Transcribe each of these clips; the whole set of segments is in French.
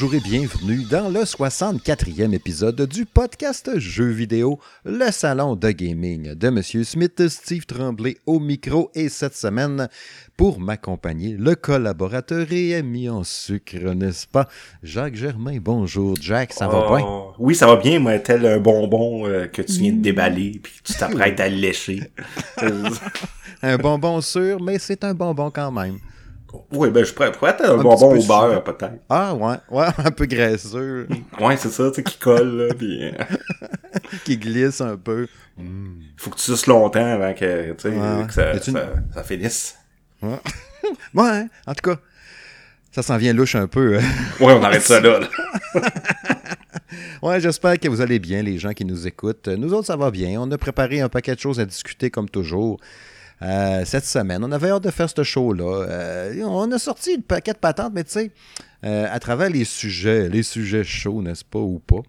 bonjour et bienvenue dans le 64e épisode du podcast Jeux vidéo, le salon de gaming de Monsieur Smith, Steve Tremblay au micro et cette semaine, pour m'accompagner, le collaborateur et ami en sucre, n'est-ce pas? Jacques Germain, bonjour Jack, ça va bien? Oh, Oui, ça va bien, moi, tel un bonbon euh, que tu viens de déballer puis que tu t'apprêtes à le lécher. Un bonbon sûr, mais c'est un bonbon quand même. Oui, ben je pourrais, pourrais être un, Un bonbon au beurre, peut-être. Ah ouais, ouais, un peu graisseux, Ouais, c'est ça, tu sais, qui colle, là, puis euh, qui glisse un peu. faut que tu suces longtemps avant que, tu sais, Ouais. que ça, une- ça, ça finisse. Ouais, Ouais, en tout cas, ça s'en vient louche un peu. hein. Ouais, on arrête ça là. là. Ouais, j'espère que vous allez bien, les gens qui nous écoutent. Nous autres, ça va bien. On a préparé un paquet de choses à discuter, comme toujours, euh, cette semaine. On avait hâte de faire ce show-là. Euh, on a sorti le paquet de patentes, mais tu sais, euh, à travers les sujets, les sujets chauds, n'est-ce pas, ou pas,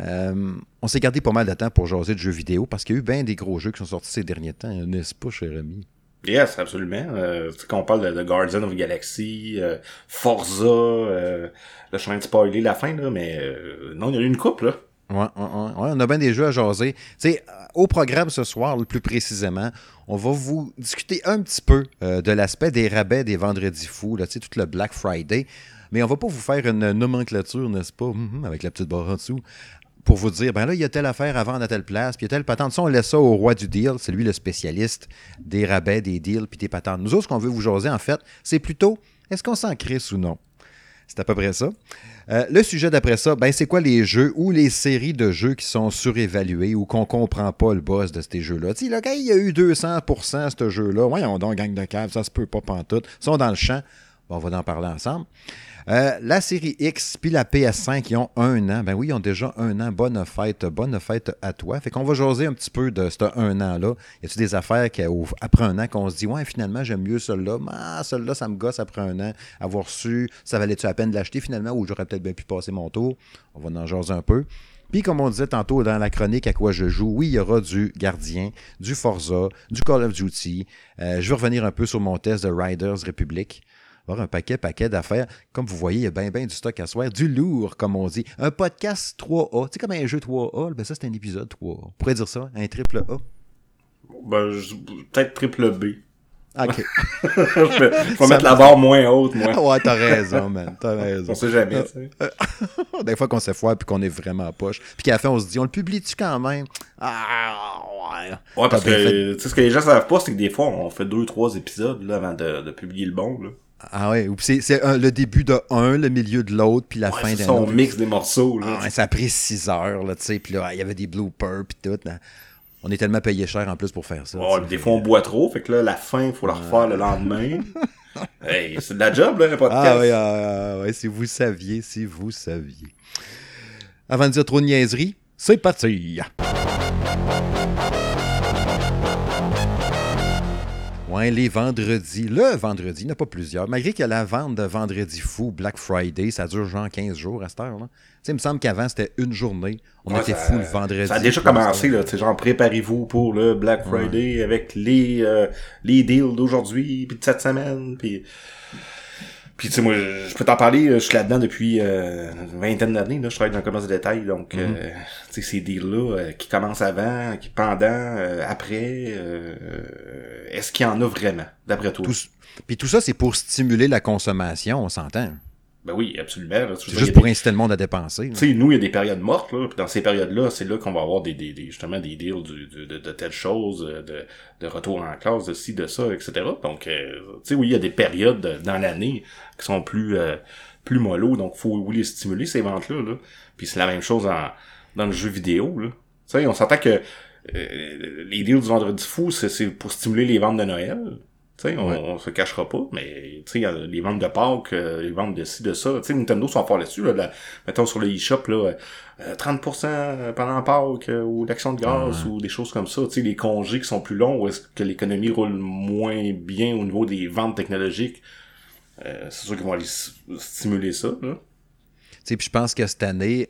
euh, on s'est gardé pas mal de temps pour jaser de jeux vidéo parce qu'il y a eu bien des gros jeux qui sont sortis ces derniers temps, n'est-ce pas, cher ami? Yes, absolument. Euh, quand on parle de, de Guardian of the Galaxy, euh, Forza, là, je suis en train de spoiler la fin, là, mais euh, non, il y a eu une coupe, là. On a bien des jeux à jaser. Euh, au programme ce soir, le plus précisément, on va vous discuter un petit peu euh, de l'aspect des rabais des vendredis fous, là, tout le Black Friday. Mais on va pas vous faire une nomenclature, n'est-ce pas, Mhm, avec la petite barre en dessous, pour vous dire, ben là, il y a telle affaire à vendre à telle place, puis il y a telle patente. On laisse ça au roi du deal. C'est lui le spécialiste des rabais, des deals, puis des patentes. Nous autres, ce qu'on veut vous jaser, en fait, c'est plutôt, est-ce qu'on s'en crisse ou non? C'est à peu près ça. Euh, le sujet d'après ça, ben, c'est quoi les jeux ou les séries de jeux qui sont surévalués ou qu'on comprend pas le boss de ces jeux-là? Il y a eu 200% ce jeu-là, voyons donc, gang de cave, ça se peut pas pantoute. Ils sont dans le champ. On va en parler ensemble. Euh, la série X puis la PS5, ils ont un an. Ben oui, ils ont déjà un an. Bonne fête, bonne fête à toi. Fait qu'on va jaser un petit peu de ce un an-là. Y a-tu des affaires qui, après un an qu'on se dit, ouais, finalement, j'aime mieux celle-là. Ah, celle-là, ça me gosse après un an. Avoir su, ça valait-tu la peine de l'acheter finalement ou j'aurais peut-être bien pu passer mon tour. On va en jaser un peu. Puis, comme on disait tantôt dans la chronique à quoi je joue, oui, il y aura du Gardien, du Forza, du Call of Duty. Euh, je vais revenir un peu sur mon test de Riders Republic. Avoir un paquet, paquet d'affaires. Comme vous voyez, il y a bien, bien du stock à soir. Du lourd, comme on dit. Un podcast 3A. Tu sais, comme un jeu 3A, ben ça, c'est un épisode 3A. On pourrait dire ça, un triple A. Ben, peut-être triple B. OK. je vais, je vais mettre la barre moins haute, moi. Ouais, t'as raison, man. T'as raison. On sait jamais, tu sais. Des fois qu'on s'effoire puis qu'on est vraiment poche. Puis qu'à la fin, on se dit, on le publie-tu quand même? Ah, ouais. Ouais, parce fait- que, tu sais, ce que les gens savent pas, c'est que des fois, on fait deux, trois épisodes, là, avant de, de publier le bon, là. Ah ouais, c'est le début de un, le milieu de l'autre, puis la Ouais, fin d'un autre. mixe des morceaux, là. Ah, ouais, ça a pris 6 heures, là, tu sais, puis là, il y avait des bloopers, puis tout. là. On est tellement payé cher en plus pour faire ça. Des fois, on boit trop, fait que là, la fin, il faut la refaire le lendemain. hey, c'est de la job, là, le podcast. Ah oui, ah, ah, ouais, si vous saviez, si vous saviez. Avant de dire trop de niaiseries, c'est parti! Ouais, les vendredis. Le vendredi, il n'y en a pas plusieurs. Malgré qu'il y a la vente de vendredi fou, Black Friday, ça dure genre 15 jours à cette heure-là. Tu sais, il me semble qu'avant, c'était une journée. On Ouais, était ça- fou le vendredi. Ça a déjà commencé, là, tu sais, genre, préparez-vous pour le Black Friday avec les, euh, les deals d'aujourd'hui, puis de cette semaine, puis... Puis, tu sais, moi, je je peux t'en parler, je suis là-dedans depuis euh, une vingtaine d'années, là, je travaille dans le commerce de détail, donc, Mhm. euh, tu sais, ces deals-là, euh, qui commencent avant, qui pendant, euh, après, euh, est-ce qu'il y en a vraiment, d'après toi? Tout- Puis tout ça, c'est pour stimuler la consommation, on s'entend. Ben oui, absolument. C'est juste pour des- inciter le monde à dépenser. Tu sais, nous, il y a des périodes mortes, là, puis dans ces périodes-là, c'est là qu'on va avoir des, des, des- justement des deals du, du- de, de telles choses, euh, de, de retour en classe, de ci, de ça, etc. Donc, euh, tu sais, oui, il y a des périodes dans l'année qui sont plus euh, plus mollo, donc faut oui les stimuler, ces ventes-là. Là. Puis c'est la même chose en, dans le jeu vidéo. Là. Tu sais, on s'entend que euh, les deals du vendredi fou, c'est pour stimuler les ventes de Noël. On, Ouais. on se cachera pas, mais les ventes de Pâques, euh, les ventes de ci, de ça. Tu sais, Nintendo sont forts là-dessus. Là, mettons sur le eShop, là, euh, 30% pendant Pâques, euh, ou l'action de grâce, ou des choses comme ça. Tu sais, les congés qui sont plus longs, ou est-ce que l'économie roule moins bien au niveau des ventes technologiques. Euh, c'est sûr qu'ils vont aller stimuler ça. Là. Tu sais, puis je pense que cette année,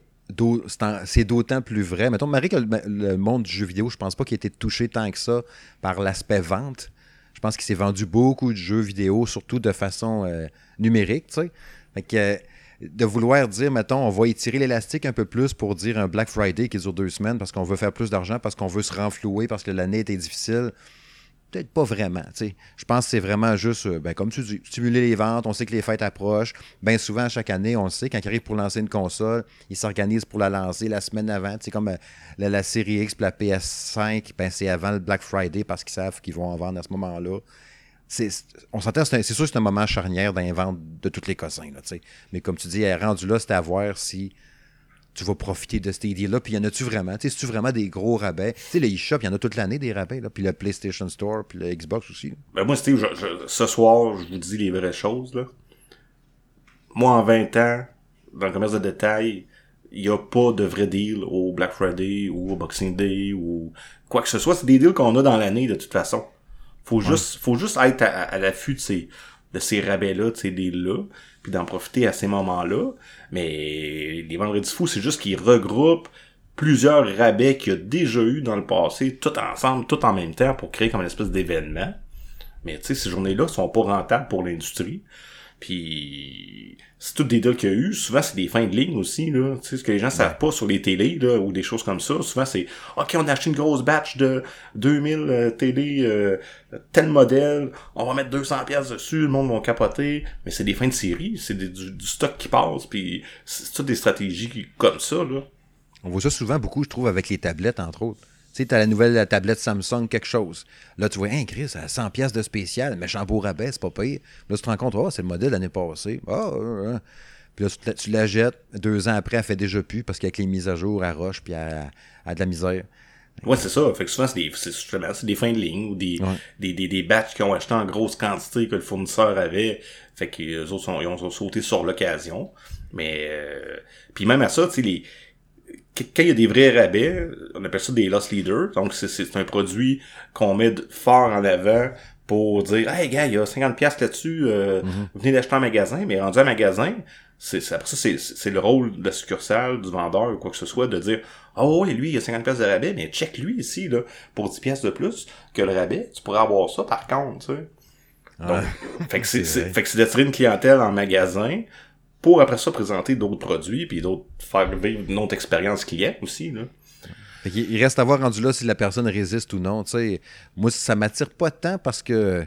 c'est d'autant plus vrai. Mettons, Marie, que le, le monde du jeu vidéo, je pense pas qu'il ait été touché tant que ça par l'aspect vente. Je pense qu'il s'est vendu beaucoup de jeux vidéo, surtout de façon euh, numérique, tu euh, de vouloir dire, mettons, on va étirer l'élastique un peu plus pour dire un Black Friday qui dure deux semaines parce qu'on veut faire plus d'argent, parce qu'on veut se renflouer, parce que l'année était difficile. Peut-être pas vraiment. Je pense que c'est vraiment juste, euh, ben, comme tu dis, stimuler les ventes. On sait que les fêtes approchent. Bien souvent, chaque année, on le sait, quand ils arrivent pour lancer une console, ils s'organisent pour la lancer la semaine avant. C'est comme euh, la, série X la PS5, ben, c'est avant le Black Friday parce qu'ils savent qu'ils vont en vendre à ce moment-là. on s'entend, c'est sûr que c'est un moment charnière dans de tous les cossins. Là, Mais comme tu dis, rendu là, c'est à voir si tu vas profiter de cette idée-là. Puis y en a-tu vraiment? Tu sais, tu vraiment des gros rabais? Tu sais, le eShop, il y en a toute l'année des rabais, là. Puis le PlayStation Store, puis le Xbox aussi. Ben moi, Steve, ce soir, je vous dis les vraies choses, là. Moi, en 20 ans, dans le commerce de détail, il n'y a pas de vrai deal au Black Friday ou au Boxing Day ou quoi que ce soit. C'est des deals qu'on a dans l'année, de toute façon. Faut juste, faut juste être à, l'affût de ces, de ces rabais-là, de ces deals-là d'en profiter à ces moments-là. Mais les vendredis fous, c'est juste qu'ils regroupent plusieurs rabais qu'il y a déjà eu dans le passé, tout ensemble, tout en même temps, pour créer comme une espèce d'événement. Mais tu sais, ces journées-là sont pas rentables pour l'industrie. Puis c'est toutes des deals qu'il y a eu. Souvent, c'est des fins de ligne aussi, là. Tu sais, ce que les gens savent pas sur les télés, là, ou des choses comme ça. Souvent, c'est, OK, on a acheté une grosse batch de 2000 euh, télé, euh, tel modèle. On va mettre 200 pièces dessus, le monde va capoter. Mais c'est des fins de série. C'est du, stock qui passe. Puis c'est toutes des stratégies comme ça, là. On voit ça souvent beaucoup, je trouve, avec les tablettes, entre autres. Tu sais, t'as la nouvelle tablette Samsung, quelque chose. Là, tu vois, hein, Chris, à 100 pièces de spécial, méchant beau rabais, c'est pas payé. Là, tu te rends compte, oh, c'est le modèle l'année passée. Ah, Puis là, tu la, jettes. Deux ans après, elle fait déjà plus parce qu'avec les mises à jour, elle roche puis elle a de la misère. Ouais, c'est ça. Fait que souvent, c'est des, c'est, des fins de ligne ou des, des, des, des batchs qui ont acheté en grosse quantité que le fournisseur avait. Fait qu'ils autres ils ont sauté sur l'occasion. Mais, euh, puis même à ça, tu sais, les, quand il y a des vrais rabais, on appelle ça des loss leaders. Donc, c'est un produit qu'on met fort en avant pour dire Hey gars, il y a 50$ là-dessus, euh, mm-hmm. venez d'acheter un magasin, mais rendu à magasin, c'est après ça, c'est le rôle de la succursale, du vendeur ou quoi que ce soit, de dire Oh oui, lui, il y a 50$ de rabais, mais check lui ici, là, pour 10 pièces de plus que le rabais, tu pourrais avoir ça par contre, tu sais. Donc, fait que c'est d'attirer une clientèle en magasin pour après ça présenter d'autres produits puis d'autres faire vivre une autre expérience client aussi là. il reste à voir rendu là si la personne résiste ou non. sais moi, ça m'attire pas tant parce que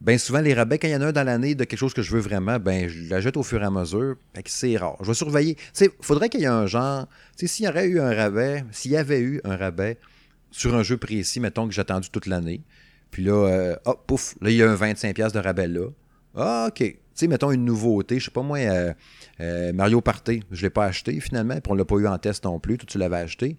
ben souvent les rabais, quand il y en a un dans l'année de quelque chose que je veux vraiment, ben je l'achète au fur et à mesure. c'est rare. Je vais surveiller. Il faudrait qu'il y ait un genre. S'il y aurait eu un rabais, s'il y avait eu un rabais sur un jeu précis, mettons que j'ai attendu toute l'année. Puis là, euh, hop, pouf, là, il y a un 25$ de rabais là. Ah, OK sais, mettons une nouveauté, je sais pas moi, euh, euh, Mario Party, je l'ai pas acheté finalement, puis on l'a pas eu en test non plus, toi tu l'avais acheté,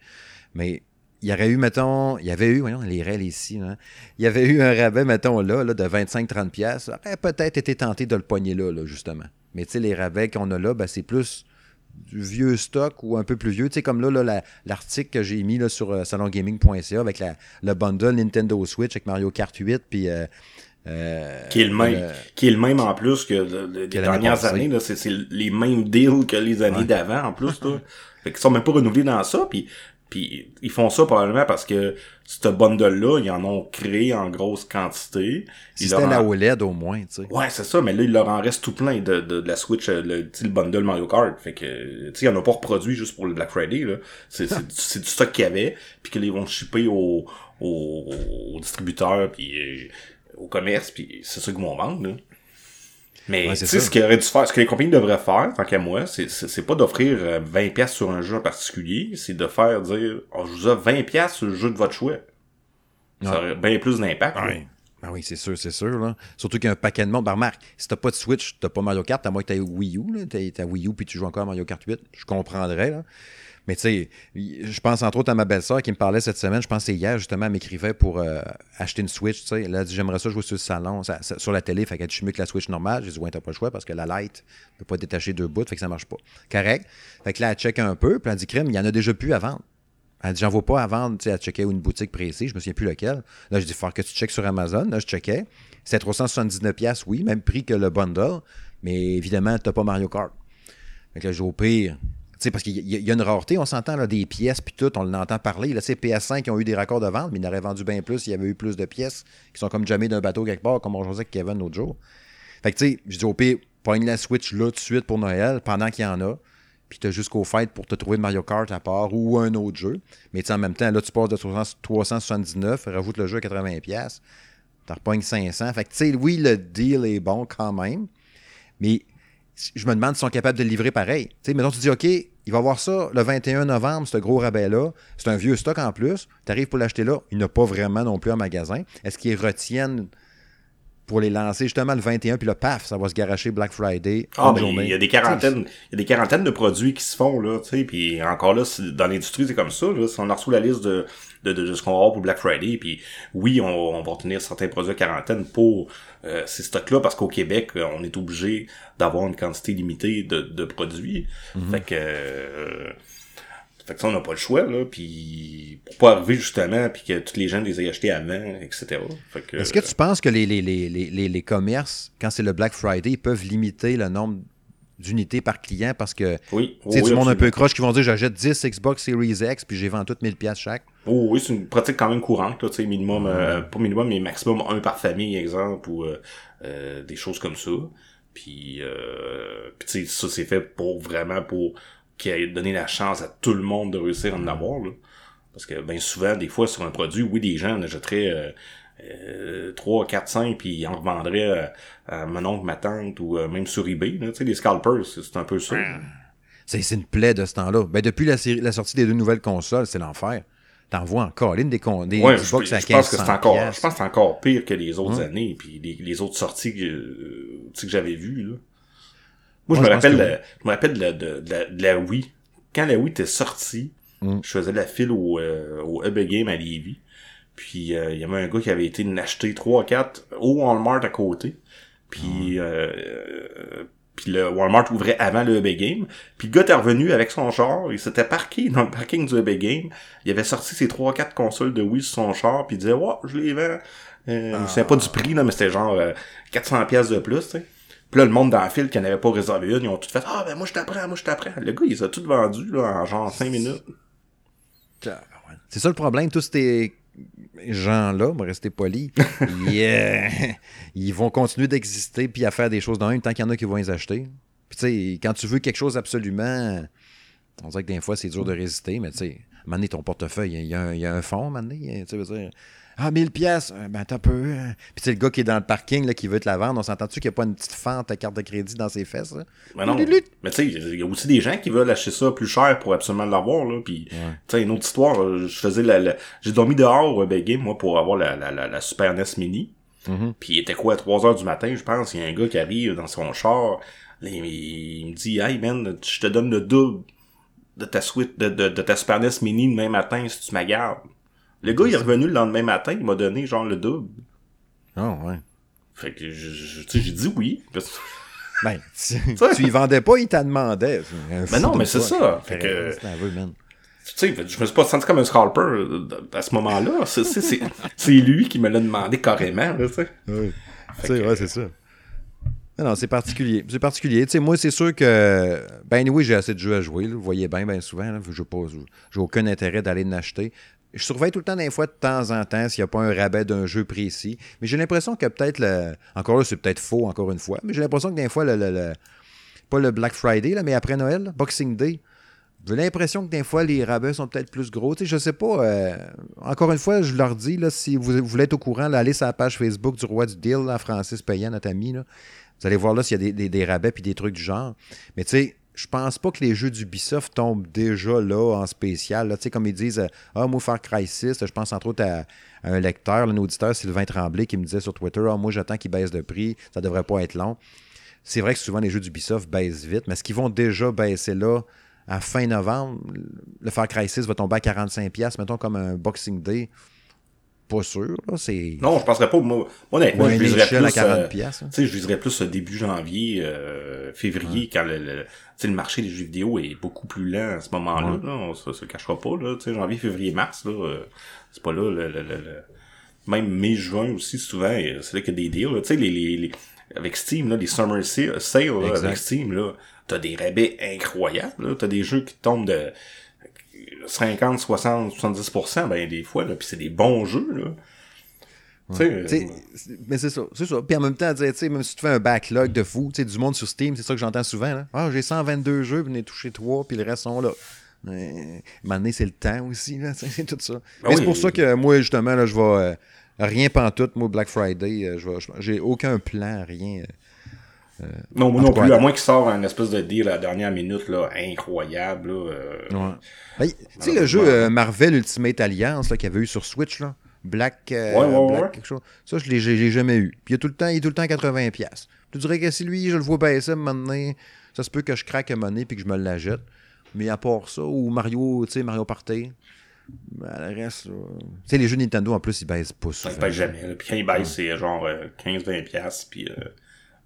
mais il y aurait eu, mettons, il y avait eu, voyons, les règles ici, hein, il y avait eu un rabais, mettons, là, de 25-30 pièces aurait peut-être été tenté de le poigner là, là justement. Mais tu sais, les rabais qu'on a là, ben, c'est plus du vieux stock ou un peu plus vieux. Tu sais, comme là, l'article que j'ai mis là, sur euh, salongaming.ca avec le bundle Nintendo Switch avec Mario Kart 8 puis qui est le même, qui est le même en plus que les dernières années. Là, c'est, les mêmes deals que les années d'avant en plus. Là. fait qu'ils sont même pas renouvelés dans ça. Puis, puis ils font ça probablement parce que ce bundle-là, ils en ont créé en grosse quantité. Si c'était la OLED au moins, tu sais. Ouais, c'est ça, mais là, il leur en reste tout plein de, de, la Switch, euh, le, le bundle Mario Kart. Fait que, tu sais, ils en ont pas reproduit juste pour le Black Friday, là. C'est, du stock qu'il y avait, puis qu'ils vont shipper aux, aux, aux distributeurs, puis euh, au commerce, puis c'est ça que mon manque, là. Mais tu sais, ce qu'il aurait dû faire, ce que les compagnies devraient faire, tant qu'à moi, c'est, pas d'offrir 20 euh, pièces sur un jeu en particulier, c'est de faire dire, oh, je vous offre 20 pièces sur le jeu de votre choix. Ça aurait bien plus d'impact. Oui. Ben oui, c'est sûr, c'est sûr. Là. Surtout qu'il y a un paquet de monde. Ben remarque, si t'as pas de Switch, t'as pas Mario Kart, à moins que t'aies Wii U. T'as, Wii U puis tu joues encore à Mario Kart 8, je comprendrais, là. Mais tu sais, je pense entre autres à ma belle-sœur qui me parlait cette semaine, je pense que c'est hier justement, elle m'écrivait pour euh, acheter une Switch. Elle a dit j'aimerais ça jouer sur le salon, sur la télé. Fait qu'elle dit je suis mieux que la Switch normale. J'ai dit ouais, t'as pas le choix parce que la light ne peut pas détacher deux bouts, fait que ça marche pas. Correct. Fait que là, elle check un peu, puis elle dit crème, il y en a déjà plus à vendre. Elle dit j'en vois pas à vendre, tu sais, elle checkait une boutique précise, je me souviens plus lequel. Là, je dis faut que tu checkes sur Amazon. Là, je checkais. C'est 379$, oui, même prix que le bundle. Mais évidemment, t'as pas Mario Kart. Fait que là, j'ai au pire, parce qu'il y, a une rareté, on s'entend là, des pièces puis tout, on l'entend parler. Là, PS5 qui ont eu des raccords de vente, mais ils auraient vendu bien plus s'il y avait eu plus de pièces qui sont comme jamais d'un bateau quelque part, comme on jouait avec Kevin l'autre jour. Fait que tu sais, je dis au pire, pogne la Switch là tout de suite pour Noël, pendant qu'il y en a. Puis tu as jusqu'au fêtes pour te trouver Mario Kart à part ou un autre jeu. Mais en même temps, là, tu passes de 379, rajoute le jeu à 80$. Tu repognes 500. Fait que, tu sais, oui, le deal est bon quand même. Mais je me demande s'ils sont capables de le livrer pareil. Tu sais, mettons, tu dis, OK, il va avoir ça le 21 novembre, ce gros rabais-là. C'est un vieux stock en plus. Tu arrives pour l'acheter là. Il n'a pas vraiment non plus en magasin. Est-ce qu'ils retiennent pour les lancer justement le 21, puis le paf, ça va se garacher Black Friday. Ah, ben, il y a des quarantaines, il y a des quarantaines de produits qui se font, là, tu sais, puis encore là, dans l'industrie, c'est comme ça, là, si on a reçu la liste de, de, de, ce qu'on va avoir pour Black Friday, puis oui, on, va retenir certains produits à quarantaine pour euh, ces stocks-là, parce qu'au Québec, on est obligé d'avoir une quantité limitée de, de produits. Mm-hmm. Fait que... Euh, fait que ça, on n'a pas le choix, là, puis pour pas arriver justement, puis que tous les gens les aient achetés avant, etc. Est-ce que tu penses que les, les, les, les, les commerces, quand c'est le Black Friday, peuvent limiter le nombre d'unités par client parce que oui, tu sais, du monde un peu croche qui vont dire j'achète 10 Xbox Series X puis j'ai vendu toutes 1000 pièces chaque. Oh, oui, c'est une pratique quand même courante, tu sais, minimum, euh, pas minimum, mais maximum un par famille, exemple, ou euh, euh, des choses comme ça. Puis, euh, tu sais, ça c'est fait pour vraiment pour qui a donné la chance à tout le monde de réussir à en avoir. Là. Parce que bien souvent, des fois, sur un produit, oui, des gens en achèteraient euh, 3, 4, 5, puis ils en revendraient euh, à mon oncle, ma tante, ou euh, même sur eBay. Tu sais, les scalpers, c'est un peu ça. C'est une plaie de ce temps-là. Ben, depuis la, série, la sortie des deux nouvelles consoles, c'est l'enfer. T'en vois encore une des, con, des ouais, Xbox je, à 15 pense que c'est encore, Je pense que c'est encore pire que les autres années, puis les, les, autres sorties que, euh, que j'avais vues. Là. Moi, je, me rappelle, je me rappelle de, de, de, la Wii. Quand la Wii était sortie, mm. je faisais la file au, euh, au Hub Game à Lévis. Puis euh, il y avait un gars qui avait été l'acheter 3-4 au Walmart à côté. Puis, mm. euh, puis le Walmart ouvrait avant le Hub Game. Puis le gars était revenu avec son char. Il s'était parqué dans le parking du Hub Game. Il avait sorti ses 3-4 consoles de Wii sur son char. Puis il disait, ouais, je les vends. Euh, ah. pas du prix, là, mais c'était genre 400 pièces de plus, tu sais. Puis là, le monde dans le fil qui n'avait pas réservé une, ils ont tout fait Ah ben moi je t'apprends, moi je t'apprends. Le gars, il les a tout vendu là, en genre 5 minutes. C'est ça le problème, tous ces gens-là, rester poli, yeah, ils vont continuer d'exister puis à faire des choses dans un tant qu'il y en a qui vont les acheter. Puis tu sais, quand tu veux quelque chose absolument, on dirait que des fois c'est dur de résister, mais tu sais, à ton portefeuille, il y, a un, il y a un fond, à tu sais, dire, ah, 1000 pièces, euh, ben t'as peu. Hein. Puis c'est le gars qui est dans le parking là, qui veut te la vendre. On s'entend-tu qu'il n'y a pas une petite fente à carte de crédit dans ses fesses? Là? Ben non. Mais tu sais, il y a aussi des gens qui veulent acheter ça plus cher pour absolument l'avoir. Là. Puis, tu sais, une autre histoire, euh, je faisais la, j'ai dormi dehors au Game, moi, pour avoir la, la, la, Super NES Mini. Mm-hmm. Puis il était quoi, à 3 heures du matin, je pense. Il y a un gars qui arrive dans son char. il, me dit, hey man, je te donne le double de ta suite, de, de, de ta Super NES Mini demain matin si tu m'agardes. Le gars, il est revenu le lendemain matin, il m'a donné genre le double. Oh, ouais. Fait que j'ai dit oui. Ben, tu, tu y vendais pas, il t'a demandé. Mais non, mais c'est ça. Fait que. Tu sais, je me suis pas senti comme un scalper euh, à ce moment-là. C'est lui qui me l'a demandé carrément, tu sais. Oui. Tu sais, ouais, c'est ça. Non, c'est particulier. C'est particulier. Tu sais, moi, c'est sûr que. Ben, oui, j'ai assez de jeux à jouer. Vous voyez bien, bien souvent. Je n'ai aucun intérêt d'aller l'acheter. Je surveille tout le temps des fois de temps en temps s'il n'y a pas un rabais d'un jeu précis. Mais j'ai l'impression que peut-être. Encore là, c'est peut-être faux encore une fois. Mais j'ai l'impression que des fois, le, pas le Black Friday, là, mais après Noël, Boxing Day, j'ai l'impression que des fois, les rabais sont peut-être plus gros. Sais, je sais pas. Euh, encore une fois, je leur dis, si vous, voulez être au courant, allez sur la page Facebook du Roi du Deal, Francis Payan, notre ami. Là. Vous allez voir là s'il y a des, des rabais puis des trucs du genre. Mais tu sais, je pense pas que les jeux d'Ubisoft tombent déjà là en spécial. Là. Comme ils disent, euh, ah, moi, faire Crisis, je pense entre autres à, un lecteur, un auditeur, Sylvain Tremblay, qui me disait sur Twitter, ah, moi, j'attends qu'il baisse de prix, ça devrait pas être long. C'est vrai que souvent les jeux d'Ubisoft baissent vite, mais est-ce qu'ils vont déjà baisser là à fin novembre? Le Far Crisis va tomber à 45$, mettons comme un Boxing Day pas sûr. Là, c'est... Non, je penserais pas. Moi, honnêtement, je viserais plus. À 40 euh, pièces, je viserais plus début janvier, euh, février, quand le, le, le, marché des jeux vidéo est beaucoup plus lent à ce moment-là. Là, on se, se cachera pas. Là, janvier, février, mars, là, euh, c'est pas là. Le, Même mai, juin aussi, souvent, euh, c'est là qu'il y a des deals. Tu sais, les, les, avec Steam, là, les Summer Sales avec Steam, là, t'as des rabais incroyables. T'as des jeux qui tombent de 50, 60, 70%, ben des fois, là, puis c'est des bons jeux, là. mais c'est ça, c'est ça. Puis en même temps, même si tu fais un backlog de fou, du monde sur Steam, c'est ça que j'entends souvent. Ah, j'ai 122 jeux, puis j'en ai touché 3, puis le reste sont là. Mais, maintenant, c'est le temps aussi, là, c'est tout ça. Ben mais c'est pour ça que moi, justement, là, je vais euh, rien pantoute, moi, Black Friday, euh, j'ai aucun plan, rien. Euh, non, moi non plus, à moins qu'il sorte un espèce de deal à la dernière minute, là, incroyable. Là, ouais. Ben, tu sais, le jeu Marvel Ultimate Alliance qu'il y avait eu sur Switch, là, Black, Black quelque chose, ça, je l'ai jamais eu. Puis il, est tout le temps, il est tout le temps à 80$. Tu dirais que si lui, je le vois baisser maintenant, ça se peut que je craque un monnaie puis que je me la jette. Mais à part ça, ou Mario, tu sais, Mario Party, ben, le reste, tu sais, les jeux Nintendo, en plus, ils baissent pas souvent. Ils baissent jamais. Puis quand ils baissent, c'est genre 15-20$, euh, puis euh,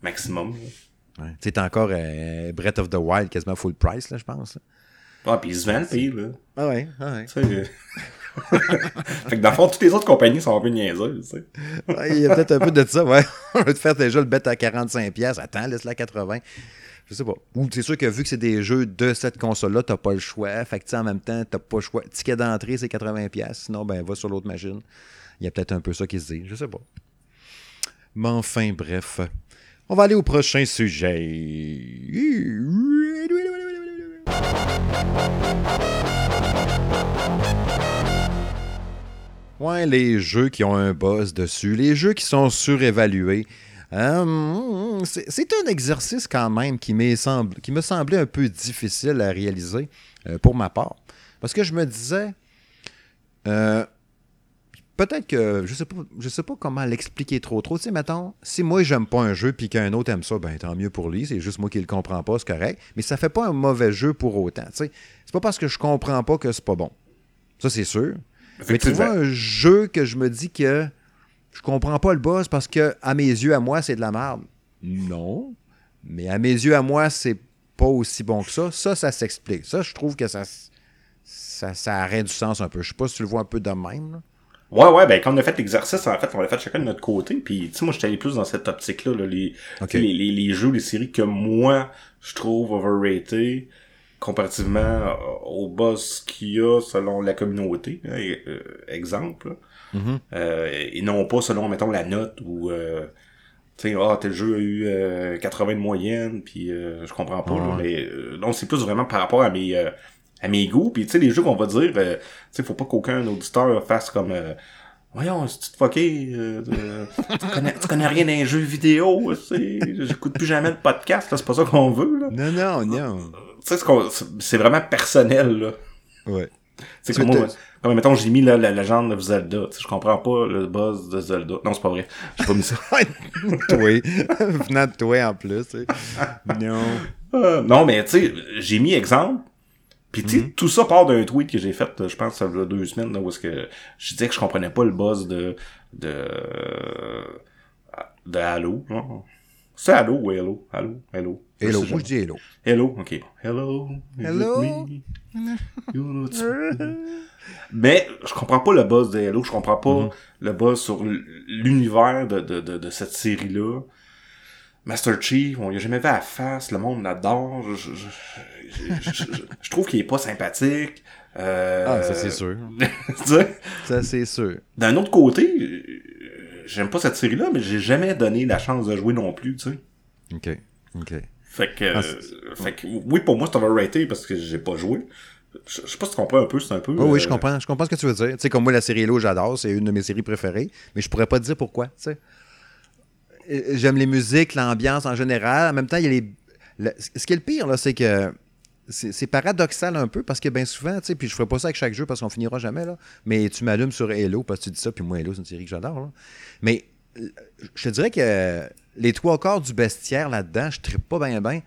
maximum. Ouais. Tu sais, encore euh, Breath of the Wild quasiment full price, là, je pense. Ah, puis ils se vendent, puis, là. Ah ouais, ah ouais. fait que dans le fond, toutes les autres compagnies sont un peu niaiseuses, tu sais. ouais, il y a peut-être un peu de ça, ouais. On va te faire déjà le bet à 45$. Attends, laisse-la à 80$. Je sais pas. Ou c'est sûr que vu que c'est des jeux de cette console-là, t'as pas le choix. Fait que en même temps, t'as pas le choix. Ticket d'entrée, c'est 80$. Sinon, ben va sur l'autre machine. Il y a peut-être un peu ça qui se dit. Je sais pas. Mais enfin, bref. On va aller au prochain sujet. Les jeux qui ont un buzz dessus, les jeux qui sont surévalués, euh, c'est un exercice quand même qui me semblait un peu difficile à réaliser euh, pour ma part. Parce que je me disais, euh, peut-être que je sais pas, je sais pas comment l'expliquer trop trop. Tu sais, mettons, si moi j'aime pas un jeu puis qu'un autre aime ça, ben tant mieux pour lui. C'est juste moi qui le comprends pas, c'est correct. Mais ça fait pas un mauvais jeu pour autant. Tu sais, c'est pas parce que je comprends pas que c'est pas bon. Ça c'est sûr. Mais tu vois un jeu que je me dis que je comprends pas le boss parce que, à mes yeux, à moi, c'est de la merde. Non. Mais à mes yeux, à moi, c'est pas aussi bon que ça. Ça, ça s'explique. Ça, je trouve que ça, ça, ça aurait du sens un peu. Je sais pas si tu le vois un peu de même. Ouais, ouais, ben quand on a fait l'exercice, en fait, on l'a fait chacun de notre côté. Puis, tu sais, moi, j'étais allé plus dans cette optique-là, les, les, les, jeux, les séries que moi, je trouve overrated comparativement au boss qu'il y a selon la communauté. Euh, exemple. Mm-hmm. Euh, et non pas selon, mettons, la note ou... Euh, tu sais, ah, tel jeu a eu 80 de moyenne, puis je comprends pas. mais non, c'est plus vraiment par rapport à mes à mes goûts. Puis tu sais, les jeux qu'on va dire, tu sais, faut pas qu'aucun auditeur fasse comme Voyons, c'est fucké, euh, tu, connais, tu connais rien d'un jeu vidéo, j'écoute plus jamais de podcast, là, c'est pas ça qu'on veut, là. Non, non, non. Tu sais, c'est vraiment personnel, là. Ouais. C'est comme moi, comme mettons, j'ai mis là, la légende de Zelda. je comprends pas le buzz de Zelda. Non, c'est pas vrai. J'ai pas mis ça. toi. Venant de toi en plus. non. Euh, non, mais tu sais, j'ai mis exemple. Puis tu sais, mm-hmm. tout ça part d'un tweet que j'ai fait, je pense, ça fait deux semaines, là, où est-ce que je disais que je comprenais pas le buzz de de de Halo. C'est Halo ou Hello? Halo? Hello? Hello, moi je dis Hello. Hello, ok. Hello. Hello? Mais je comprends pas le buzz de Hello, je comprends pas mm-hmm. le buzz sur l'univers de, de, de, de, cette série-là. Master Chief, on y a jamais vu à la face, le monde l'adore. Je, je, je, je, trouve qu'il est pas sympathique. Euh... Ah, ça c'est sûr. ça c'est sûr. D'un autre côté, j'aime pas cette série-là, mais j'ai jamais donné la chance de jouer non plus, tu sais. Ok, ok. Fait que, ah, fait que oui, pour moi, c'est overrated parce que j'ai pas joué. Je, sais pas si tu comprends un peu, c'est un peu. Oh, oui, je euh, comprends. Je comprends ce que tu veux dire. Tu sais, comme moi, la série Hello, j'adore. C'est une de mes séries préférées. Mais je pourrais pas te dire pourquoi, tu sais. Euh, j'aime les musiques, l'ambiance en général. En même temps, il y a les. Ce qui est le pire, là, c'est que c'est paradoxal un peu parce que bien souvent, tu sais, puis je ferai pas ça avec chaque jeu parce qu'on finira jamais, là, mais tu m'allumes sur Halo parce que tu dis ça, puis moi, Halo, c'est une série que j'adore. Mais je te dirais que les trois quarts du bestiaire là-dedans, je ne pas bien bien.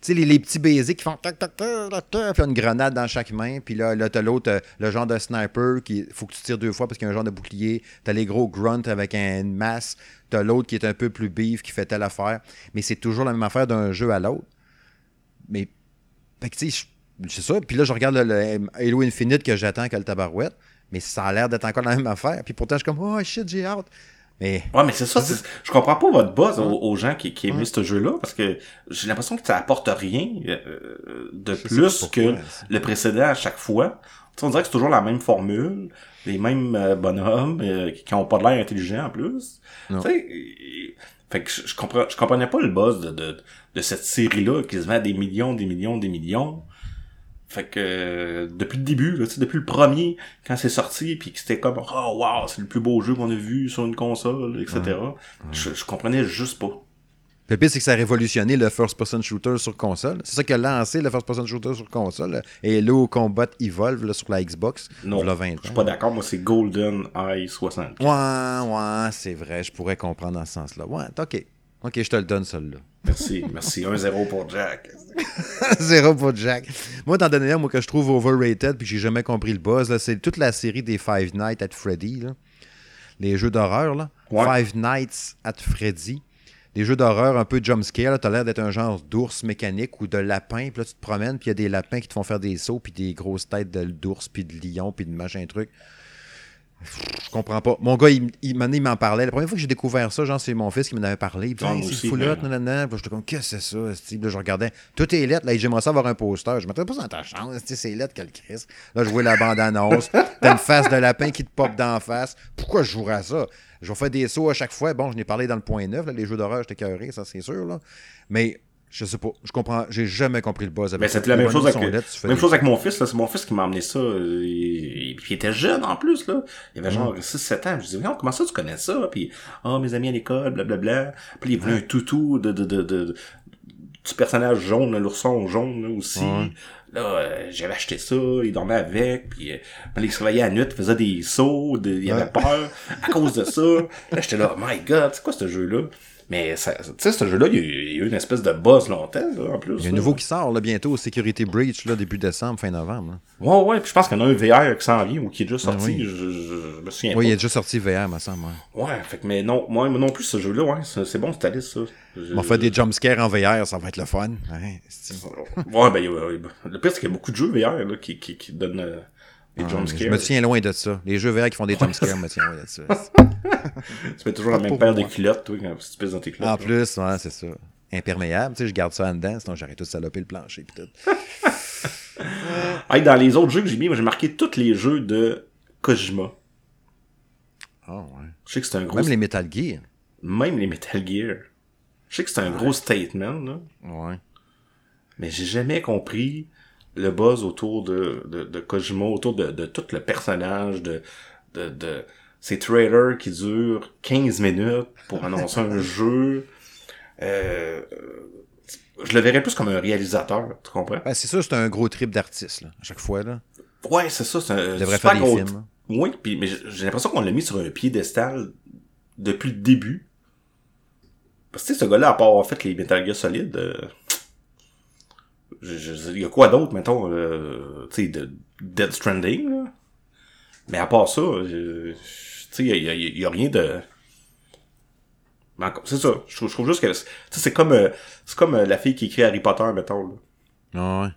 Tu sais, les, petits baisers qui font tac, tac, tac, tac, puis une grenade dans chaque main, puis là, là t'as l'autre, euh, le genre de sniper, qui faut que tu tires deux fois parce qu'il y a un genre de bouclier. T'as les gros grunts avec une masse. T'as l'autre qui est un peu plus beef, qui fait telle affaire. Mais c'est toujours la même affaire d'un jeu à l'autre. Mais, fait que tu sais, c'est ça. Puis là, je regarde le, Halo Infinite que j'attends que le tabarouette. Mais ça a l'air d'être encore la même affaire. Puis pourtant, je suis comme, oh shit, j'ai hâte. Mais Ouais, mais c'est ça, je comprends pas votre buzz aux, aux gens qui, qui aiment ce jeu-là, parce que j'ai l'impression que ça apporte rien euh, de je plus que le précédent à chaque fois. On dirait que c'est toujours la même formule, les mêmes euh, bonhommes euh, qui, ont pas de l'air intelligents en plus. Tu sais, fait que je, je comprends, je comprenais pas le buzz de, de, de cette série-là qui se vend des millions, des millions, des millions. Fait que euh, depuis le début, là, depuis le premier, quand c'est sorti, puis que c'était comme oh wow, c'est le plus beau jeu qu'on a vu sur une console, etc. Je, je comprenais juste pas. Le pire, c'est que ça a révolutionné le first-person shooter sur console. C'est ça qui a lancé le first-person shooter sur console. Et Halo Combat Evolve là, sur la Xbox. Non, v'là 20 ans. je suis pas d'accord. Moi, c'est Golden Eye 60. Ouais, ouais, c'est vrai. Je pourrais comprendre dans ce sens-là. Ouais, ok. Ok, je te le donne, celui-là. Merci, merci. 1-0 pour Jack. Zéro pour Jack. Moi, donner un, moi, que je trouve overrated puis que j'ai jamais compris le buzz, c'est toute la série des Five Nights at Freddy. Là. Les jeux d'horreur, là. Ouais. Five Nights at Freddy. Des jeux d'horreur un peu jumpscare. là. T'as l'air d'être un genre d'ours mécanique ou de lapin. Puis là, tu te promènes, puis il y a des lapins qui te font faire des sauts, puis des grosses têtes de- d'ours, puis de lion, puis de machin truc. Je comprends pas. Mon gars, il, il, m'en- il m'en parlait. La première fois que j'ai découvert ça, genre, c'est mon fils qui m'en avait parlé. Il me disait, c'est foulotte, mais- nanana. Puis j'étais comme, qu'est-ce que c'est ça? Puis Là, je regardais. Tout est lettre. Là, j'aimerais ça avoir un poster. Je m'attendais pas dans ta chambre. C'est lettre, quel Christ. Là, je vois la bande-annonce. T'as une face de lapin qui te pop d'en face. Pourquoi je jouerais à ça? Je vais faire des sauts à chaque fois. Bon, je n'ai parlé dans le point neuf. là, les jeux d'horreur, j'étais cœuré, ça, c'est sûr. Là. Mais. Je sais pas, je comprends, j'ai jamais compris le buzz avec Mais c'était la même chose avec, même des- chose avec mon fils, là. C'est mon fils qui m'a amené ça. euh, puis il était jeune en plus, là. Il avait genre 6-7 ans. Je disais, non, comment ça tu connais ça? Puis, oh, mes amis à l'école, blablabla. Puis il voulait un toutou de, de, de, de, du personnage jaune, l'ourson jaune, là, aussi. Ouais. Là, euh, j'avais acheté ça, il dormait avec, puis euh, il se réveillait à la nuit, il faisait des sauts, de- il avait Ouais. peur à cause de ça. Là, j'étais là, my god, c'est quoi ce jeu-là? Mais, tu sais, ce jeu-là, il y a eu- il y a eu une espèce de buzz longtemps, là, en plus. Il y a un là. nouveau qui sort là, bientôt, Security Breach, là, début décembre, fin novembre. là. Ouais, ouais, puis je pense qu'il y en a un VR qui s'en vient ou qui est déjà sorti, Ah oui. je, je, je me souviens Oui, il est pas. déjà sorti VR, me semble. ouais. Ouais, fait que, mais non, moi non plus, ce jeu-là, ouais, c'est bon, c'est liste, ça. Je- On faire des jumpscares en VR, ça va être le fun. Ouais, Ouais, ben, le pire, c'est qu'il y a beaucoup de jeux VR, là, qui, qui, qui donnent des Ouais, jumpscares. je me tiens loin de ça. Les jeux VR qui font des jumpscares, je me tiens loin de ça. Tu mets toujours la Pas même paire de culottes, toi, quand tu pisses dans tes culottes. En plus, ouais, c'est ça. Imperméable, tu sais, je garde ça en dedans, sinon j'arrête tout de saloper le plancher pis tout. Hey, dans les autres jeux que j'ai mis, moi, j'ai marqué tous les jeux de Kojima. Ah ouais. Je sais que c'est un gros... Même les Metal Gear. Même les Metal Gear. Je sais que c'est un gros statement, là. Ouais. Mais j'ai jamais compris le buzz autour de, de, de Kojima, autour de, de tout le personnage, de, de, de ces trailers qui durent 15 minutes pour annoncer un jeu. Euh, je le verrais plus comme un réalisateur, tu comprends? Ben, c'est sûr, c'est un gros trip d'artiste, là, à chaque fois, là. Ouais, c'est ça, c'est un devrait faire des gros- films. là. Oui, puis mais j'ai l'impression qu'on l'a mis sur un piédestal depuis le début. Parce que tu sais, ce gars-là, à part avoir fait les Metal Gear Solid, euh, il y a quoi d'autre, mettons, euh, tu sais, de Dead Stranding, là? Mais à part ça, euh, tu sais, il y a, il y a- il y a rien de... C'est ça, je trouve, je trouve juste que... C'est comme, euh, c'est comme euh, la fille qui écrit Harry Potter, mettons, là. Ah ouais.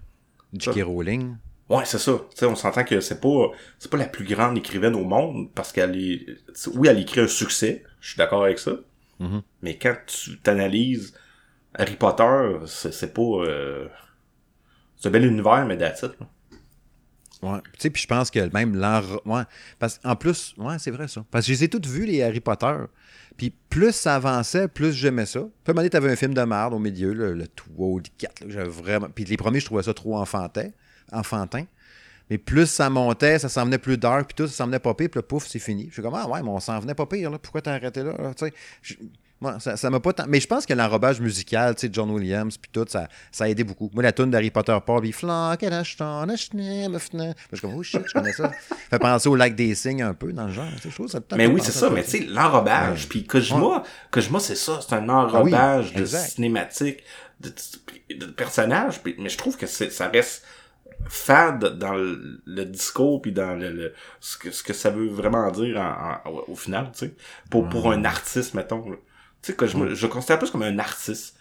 J.K. Rowling. Ouais, c'est ça. Tu sais, on s'entend que c'est pas c'est pas la plus grande écrivaine au monde parce qu'elle est oui, elle écrit un succès, je suis d'accord avec ça. Mhm. Mais quand tu t'analyses Harry Potter, c'est c'est pas euh, c'est un bel univers mais that's it, là. Ouais. Tu sais, puis je pense que même l'enre... Ouais. Parce en plus, ouais, c'est vrai ça. Parce que je les ai toutes vues, les Harry Potter. Puis plus ça avançait, plus j'aimais ça. Puis à un t'avais un film de merde au milieu, là, le 2, le 4, là, que j'avais vraiment... Puis les premiers, je trouvais ça trop enfantin. enfantin. Mais plus ça montait, ça s'en venait plus d'heures, puis tout, ça s'en venait pas pire, puis là, pouf, c'est fini. Je suis comme, ah ouais, mais on s'en venait pas pire, là. Pourquoi t'as arrêté là? là? Tu sais, moi, ça ça m'a pas tant... Mais je pense que l'enrobage musical, tu sais, John Williams, puis tout, ça, ça a aidé beaucoup. Moi, la tune d'Harry Potter part, puis elle achetant, achetant, me fenait. Je suis comme, oh shit, je connais ça. Ça fait penser au lac des signes un peu, dans le genre. Je trouve ça Mais oui, c'est ça, mais tu sais l'enrobage puis Kojima, Kojima c'est ça, c'est un enrobage de Ah cinématique de, de personnages, puis- mais je trouve que ça reste fade dans le, le discours puis dans le, le- ce que ce que ça veut vraiment dire en- en- au final, tu sais. Pour pour un artiste mettons. là. Tu sais que je me- je le considère plus comme un artiste,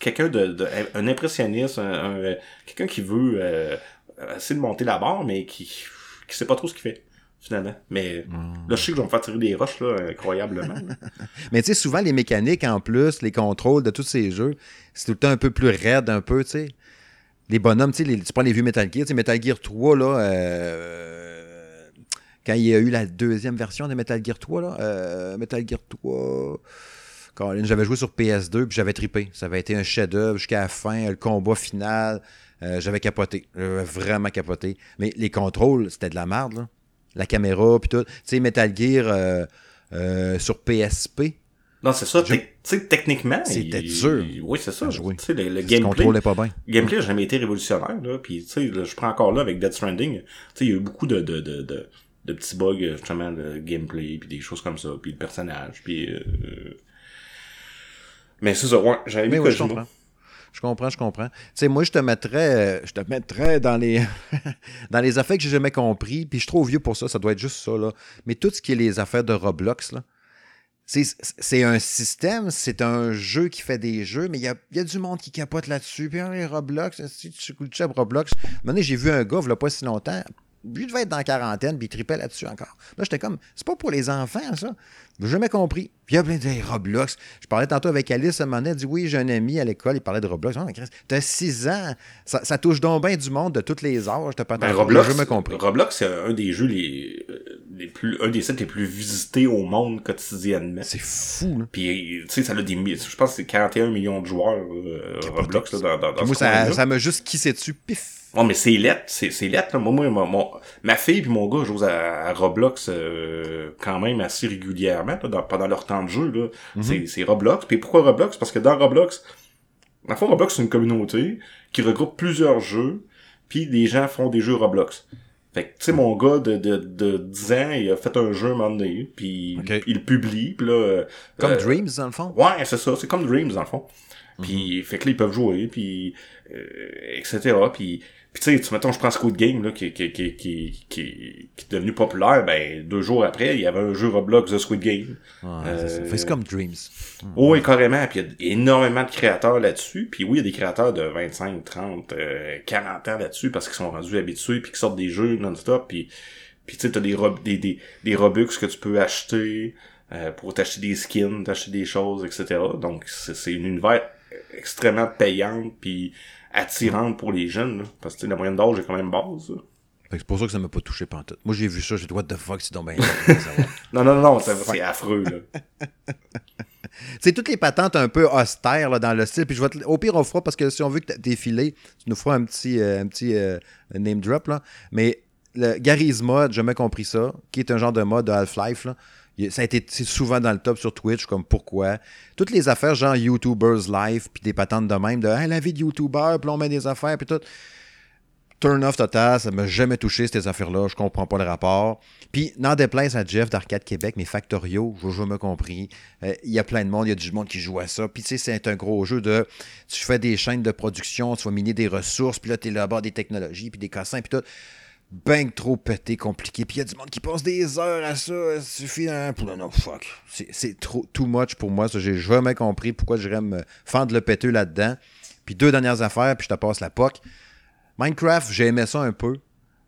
quelqu'un de, de un impressionniste, un, un, euh, quelqu'un qui veut euh, essayer de monter la barre mais qui qui sait pas trop ce qu'il fait. finalement. Mais là, je sais que je vais me faire tirer des roches, là, incroyablement. Mais tu sais, souvent, les mécaniques, en plus, les contrôles de tous ces jeux, c'est tout le temps un peu plus raide, un peu, tu sais. Les bonhommes, tu sais, tu prends les vieux Metal Gear, tu sais, Metal Gear 3, là, euh, quand il y a eu la deuxième version de Metal Gear 3, là, euh, Metal Gear 3... J'avais joué sur PS2 puis j'avais trippé. Ça avait été un chef-d'œuvre jusqu'à la fin, le combat final. Euh, j'avais capoté. J'avais vraiment capoté. Mais les contrôles, c'était de la merde, là. La caméra, puis tout. Tu sais, Metal Gear euh, euh, sur PSP. Non, c'est ça. Tu sais, techniquement. C'était dur. Oui, c'est ça. Tu sais, le, le Le gameplay. contrôle n'est pas bien. Le gameplay n'a jamais été révolutionnaire, là. Puis, tu sais, je prends encore là avec Death Stranding. Tu sais, il y a eu beaucoup de, de, de, de, de petits bugs, justement, de gameplay, puis des choses comme ça, puis le personnage, puis... Euh... Mais c'est ça, ouais, j'avais mis oui, je comprends. Je comprends, je comprends. Tu sais, moi, je te mettrais, euh, je te mettrais dans les, dans les affaires que j'ai jamais compris, puis je suis trop vieux pour ça, ça doit être juste ça, là. Mais tout ce qui est les affaires de Roblox, là, c'est c'est un système, c'est un jeu qui fait des jeux, mais il y a, y a du monde qui capote là-dessus. Puis ah, les Roblox, si tu écoutes Roblox? Un moment j'ai vu un gars, il a pas si longtemps, lui devait être dans la quarantaine, puis il tripait là-dessus encore. Là, j'étais comme, c'est pas pour les enfants, ça. J'ai jamais compris. Puis il y a plein de hey, Roblox. Je parlais tantôt avec Alice, à un moment donné, elle dit Oui, j'ai un ami à l'école, il parlait de Roblox. Oh, t'as 6 ans. Ça, ça touche donc bien du monde de tous les âges. T'as pas Ben, Roblox, jamais compris. Roblox, c'est un des jeux les, les plus, un des sites les plus visités au monde quotidiennement. C'est fou, là. Puis, tu sais, ça a des, je pense que c'est 41 millions de joueurs, euh, Roblox, là, dans, dans, dans moi, ça m'a juste kissé dessus. Pif. Ouais, mais c'est lettre, c'est, c'est lettre, là. Moi, moi, mon- mon- ma fille puis mon gars jouent à, à Roblox euh, quand même assez régulièrement, là, dans- pendant leur temps de jeu, là. Mhm. c'est, c'est Roblox. Puis pourquoi Roblox? Parce que dans Roblox, dans le fond, Roblox, c'est une communauté qui regroupe plusieurs jeux, puis les gens font des jeux Roblox. Fait que, tu sais, mon gars de, de, de 10 ans, il a fait un jeu un moment donné, puis il publie, puis là... euh, Comme euh, Dreams, dans le fond? Ouais, c'est ça, c'est comme Dreams dans le fond. Puis Mhm. fait que là ils peuvent jouer puis euh, etc. Puis puis tu sais, tu mettons je prends Squid Game là qui qui qui qui qui, qui est devenu populaire, ben deux jours après, il y avait un jeu Roblox de Squid Game. Ouais, Euh, c'est c'est comme Dreams. Oh, oui, carrément, puis il y a énormément de créateurs là-dessus. Puis oui, il y a des créateurs de 25, 30, euh, 40 ans là-dessus parce qu'ils sont rendus habitués puis qui sortent des jeux non-stop puis puis tu sais t'as des, des des des Robux que tu peux acheter euh, pour t'acheter des skins, t'acheter des choses, etc. Donc c'est un univers extrêmement payante puis attirante pour les jeunes là, parce que tu la moyenne d'âge est quand même basse. là. C'est pour ça que ça m'a pas touché pantoute. Moi, j'ai vu ça, j'ai dit, what the fuck, c'est donc bien. Non non non, c'est affreux là. C'est toutes les patentes un peu austères là, dans le style. Puis je vais te- au pire, on fera parce que si on veut que t'aies défilé, tu nous feras un petit, euh, un petit euh, name drop. Là. Mais le Gary's Mod, j'ai jamais compris ça, qui est un genre de mode de Half-Life. Ça a été souvent dans le top sur Twitch, comme pourquoi. Toutes les affaires, genre YouTubers Live, puis des patentes de même, de Hey, la vie de YouTuber, puis on met des affaires, puis tout. Turn off total, ça m'a jamais touché ces affaires-là, je comprends pas le rapport. Puis, n'en déplaise à Jeff d'Arcade Québec, mais Factorio, je jamais compris. Euh, Il y a plein de monde, il y a du monde qui joue à ça. Puis, tu sais, c'est un gros jeu de. Tu fais des chaînes de production, tu vas miner des ressources, puis là, tu élabores des technologies, puis des cassins, puis tout. Ben trop pété, compliqué. Puis il y a du monde qui passe des heures à ça. Il suffit d'un. Non, non, fuck. C'est- trop too much pour moi. Ça, j'ai jamais compris pourquoi j'irais me fendre le péteux là-dedans. Puis deux dernières affaires, puis je te passe la POC. Minecraft, j'ai aimé ça un peu.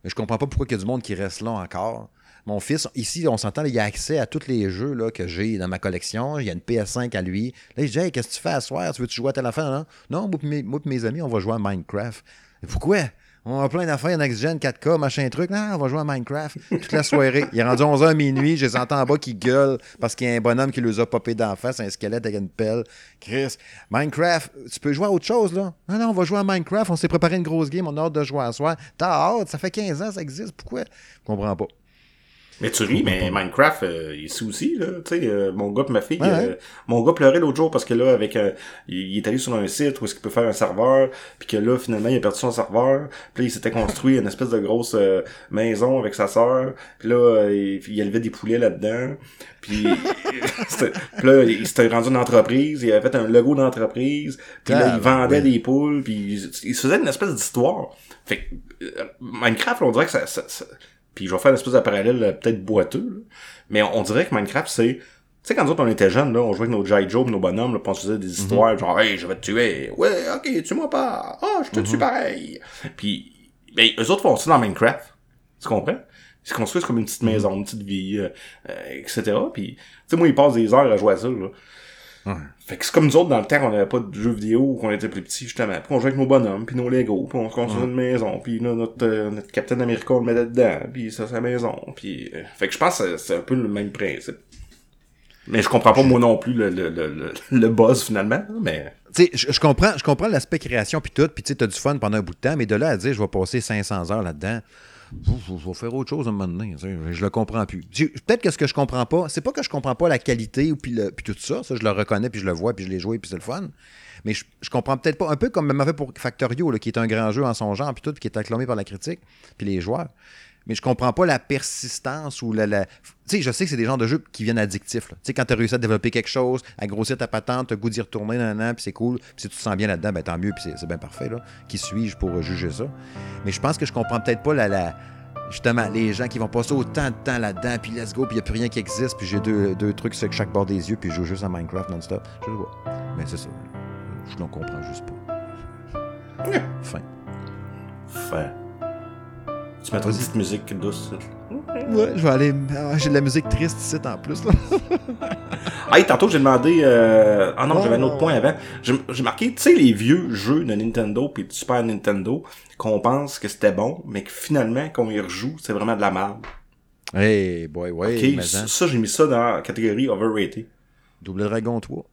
Mais je comprends pas pourquoi il y a du monde qui reste là encore. Mon fils, ici, on s'entend, il a accès à tous les jeux là, que j'ai dans ma collection. Il y a une PS5 à lui. Là, il dit Hey, qu'est-ce que tu fais à soir? Tu veux-tu jouer à telle affaire? Non, non moi et mes, amis, on va jouer à Minecraft. Pourquoi? On a plein d'affaires, Next Gen, 4K, machin truc. Non, on va jouer à Minecraft toute la soirée. Il est rendu 11h minuit, je les entends en bas qui gueulent parce qu'il y a un bonhomme qui les a popé d'en face, un squelette avec une pelle. Chris, Minecraft, tu peux jouer à autre chose, là? Non, non, on va jouer à Minecraft, on s'est préparé une grosse game, on a hâte de jouer à soir. T'as hâte, ça fait 15 ans, ça existe, pourquoi? Je comprends pas. Mais tu ris, mais Minecraft, euh, ici aussi, là, tu sais, euh, mon gars ma fille, Ouais, euh, mon gars pleurait l'autre jour parce que là, avec un, il, est allé sur un site où est-ce qu'il peut faire un serveur, puis que là, finalement, il a perdu son serveur, puis là, il s'était construit une espèce de grosse euh, maison avec sa sœur, puis là, euh, il, il élevait des poulets là-dedans, puis là, il s'était rendu une entreprise, il avait fait un logo d'entreprise, puis là, il vendait ouais. des poules, puis il, il se faisait une espèce d'histoire. Fait que, euh, Minecraft, on dirait que ça, ça- ça- puis je vais faire une espèce de parallèle euh, peut-être boiteux, là. mais on dirait que Minecraft, c'est... Tu sais, quand nous autres, on était jeunes, là, on jouait avec nos G.I. Joe, nos bonhommes, là, pis on se faisait des histoires, genre, hey, je vais te tuer. Ouais, ok, tue-moi pas. Ah, je te tue pareil. Puis, ben, eux autres font ça dans Minecraft. Tu comprends? Ils se construisent comme une petite maison, une petite vie, euh, euh, etc. Puis, tu sais, moi, ils passent des heures à jouer à ça, là. Ouais. Fait que c'est comme nous autres, dans le temps, qu'on n'avait pas de jeux vidéo, qu'on était plus petits, justement. Puis on jouait avec nos bonhommes, puis nos Legos, puis on se construisait une maison, puis là, notre, euh, notre Captain America, on le mettait dedans, puis ça, c'est la maison. Puis, euh, fait que je pense que c'est un peu le même principe. Mais je comprends pas, moi non plus, le, le, le, le, le buzz, finalement, mais... Tu sais, je, je comprends, je comprends l'aspect création puis tout, puis tu sais, t'as du fun pendant un bout de temps, mais de là à dire, je vais passer 500 heures là-dedans, je vais faire autre chose à un moment donné. Je, le comprends plus. Peut-être que ce que je comprends pas, c'est pas que je comprends pas la qualité ou puis, le- puis tout ça, ça je le reconnais puis je le vois puis je l'ai joué puis c'est le fun. Mais je, comprends peut-être pas un peu comme m'a fait pour Factorio, qui est un grand jeu en son genre puis tout, puis qui est acclamé par la critique puis les joueurs. Mais je comprends pas la persistance ou la. Tu sais, je sais que c'est des genres de jeux qui viennent addictifs. Tu sais, quand tu as réussi à développer quelque chose, à grossir ta patente, tu as le goût d'y retourner, nan, puis c'est cool. Puis si tu te sens bien là-dedans, ben tant mieux, puis c'est- bien parfait. Là. Qui suis-je pour juger ça? Mais je pense que je comprends peut-être pas la, la- Justement, les gens qui vont passer autant de temps là-dedans, puis let's go, puis il a plus rien qui existe, puis j'ai deux, deux trucs sur chaque bord des yeux, puis je joue juste à Minecraft non-stop. Je sais pas. Mais c'est ça. Je ne comprends juste pas. Fin. Fin. Tu mettras une petite musique douce. Ouais, je vais aller. ah, j'ai de la musique triste ici en plus. Là. Hey, tantôt, j'ai demandé... Euh... Ah non, j'avais un autre ouais, point avant. J'ai marqué, tu sais, les vieux jeux de Nintendo puis de Super Nintendo qu'on pense que c'était bon, mais que finalement, quand on y rejoue, c'est vraiment de la merde. Hey, boy, ouais. Ok, mais ça, hein. ça, j'ai mis ça dans la catégorie overrated. Double Dragon 3.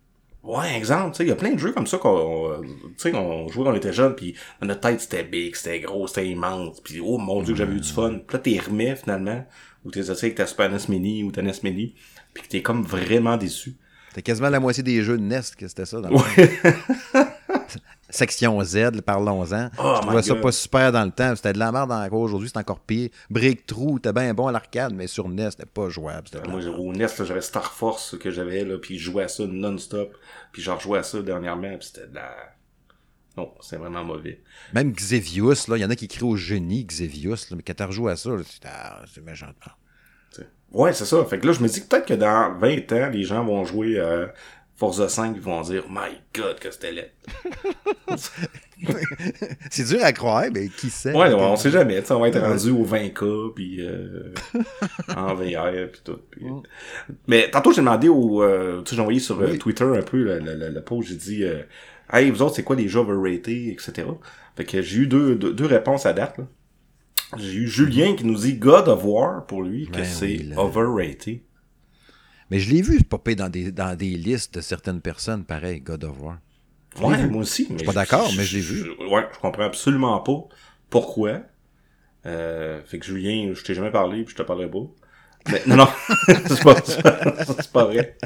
Ouais, exemple, tu sais, il y a plein de jeux comme ça qu'on, euh, tu sais, on jouait quand on était jeune, puis notre tête, c'était big, c'était gros, c'était immense, puis oh mon dieu, que j'avais eu du fun. Puis là, t'es remets, finalement, ou t'es essayé avec ta Super NES Mini ou ta NES Mini, puis que t'es comme vraiment déçu. C'était quasiment la moitié des jeux de NES que c'était ça. Dans le Ouais. Section Z, parlons-en. Oh je trouvais ça God. pas super dans le temps. C'était de la merde encore aujourd'hui, c'est encore pire. Breakthrough, t'es bien bon à l'arcade, mais sur NES, c'était pas jouable. Moi, au NES, j'avais Star Force que j'avais, là, puis je jouais à ça non-stop, puis j'en rejouais à ça dernièrement, puis c'était de la... Non, c'est vraiment mauvais. Même Xevious, là, il y en a qui crient au génie, Xevious, là, mais quand t'as rejoué à ça, là, c'est ah, méchant de. Ouais, c'est ça. Fait que là, je me dis que peut-être que dans 20 ans, les gens vont jouer euh, Forza 5, ils vont dire « My God, que c'était laid. C'est dur à croire, mais qui sait? Ouais, on sait jamais. on va être rendu au 20K, puis euh, en VR, puis tout. puis- Mais tantôt, j'ai demandé au... Euh, tu sais, j'ai envoyé sur euh, Oui. Twitter un peu le, le, le, le post. J'ai dit euh, Hey, vous autres, c'est quoi les jeux overrated, etc. » Fait que j'ai eu deux, deux, deux réponses à date. J'ai eu Julien qui nous dit God of War, pour lui, que Ben c'est oui, overrated. Mais je l'ai vu popper dans des, dans des listes de certaines personnes, pareil, God of War. Ouais, moi aussi. Mais pas d'accord, mais je l'ai vu. Ouais, je comprends absolument pas pourquoi. Euh, fait que Julien, je t'ai jamais parlé, puis je te parlerai pas. Mais, non, non, c'est pas, c'est pas vrai.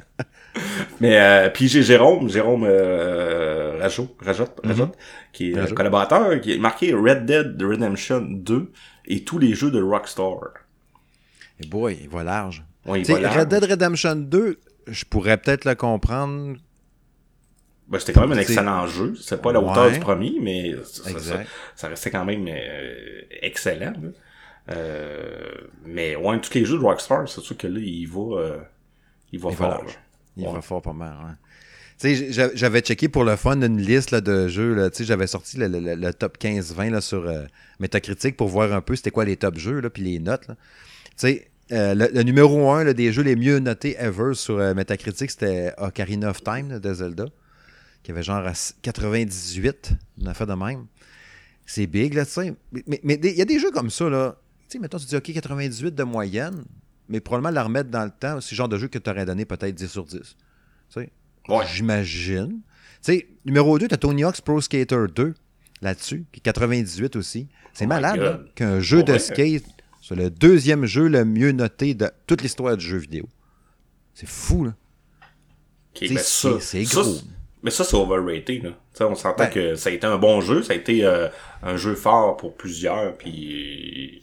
Mais euh, puis j'ai Jérôme, Jérôme euh, Rajot, Rajot, Rajot, qui est Rajot. collaborateur, qui a marqué Red Dead Redemption 2 et tous les jeux de Rockstar. Et boy, il va large. Va. Red Dead Redemption 2, je pourrais peut-être le comprendre. Ben, c'était quand même un excellent jeu. C'est pas à la hauteur Ouais. du premier, mais ça, ça- Exact. ça restait quand même euh, excellent. là. Euh, mais ouais, tous les jeux de Rockstar, c'est sûr que là, il va, euh, il va Il va fort. là. Il Ouais. va fort pas mal. hein. J'avais checké pour le fun une liste là, de jeux. J'avais sorti le, le- le- le top 15-20 là, sur euh, Metacritic pour voir un peu c'était quoi les top jeux, là, puis les notes. là. Euh, le, le numéro 1 des jeux les mieux notés ever sur euh, Metacritic, c'était Ocarina of Time là, de Zelda, qui avait genre à 98, une affaire de même. C'est big, là, tu sais. Mais- il y a des jeux comme ça, là. Tu sais, mettons, tu dis, OK, 98 de moyenne, mais probablement la remettre dans le temps, c'est le genre de jeu que tu aurais donné peut-être 10 sur 10. Tu sais, Ouais. j'imagine. Tu sais, numéro 2, tu as Tony Hawk's Pro Skater 2 là-dessus, qui est 98 aussi. C'est Oh malade, qu'un jeu de skate soit le deuxième jeu le mieux noté de toute l'histoire du jeu vidéo. C'est fou, là. Ben, c'est- c'est ça, gros. c'est- mais ça, c'est overrated. Là. On s'entend Ben. que ça a été un bon jeu, ça a été euh, un jeu fort pour plusieurs, puis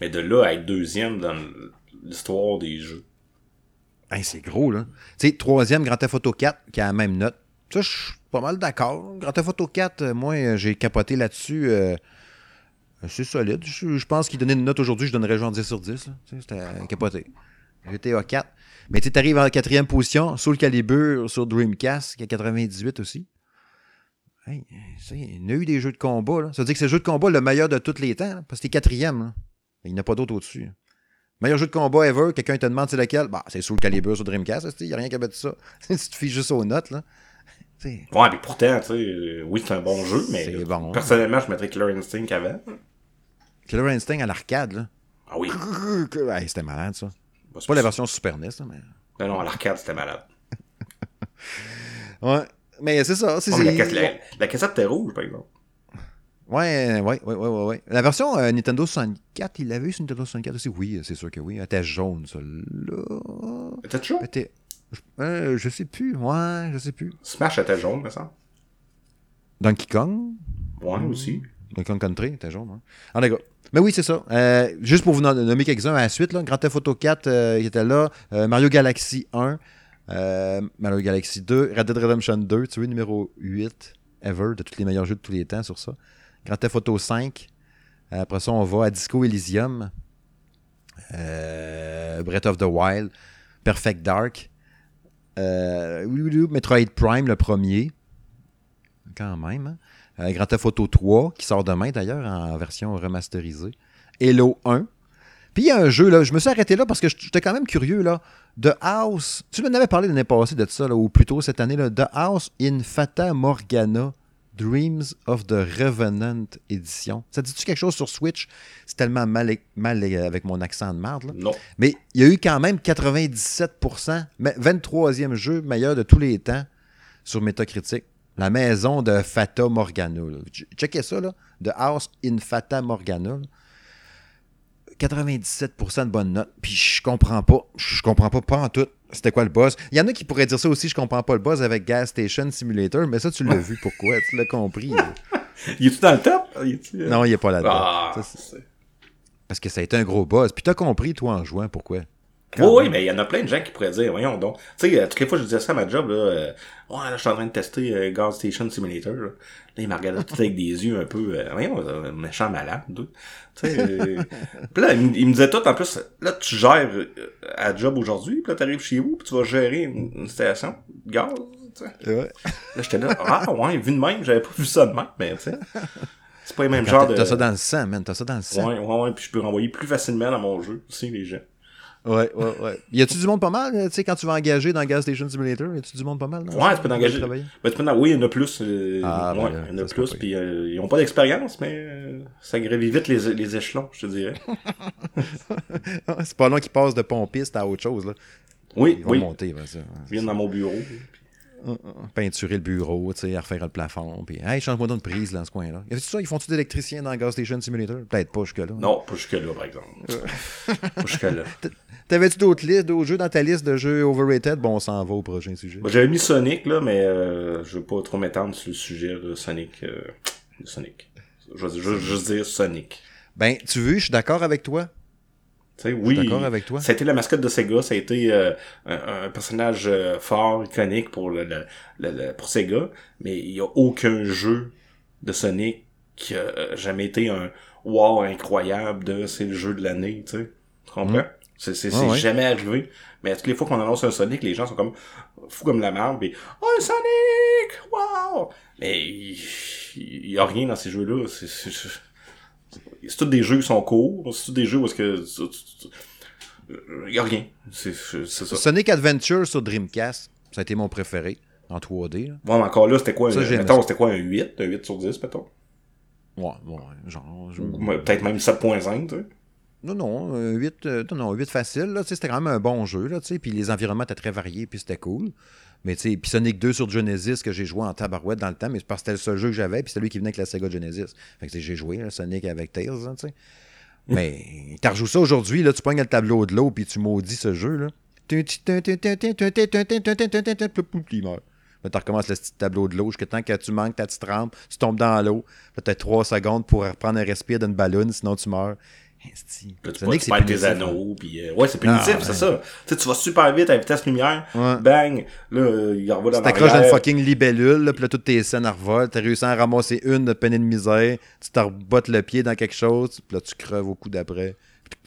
mais de là à être deuxième dans l'histoire des jeux. Hey, c'est gros, là. Tu sais, troisième, Grand Theft Auto 4, qui a la même note. Ça, je suis pas mal d'accord. Grand Theft Auto 4, euh, moi, euh, j'ai capoté là-dessus. euh, c'est solide. Je, je pense qu'il donnait une note aujourd'hui, je donnerais genre 10 sur 10. là. Tu sais, C'était euh, capoté. GTA 4. Mais tu arrives en quatrième position, Soul Calibur sur Dreamcast, qui a 98 aussi. Hey, ça, il y en a eu des jeux de combat. Là. Ça veut dire que c'est le jeu de combat le meilleur de tous les temps, là, parce que c'est quatrième. Là. Il n'y en a pas d'autre au-dessus. là. Meilleur jeu de combat ever, quelqu'un te demande c'est lequel? Bah, c'est sous le calibre sur Dreamcast, il n'y a rien qu'à battre ça? tu te fies juste aux notes, là. T'sais. Ouais, mais pourtant, tu sais, euh, oui, c'est un bon jeu, mais bon, personnellement, je mettrais Killer Instinct avant. Killer Instinct à l'arcade, là. Ah oui. C'était malade, ça. Bah, c'est pas la version Super NES, là, mais. Non, non, à l'arcade, c'était malade. ouais. Mais c'est ça. C'est, oh, la, la, la, cassette était rouge, par exemple. Ouais, ouais, ouais, ouais, ouais, La version euh, Nintendo 64, il l'avait eu sur Nintendo 64 aussi? Oui, c'est sûr que oui. Elle était jaune, celle-là. Elle était jaune? était... Euh, je sais plus, ouais, je sais plus. Smash était jaune, me semble. Donkey Kong? Ouais, aussi. Donkey Kong Country était jaune. Ah, d'accord. Mais oui, c'est ça. Euh, juste pour vous nommer quelques-uns à la suite, là, Grand Theft Auto 4 euh, il était là, euh, Mario Galaxy 1, Mario Galaxy 2, Red Dead Redemption 2, tu vois, numéro 8 ever de tous les meilleurs jeux de tous les temps sur ça. Grand Theft Auto 5. Après ça, on va à Disco Elysium. Breath of the Wild. Perfect Dark. Metroid Prime, le premier. Quand même. Hein? Euh, Grand Theft Auto 3, qui sort demain d'ailleurs en version remasterisée. Halo 1. Puis il y a un jeu, là, je me suis arrêté là parce que j'étais quand même curieux, là. The House, tu m'en avais parlé l'année passée de ça, là, ou plutôt cette année, là. The House in Fata Morgana, Dreams of the Revenant Edition. Ça dit-tu quelque chose sur Switch? C'est tellement mal, mal avec mon accent de marde, là. Non. Mais il y a eu quand même 97%, 23e jeu meilleur de tous les temps sur Metacritic. La maison de Fata Morgana. Checkez ça, là. The House in Fata Morgana. 97% de bonnes notes. Puis je comprends pas. Je comprends pas, pas en tout. C'était quoi le buzz? Il y en a qui pourraient dire ça aussi, je comprends pas le buzz avec Gas Station Simulator, mais ça, tu l'as vu. Pourquoi? Tu l'as compris. il est-tu dans le top? Euh? Non, il est pas là-dedans. Ah, parce que ça a été un gros buzz. Puis t'as compris, toi, en jouant, pourquoi? Oui, oui, mais il y en a plein de gens qui pourraient dire, voyons donc. Tu sais, toutes les fois je disais ça à ma job, là, euh, ouais, là, je suis en train de tester euh, Gas Station Simulator. Là, là il m'a regardé tout avec des yeux un peu, euh, voyons, euh, méchant malade, Tu sais, euh, puis là, il, me disait tout, en plus, là, tu gères à job aujourd'hui, puis là, t'arrives chez vous, puis tu vas gérer une, station de gaz, tu sais. Ouais. Là, j'étais là, ah, ouais, vu de même, j'avais pas vu ça de même, mais tu sais. C'est pas le même genre de... T'as ça dans le sang, man, t'as ça dans le sang. Ouais, ouais, ouais, puis je peux renvoyer plus facilement dans mon jeu, aussi, les gens. Ouais, ouais, ouais. Y a-tu du monde pas mal, tu sais, quand tu vas engager dans Gas Station Simulator? Y a-tu du monde pas mal? ouais, tu peux t'engager. Ben, tu peux oui, il y en a plus. Euh, ah, ouais, ben, il y en a plus, puis euh, ils ont pas d'expérience, mais euh, ça gravit vite les, les échelons, je te dirais. c'est pas long qu'ils passent de pompiste à autre chose, là. Oui, ils vont oui. monter, ben, ça. Ils viennent dans mon bureau. Peinturer le bureau, tu sais, refaire le plafond, puis hey, change-moi d'une prise dans ce coin-là. Y a ça, ils font-tu d'électricien dans Gas Station Simulator? Peut-être pas jusque-là. Non, pas jusque-là, par exemple. pas jusque-là. T'avais-tu d'autres listes, d'autres jeux dans ta liste de jeux overrated? Bon, on s'en va au prochain sujet. J'avais mis Sonic, là, mais euh, je veux pas trop m'étendre sur le sujet de Sonic. Euh, Sonic. Je veux juste dire Sonic. Ben, tu veux, je suis d'accord avec toi. Oui, d'accord avec toi. Ça a été la mascotte de Sega, ça a été euh, un, personnage euh, fort, iconique pour le, le, pour Sega, mais il y a aucun jeu de Sonic qui a jamais été un wow incroyable de c'est le jeu de l'année, tu sais. Tu comprends? Mm. C'est c'est jamais arrivé. Mais toutes les fois qu'on annonce un Sonic, les gens sont comme fous comme la merde, pis Oh un Sonic! Wow! Mais il, y a rien dans ces jeux-là. C'est, c'est, tous des jeux qui sont courts, c'est tous des jeux où est-ce que il y a rien. C'est, ça. Sonic Adventure sur Dreamcast, ça a été mon préféré en 3D. Là. Bon, encore là, c'était quoi, ça, un, mettons, c'était quoi un 8, un 8 sur 10, mettons? Ouais, ouais, genre. Peut-être même 7.5, tu sais. Non, non, 8, euh, non, 8 facile. Là, c'était quand même un bon jeu. Là, puis les environnements étaient très variés, puis c'était cool. Mais tu sais, puis Sonic 2 sur Genesis que j'ai joué en tabarouette dans le temps, mais c'est parce que c'était le seul jeu que j'avais, puis c'était lui qui venait avec la Sega Genesis. Fait que j'ai joué Sonic avec Tails, hein, tu sais. Mais t'as rejoué ça aujourd'hui, là, tu pognes le tableau de l'eau, puis tu maudis ce jeu, là. Il meurt. Tu recommences le petit tableau de l'eau jusqu'à temps que tu manques ta petite rampe, tu tombes dans l'eau, peut-être 3 secondes pour reprendre un respire d'une ballonne, sinon tu meurs. Tu peux tes anneaux, puis euh, ouais, c'est punitif, c'est ça. Tu sais, tu vas super vite à vitesse lumière, bang, là, il revoit dans t'accroches dans une fucking libellule, là, puis là, toutes tes scènes revolent, t'as réussi à ramasser une de peine de misère, tu te rebottes le pied dans quelque chose, puis là, tu creves au coup d'après.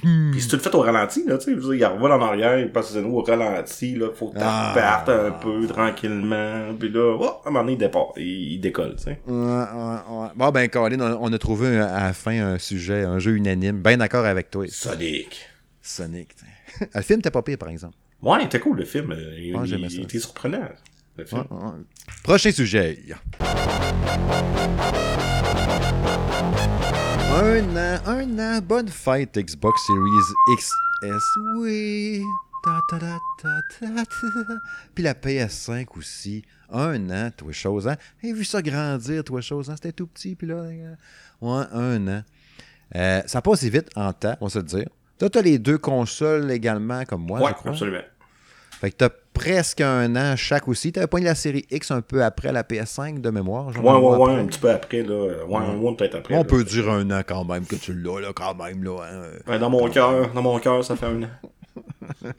Pis si tu le fais au ralenti, là, tu sais, il revole en arrière, il passe ses anneaux au ralenti, là, faut que ah. un peu tranquillement, puis là, oh, à un moment donné, il, départ, il, décolle, tu sais. Ouais, ouais, ouais. Bon, ben, Colin, on, a trouvé à la fin un sujet, un jeu unanime, bien d'accord avec toi. Sonic. Sonic. le film était pas pire, par exemple. Ouais, il était cool le film. Euh, Il, Ouais, il ça. était surprenant. Ouais, ouais. Prochain sujet. Un an, un an, bonne fête Xbox Series XS, oui. Ta, ta, ta. Puis la PS5 aussi. Un an, toi, chose, hein? J'ai vu ça grandir, toi, chose, hein? C'était tout petit, puis là, euh, ouais, un an. Euh, ça passe vite en temps, on va se le dire. Toi, t'as les deux consoles également, comme moi, ouais, je crois. absolument. Fait que t'as presque un an chaque aussi. T'avais pas la série X un peu après la PS5 de mémoire. genre Ouais, un ouais, ouais, après. un petit peu après, là. Ouais, un mois peut-être après. On là. peut dire un an quand même que tu l'as, là, quand même, là. hein. Ouais, dans mon cœur, dans mon cœur, ça fait un an.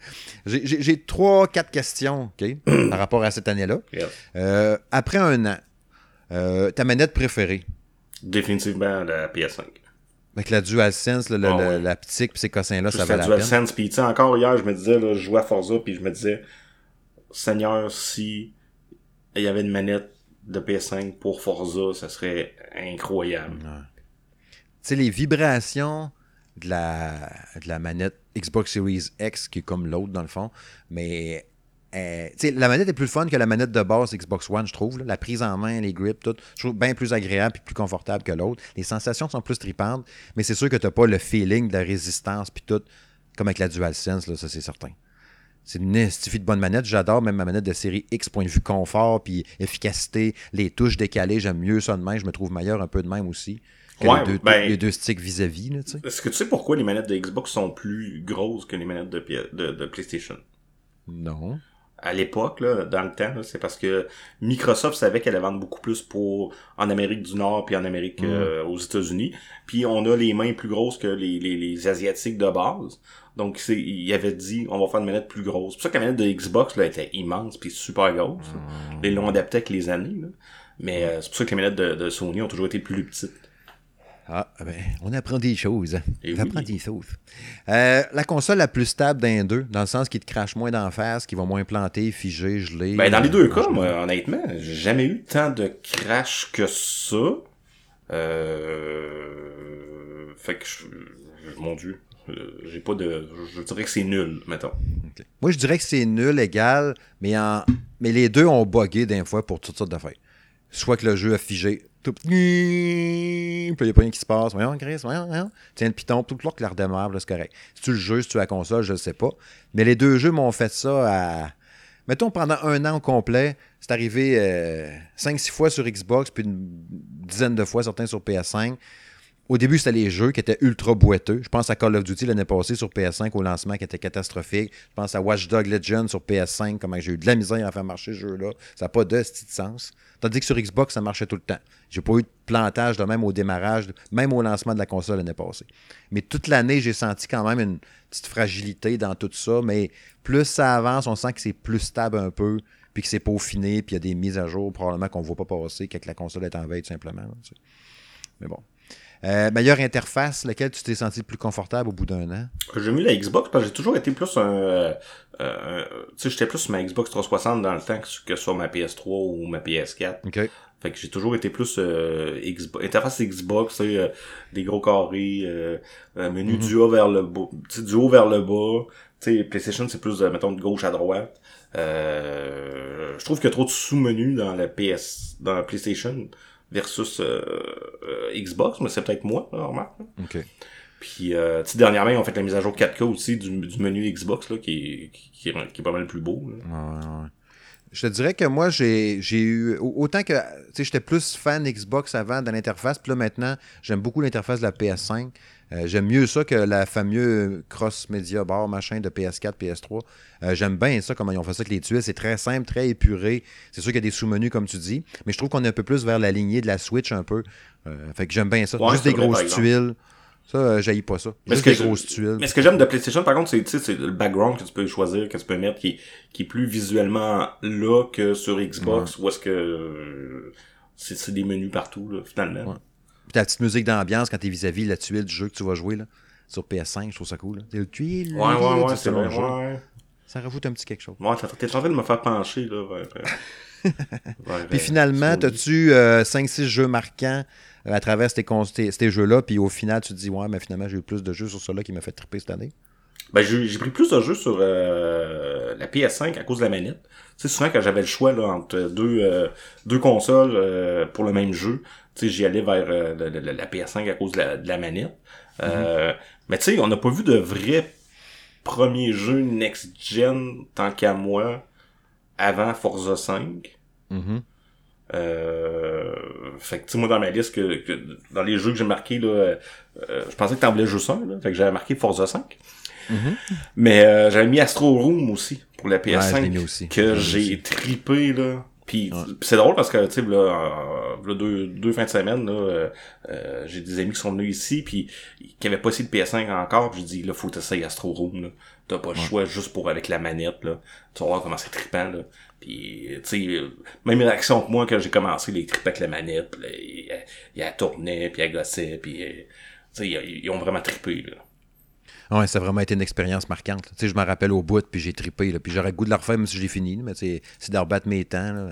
J'ai- trois, quatre questions, OK, par rapport à cette année-là. Yes. Euh, après un an, euh, ta manette préférée, Définitivement la PS5. avec la DualSense, là, le- Ah ouais. la petite, puis ces cossins-là, ça va la la. DualSense. Puis, tu sais, encore hier, je me disais, là, je jouais à Forza, puis je me disais, Seigneur, si il y avait une manette de PS5 pour Forza, ça serait incroyable. Tu sais, les vibrations de la, de la manette Xbox Series X, qui est comme l'autre dans le fond, mais euh, la manette est plus fun que la manette de base Xbox One, je trouve. La prise en main, les grips, tout. Je trouve bien plus agréable et plus confortable que l'autre. Les sensations sont plus tripantes, mais c'est sûr que tu n'as pas le feeling de la résistance puis tout, comme avec la DualSense, là, ça c'est certain. C'est une estifie de bonne manette. J'adore même ma manette de série X, point de vue confort puis efficacité. Les touches décalées, j'aime mieux ça de même. Je me trouve meilleur un peu de même aussi. Que Ouais, les, deux, ben- les deux sticks vis-à-vis. Est-ce que tu sais pourquoi les manettes de Xbox sont plus grosses que les manettes de, de, de PlayStation? Non. À l'époque, là, dans le temps, là, c'est parce que Microsoft savait qu'elle allait vendre beaucoup plus pour en Amérique du Nord puis en Amérique euh, aux États-Unis. Puis on a les mains plus grosses que les, les, les asiatiques de base. Donc c'est, il avait dit on va faire une manette plus grosse. C'est pour ça que la manette de Xbox là était immense puis super grosse. Ils l'ont adapté avec les années. là. Mais euh, c'est pour ça que les manettes de, de Sony ont toujours été plus petites. Ah, ben, on apprend des choses. Eh on apprend oui. des choses. Euh, la console la plus stable d'un deux, dans le sens qui te crache moins d'en face, qui va moins planter, figer, geler. Ben, dans les deux cas, Euh, moi, honnêtement, j'ai jamais eu tant de crash que ça. Euh... Fait que, je... mon dieu, euh, j'ai pas de... Je dirais que c'est nul, mettons. Moi, je dirais que c'est nul, égal, mais, en... mais les deux ont buggé d'un fois pour toutes sortes d'affaires. Soit que le jeu a figé, Puis il n'y a pas rien qui se passe. Voyons, Chris, voyons, voyons. Tiens le piton, tout le que la redémarre, c'est correct. Si tu le jeu, si tu la console, je ne sais pas. Mais les deux jeux m'ont fait ça à... Mettons, pendant un an complet, c'est arrivé 5-6 fois sur Xbox, puis une dizaine de fois, certains sur PS5. Au début, c'était les jeux qui étaient ultra boiteux. Je pense à Call of Duty l'année passée sur PS5 au lancement qui était catastrophique. Je pense à Watch Dogs Legion sur PS5, comment j'ai eu de la misère à faire marcher ce jeu-là. Ça n'a pas de petit sens. Tandis que sur Xbox, ça marchait tout le temps. J'ai pas eu de plantage de même au démarrage, même au lancement de la console l'année passée. Mais toute l'année, j'ai senti quand même une petite fragilité dans tout ça. Mais plus ça avance, on sent que c'est plus stable un peu, puis que c'est peaufiné, puis il y a des mises à jour probablement qu'on ne voit pas passer, quand la console est en veille tout simplement. Mais bon. Euh, meilleure interface, laquelle tu t'es senti plus confortable au bout d'un an? J'ai mis la Xbox parce que j'ai toujours été plus un... euh, euh, tu sais, j'étais plus sur ma Xbox 360 dans le temps que, que sur ma PS3 ou ma PS4. OK. Fait que j'ai toujours été plus euh, Xbox, interface Xbox, euh, des gros carrés, euh, menu du haut vers le bas, du haut vers le bas. Tu sais, PlayStation c'est plus, euh, mettons, de gauche à droite. Euh, je trouve qu'il y a trop de sous-menus dans la PS, dans la PlayStation versus euh, euh, Xbox, mais c'est peut-être moi, là, remarque. là. OK. Puis, euh, tu sais, dernièrement, ils ont fait la mise à jour 4K aussi du, du menu Xbox, là, qui est, qui, qui est, qui est pas mal plus beau. là. Ouais, ouais, ouais. Je te dirais que moi, j'ai j'ai eu. au- Autant que. Tu sais, j'étais plus fan Xbox avant dans l'interface, puis là, maintenant, j'aime beaucoup l'interface de la PS5. Euh, j'aime mieux ça que la fameuse cross-media bar machin de PS4, PS3. Euh, j'aime bien ça, comment ils ont fait ça avec les tuiles. C'est très simple, très épuré. C'est sûr qu'il y a des sous-menus, comme tu dis, mais je trouve qu'on est un peu plus vers la lignée de la Switch, un peu. Euh, fait que j'aime bien ça. Ouais, Juste des vrai, grosses tuiles. Ça, j'haïs pas ça. Mais Juste des grosses tuiles. Mais ce que j'aime de PlayStation, par contre, c'est, le background que tu peux choisir, que tu peux mettre, qui, est- qui est plus visuellement là que sur Xbox, où est-ce que c'est, c'est des menus partout, là, finalement. Ouais. Puis ta petite musique d'ambiance quand t'es vis-à-vis la tuile du jeu que tu vas jouer là, sur PS5, je trouve ça cool. C'est le tuile. Ouais, ouais, ouais, c'est le jeu. ouais. Ça rajoute un petit quelque chose. Ouais, t'es en train de me faire pencher, là, vers, vers- vers, Puis finalement, t'as-tu euh, 5-6 jeux marquants euh, à travers ces, ces- ces jeux-là, puis au final, tu te dis, ouais, mais finalement, j'ai eu plus de jeux sur ceux-là qui m'a fait triper cette année? Ben, j'ai j'ai pris plus de jeux sur euh, la PS5 à cause de la manette. Tu sais, souvent quand j'avais le choix là, entre deux, euh, deux consoles euh, pour le même jeu, tu sais, j'y allais vers euh, la PS5 à cause de la, de la manette. Euh, Mais tu sais, on n'a pas vu de vrai premier jeu next-gen, tant qu'à moi, avant Forza 5. Mhm. Euh, fait que tu sais moi dans ma liste que, que- dans les jeux que j'ai marqués là, euh, euh, je pensais que t'en voulais juste un là, fait que j'avais marqué Forza 5. Mais euh, j'avais mis Astro Room aussi pour la Ouais, je l'ai PS5 mis aussi. que j'ai tripé là. Puis Ouais. c'est drôle parce que tu sais là, là, deux deux fins de semaine là, euh, euh, j'ai des amis qui sont venus ici puis qui avaient pas essayé de PS5 encore, puis j'ai dit là faut t'essayer Astro Room là. T'as pas le choix juste pour avec la manette là. Tu vas voir comment c'est trippant là. Puis tu sais même réaction que moi quand j'ai commencé les tripper avec la manette, puis là, il, il, elle tournait puis elle gossait puis tu sais ils, ils ont vraiment trippé là. Ouais, ça a vraiment été une expérience marquante. là. Tu sais, je me rappelle au bout, puis j'ai trippé. là. Puis j'aurais le goût de la refaire, même si je l'ai fini. là, Mais c'est de rebattre mes temps. là.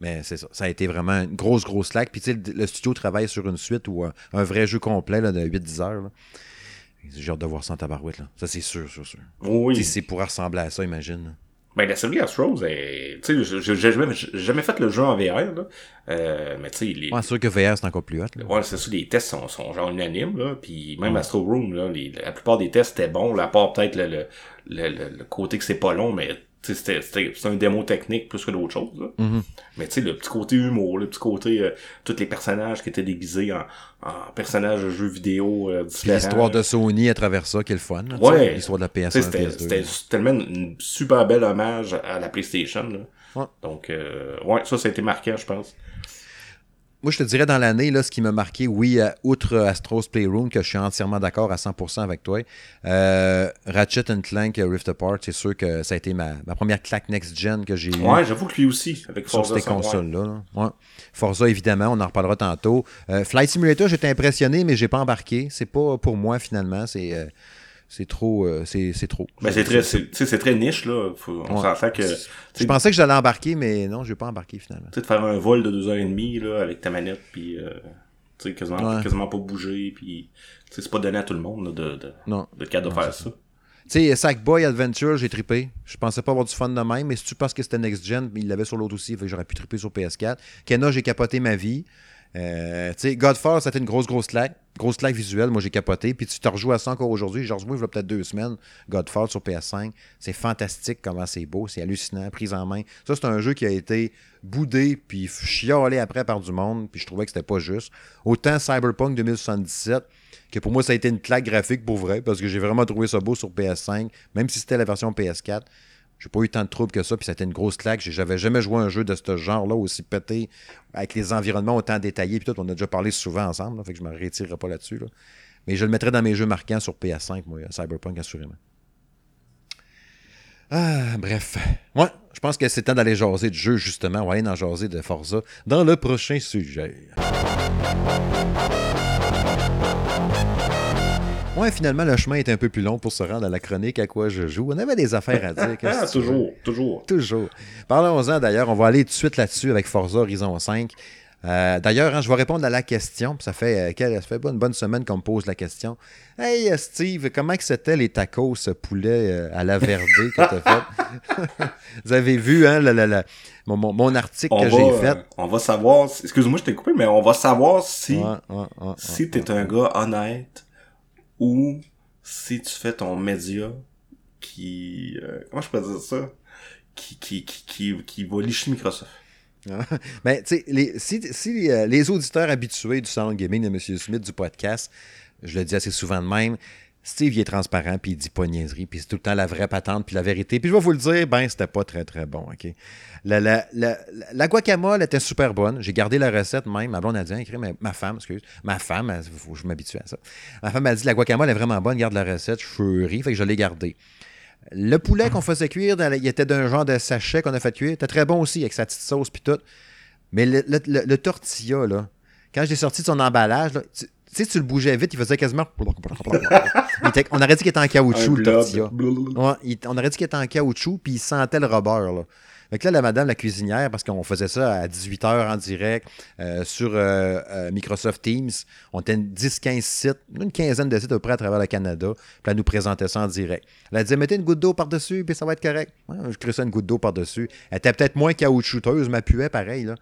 Mais c'est ça. Ça a été vraiment une grosse, grosse slack. Puis tu sais, le, le studio travaille sur une suite ou un, un vrai jeu complet là, de 8-10 heures. J'ai hâte de voir ça en tabarouette. Là. Ça, c'est sûr, sûr, sûr. Oui. Si c'est pour ressembler à ça, imagine. Ben, la série Astros, est- tu sais, j'ai jamais, jamais fait le jeu en VR, là. Euh, mais tu sais, les, Ouais, c'est sûr que VR, c'est encore plus hot. là. ouais, c'est ça, les tests sont, sont genre unanimes, là. Puis même Astro Room, là, les- la plupart des tests étaient bons, là, à part peut-être le, le, le, le- côté que c'est pas long, mais c'était, un démo technique plus que d'autres choses, là. Mhm. Mais tu sais, le petit côté humour, le petit côté, euh, tous les personnages qui étaient déguisés en, en personnages de jeux vidéo euh, différents. l'histoire de Sony à travers ça, qui est le fun. là, Ouais. L'histoire de la Tu PS1, sais, C'était PS2. c'était tellement une super belle hommage à la PlayStation. Là. Ouais. Donc, euh, ouais, ça, ça a été marquant, je pense. Moi, je te dirais dans l'année, là, ce qui m'a marqué, oui, euh, outre Astro's Playroom, que je suis entièrement d'accord à 100% avec toi, euh, Ratchet Clank euh, Rift Apart, c'est sûr que ça a été ma, ma première claque next-gen que j'ai eue Ouais, j'avoue que lui aussi, avec sur Forza ces ça, ouais. consoles-là. Ouais. Forza, évidemment, on en reparlera tantôt. Euh, Flight Simulator, j'étais impressionné, mais j'ai pas embarqué. C'est pas pour moi, finalement. C'est euh, c'est trop. euh, c'est c'est trop. Ben, c'est très, c'est, très niche, là. Faut- on Ouais. que, Je sais, pensais que j'allais embarquer, mais non, j'ai pas embarqué, finalement. tu sais, de faire un vol de deux heures et demie, là, avec ta manette, puis, euh, tu sais, quasiment, Ouais. quasiment pas bouger, puis, tu sais, c'est pas donné à tout le monde, là, de, de, Non. de cadre de faire ça. Tu sais, Sackboy Adventure, j'ai trippé. Je pensais pas avoir du fun de même, mais si tu penses que c'était next-gen, il l'avait sur l'autre aussi, fait que j'aurais pu tripper sur PS4. Kena, j'ai capoté ma vie. Euh, tu sais, Godfall, c'était une grosse, grosse claque. Grosse claque visuelle, moi j'ai capoté. Puis tu te rejoues à ça encore aujourd'hui. Genre, moi, il y a peut-être deux semaines, Godfall sur PS5. C'est fantastique comment c'est beau, c'est hallucinant, prise en main. Ça, c'est un jeu qui a été boudé puis chiolé après par du monde, puis je trouvais que c'était pas juste. Autant Cyberpunk 2077, que pour moi, ça a été une claque graphique pour vrai, parce que j'ai vraiment trouvé ça beau sur PS5, même si c'était la version PS4. J'ai pas eu tant de troubles que ça, puis ça a été une grosse claque. J'avais jamais joué un jeu de ce genre-là aussi pété, avec les environnements autant détaillés, puis tout. On a déjà parlé souvent ensemble, là, fait que je me retirerai pas là-dessus. là. Mais je le mettrais dans mes jeux marquants sur PS5, moi, Cyberpunk, assurément. Ah, bref. Ouais, je pense que c'est temps d'aller jaser de jeu, justement. On va aller dans jaser de Forza dans le prochain sujet. Ouais, finalement, le chemin est un peu plus long pour se rendre à la chronique à quoi je joue. On avait des affaires à dire. Ah, toujours, toujours. Toujours. Parlons-en d'ailleurs. On va aller tout de suite là-dessus avec Forza Horizon 5. Euh, d'ailleurs, hein, je vais répondre à la question. Ça fait, euh, quelle- ça fait une bonne semaine qu'on me pose la question. Hey euh, Steve, comment que c'était les tacos euh, poulet euh, à la verdée que tu as fait? Vous avez vu hein, la- la- la- mon, mon- mon article On que j'ai fait. on va savoir, excuse-moi, je t'ai coupé, mais on va savoir si, Ouais, ouais, ouais, si t'es un gars honnête ou si tu fais ton média qui euh, comment je peux dire ça? Qui qui qui qui, qui va licher Microsoft Mais tu sais, les- si, si, euh, les auditeurs habitués du salon gaming de M. Smith du podcast, je le dis assez souvent de même, Steve il est transparent puis il dit pas niaiserie puis c'est tout le temps la vraie patente puis la vérité. Puis je vais vous le dire, ben c'était pas très très bon, OK? La, la, la, la guacamole était super bonne. J'ai gardé la recette même. Ma blonde a dit, écrit, mais ma femme, excuse, ma femme, je m'habitue à ça. Ma femme m'a dit, la guacamole est vraiment bonne, garde la recette. Je suis fait que je l'ai gardée. Le poulet qu'on faisait cuire, il était d'un genre de sachet qu'on a fait cuire. Était très bon aussi, avec sa petite sauce puis tout. Mais le, tortilla, là, quand j'ai sorti de son emballage, là, sais, tu le bougeais vite, il faisait quasiment. Il était- on aurait dit qu'il était en caoutchouc, le tortilla. Ouais, il- on aurait dit qu'il était en caoutchouc, puis il sentait le rubber. Là. Fait que là, la madame, la cuisinière, parce qu'on faisait ça à 18h en direct euh, sur euh, euh, Microsoft Teams, on était une 10-15 sites, une quinzaine de sites à peu près à travers le Canada, puis elle nous présentait ça en direct. Elle disait, mettez une goutte d'eau par-dessus, puis ça va être correct. Ouais, je crissais une goutte d'eau par-dessus. Elle était peut-être moins caoutchouteuse, mais elle puait pareil. Là.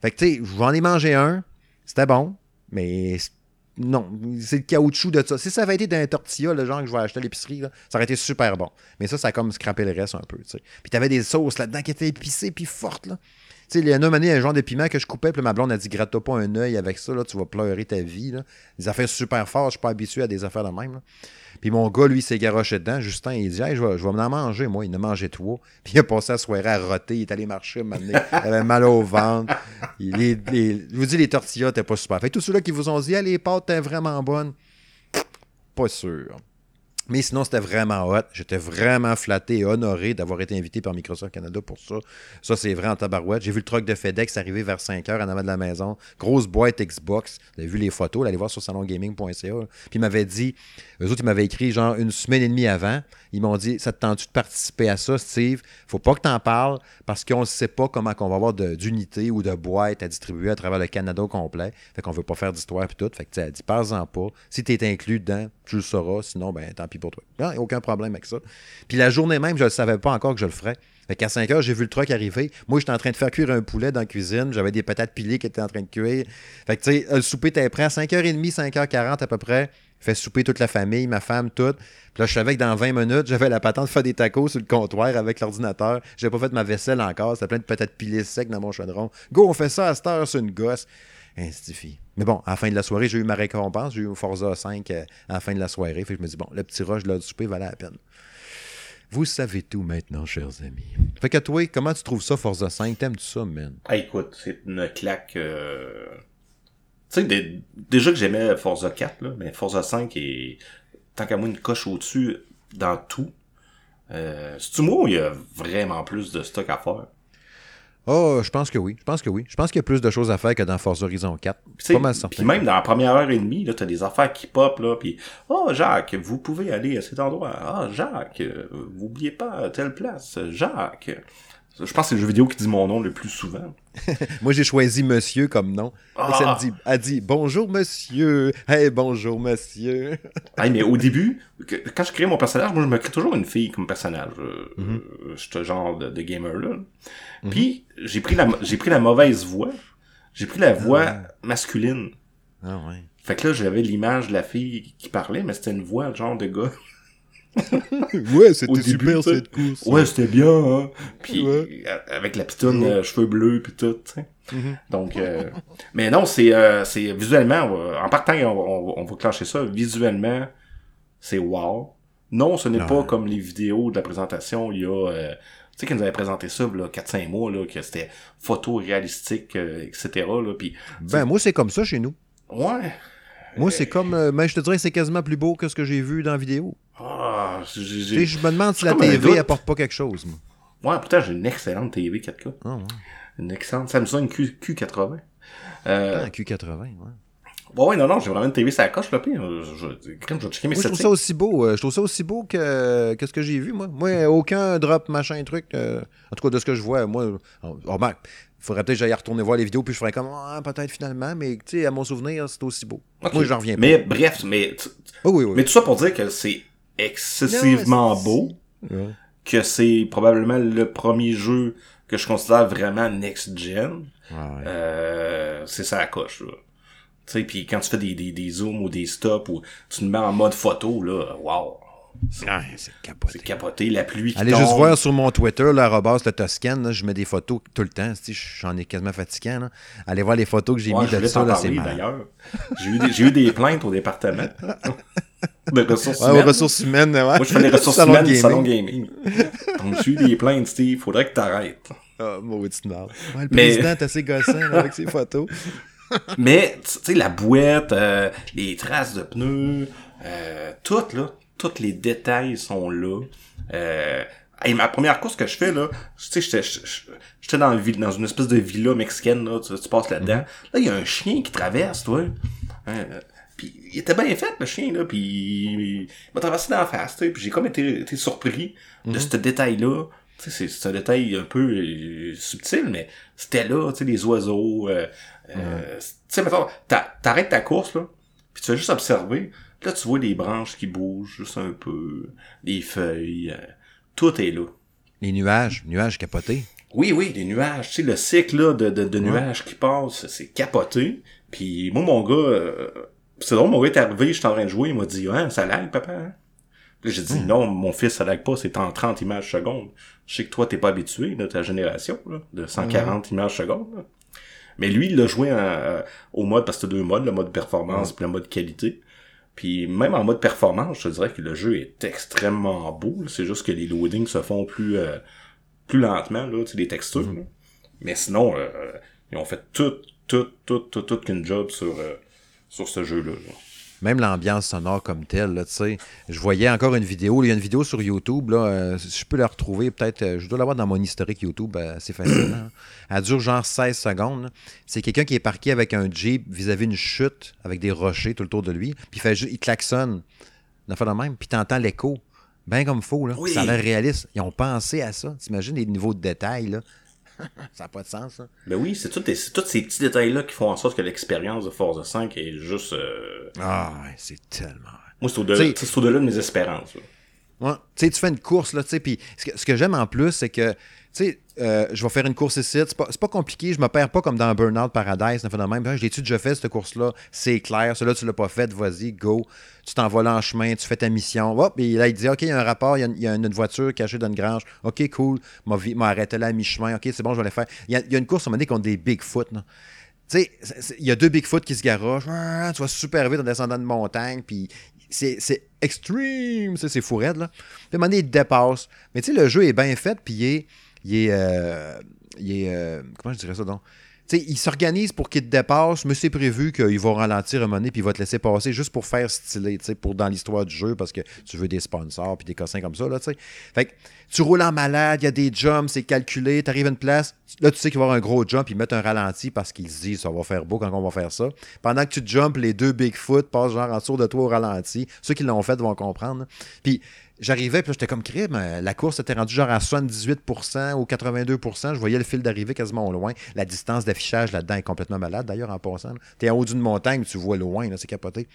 Fait que, tu sais, j'en ai mangé un, c'était bon, mais non, c'est le caoutchouc de ça. Si ça avait été d'un tortilla, le genre que je vais acheter à l'épicerie, ça aurait été super bon. Mais ça, ça a comme scrappé le reste un peu. tu sais. Puis t'avais des sauces là-dedans qui étaient épicées puis fortes. Là. Tu sais, il y a un un genre de piment que je coupais, puis ma blonde a dit gratte-toi pas un œil avec ça, là, tu vas pleurer ta vie. Là. Des affaires super fortes, je suis pas habitué à des affaires de même. Puis mon gars, lui, s'est garoché dedans. Justin, il dit Hey, je vais, je vais m'en manger, moi. Il en a mangé trois. Puis il a passé la soirée à roter. Il est allé marcher, donné. Il avait mal au ventre. Il- je vous dis, les tortillas, t'es pas super. Fait tous ceux-là qui vous ont dit Ah, les pâtes, t'es vraiment bonnes. Pas sûr. Mais sinon, c'était vraiment hot. J'étais vraiment flatté et honoré d'avoir été invité par Microsoft Canada pour ça. Ça, c'est vrai en tabarouette. J'ai vu le truck de FedEx arriver vers 5 h en avant de la maison. Grosse boîte Xbox. Vous avez vu les photos? Allez voir sur salongaming.ca. Puis ils m'avaient dit, eux autres, ils m'avaient écrit genre une semaine et demie avant. Ils m'ont dit, ça te tente-tu de participer à ça, Steve? Faut pas que t'en parles parce qu'on ne sait pas comment on va avoir d'unités ou de boîtes à distribuer à travers le Canada au complet. Fait qu'on veut pas faire d'histoire puis tout. Fait que tu elle dit, parle-en pas. Si tu es inclus dedans, tu le sauras. Sinon, ben tant pis pour toi. Non, aucun problème avec ça. Puis la journée même, je ne savais pas encore que je le ferais. Fait qu'à 5 heures, j'ai vu le truck arriver. Moi, j'étais en train de faire cuire un poulet dans la cuisine. J'avais des patates pilées qui étaient en train de cuire. Fait que, tu sais, le souper était prêt à 5h30, 5h40 à peu près. Fait souper toute la famille, ma femme, toute. Puis là, je savais que dans 20 minutes, j'avais la patente de faire des tacos sur le comptoir avec l'ordinateur. J'avais pas fait ma vaisselle encore. C'était plein de patates pilées secs dans mon chaudron. Go, on fait ça à cette heure, c'est une gosse. Instifie. Mais bon, à la fin de la soirée, j'ai eu ma récompense. J'ai eu Forza 5 euh, à la fin de la soirée. Fait que je me dis, bon, le petit rush l'heure du souper valait la peine. Vous savez tout maintenant, chers amis. Fait que toi, comment tu trouves ça, Forza 5? T'aimes-tu ça, man? Ah, écoute, c'est une claque. euh, Tu sais, dé- déjà que j'aimais Forza 4, là, mais Forza 5 est, tant qu'à moi, une coche au-dessus dans tout. Euh, C'est-tu moi où il y a vraiment plus de stock à faire? Oh, je pense que oui. Je pense que oui. Je pense qu'il y a plus de choses à faire que dans Forza Horizon 4. Puis, C'est pas mal certain. Puis même dans la première heure et demie, là, t'as des affaires qui pop, là, puis « Oh, Jacques, vous pouvez aller à cet endroit. Ah, Jacques, euh, vous oubliez pas telle place. Jacques. » Je pense que c'est le jeu vidéo qui dit mon nom le plus souvent. Moi, j'ai choisi monsieur comme nom. Ah! Ça me dit, elle dit bonjour monsieur. Hey, bonjour monsieur. Hey, mais au début, que- quand je crée mon personnage, moi, je me crée toujours une fille comme personnage. Euh, Mhm. euh, ce genre de, de gamer-là. Puis, j'ai pris, la, pris la mauvaise voix. J'ai pris la voix masculine. Ah ouais. Fait que là, j'avais l'image de la fille qui parlait, mais c'était une voix genre de gars. Ouais, c'était super cette course. Ouais, c'était bien, hein. Puis, Ouais. euh, avec la pitoune, Ouais. euh, cheveux bleus, puis tout, tu sais. Mhm. Donc, euh, mais non, c'est, euh, c'est visuellement, en partant, on, va- on, va- on va clencher ça. Visuellement, c'est wow. Non, ce n'est pas comme les vidéos de la présentation. Il y a, euh, tu sais, qu'ils nous avaient présenté ça, là, 4-5 mois, là, que c'était photo réalistique, euh, etc., là. Puis, Ben, moi, c'est comme ça chez nous. ouais. Moi, c'est comme. euh, mais je te dirais, c'est quasiment plus beau que ce que j'ai vu dans la vidéo. Ah, je me demande si la un TV apporte pas quelque chose, moi. ouais, pourtant, j'ai une excellente TV 4K. Ah, ouais. Une excellente Samsung Q, Q80. Euh, Ah, Q80, ouais. Bon, ouais, non, non, j'ai vraiment une TV ça coche, là, puis euh, je, je, crème, je vais checker mes Moi, je trouve ça aussi beau. euh, je trouve ça aussi beau que, que ce que j'ai vu, moi. Moi, aucun drop, machin, truc. euh, en tout cas, de ce que je vois, moi. Oh, oh, ben, faudrait peut-être que j'aille retourner voir les vidéos, puis je ferais comme, ah, peut-être finalement, mais tu sais, à mon souvenir, c'est aussi beau. Moi, j'en reviens pas. Mais bref, mais, Oh, oui, oui. mais tout ça pour dire que c'est excessivement beau, que c'est probablement le premier jeu que je considère vraiment next-gen. Euh, c'est ça la coche, là. Tu sais, puis quand tu fais des, des, des zooms ou des stops ou tu te mets en mode photo, là, wow, Ah, c'est capoté. c'est capoté, la pluie qui Allez tombe. juste voir sur mon Twitter, là, arrobas le Toscan, là, je mets des photos tout le temps. J'en ai quasiment fatiguant. Là. Allez voir les photos que j'ai Ouais, mises de ça, là, c'est eu, j'ai eu des plaintes au département de ressources Ouais, humaines. ressources humaines, ouais. Moi, je fais les ressources Salon humaines du gaming. salon gaming. Donc, j'ai eu des plaintes, Steve. Faudrait que t'arrêtes. Ah, maudite merde. Ouais, le Mais- président est assez gossant là, avec ses photos. Mais, tu sais, la boîte, euh, les traces de pneus, euh, tout, là, tous les détails sont là. Euh, hey, ma première course que je fais, là, tu sais, j'étais- dans, dans une espèce de villa mexicaine, là, tu, tu passes là-dedans. Là, il y a un chien qui traverse, toi. Hein, Puis il était bien fait, le chien, là, puis il m'a traversé dans la face, tu sais, puis j'ai comme été, été surpris de Mhm. ce détail-là. Tu sais, c'est- c'est un détail un peu euh, subtil, mais c'était là, tu sais, les oiseaux. Euh, euh, Tu sais, mettons, t'a- t'arrêtes ta course, là, puis tu vas juste observer. Là, tu vois des branches qui bougent juste un peu, des feuilles, euh, tout est là. Les nuages, nuages capotés. Oui, oui, des nuages. Tu sais, le cycle là, de, de, de nuages qui passent, c'est capoté. Puis moi, mon gars, euh, c'est drôle, mon gars est arrivé, j'étais en train de jouer, il m'a dit Hein, ça lag, papa? hein? J'ai dit non, mon fils, ça lag pas, c'est en 30 images secondes. Je sais que toi, t'es pas habitué, de ta génération, là, de 140 images secondes. là. Mais lui, il l'a joué en, euh, au mode, parce que t'as deux modes, le mode performance puis le mode qualité. Puis même en mode performance, je te dirais que le jeu est extrêmement beau. C'est juste que les loadings se font plus euh, plus lentement, là, tu sais, les textures. là. Mais sinon, euh, ils ont fait tout, tout, tout, tout, tout qu'une job sur, euh, sur ce jeu-là. là. Même l'ambiance sonore comme telle, là, tu sais. Je voyais encore une vidéo. Il y a une vidéo sur YouTube, là. euh, je peux la retrouver, peut-être. euh, je dois l'avoir dans mon historique YouTube euh, assez facilement. hein. Elle dure genre 16 secondes. C'est quelqu'un qui est parqué avec un Jeep vis-à-vis une chute avec des rochers tout autour de lui. Puis il, fait, il klaxonne. Il fait de même. Puis t'entends l'écho. Ben comme faux, là. Oui. Ça a l'air réaliste. Ils ont pensé à ça. T'imagines les niveaux de détail, là. Ça n'a pas de sens, ça. Ben oui, c'est tous ces petits détails-là qui font en sorte que l'expérience de Forza 5 est juste... euh, Ah, ouais, c'est tellement. Moi, c'est au-delà de mes espérances. là. Ouais. Tu sais, tu fais une course, là, tu sais, puis ce que, j'aime en plus, c'est que, sais, euh, je vais faire une course ici, c'est pas, pas compliqué, je me perds pas comme dans Burnout Paradise, un phénomène. Ben, je l'ai-tu déjà fait, cette course-là? C'est clair, celui-là, tu l'as pas fait, vas-y, go. Tu t'envoles en chemin, tu fais ta mission, hop, et là, il dit, OK, il y a un rapport, il y a, une- voiture cachée dans une grange, OK, cool, m'a m'a arrêté là à mi-chemin, OK, c'est bon, je vais le faire. Il y a, une course, un moment donné, contre des Bigfoot, là. Tu sais, il y a deux Bigfoot qui se garochent. Tu vas super vite en descendant de montagne. Puis c'est extreme. tu C'est fou là. Puis à un moment donné, il dépasse. Mais tu sais, le jeu est bien fait. Puis il est. Il est, euh, euh, comment je dirais ça donc? Tu sais, il s'organise pour qu'il te dépasse, mais c'est prévu qu'il va ralentir un moment donné, puis il va te laisser passer juste pour faire stylé, pour dans l'histoire du jeu, parce que tu veux des sponsors, puis des cossins comme ça, là, tu sais. Fait tu roules en malade, il y a des jumps, c'est calculé, tu arrives à une place, là, tu sais qu'il va y avoir un gros jump, ils mettent un ralenti parce qu'ils se disent, ça va faire beau quand on va faire ça. Pendant que tu jumps, les deux Bigfoot passent genre en dessous de toi au ralenti. Ceux qui l'ont fait vont comprendre. Puis j'arrivais, puis j'étais comme crime. euh, La course était rendue genre à 78% ou 82%. Je voyais le fil d'arrivée quasiment au loin. La distance d'affichage là-dedans est complètement malade, d'ailleurs, en passant. Tu es en haut d'une montagne, tu vois loin, c'est capoté.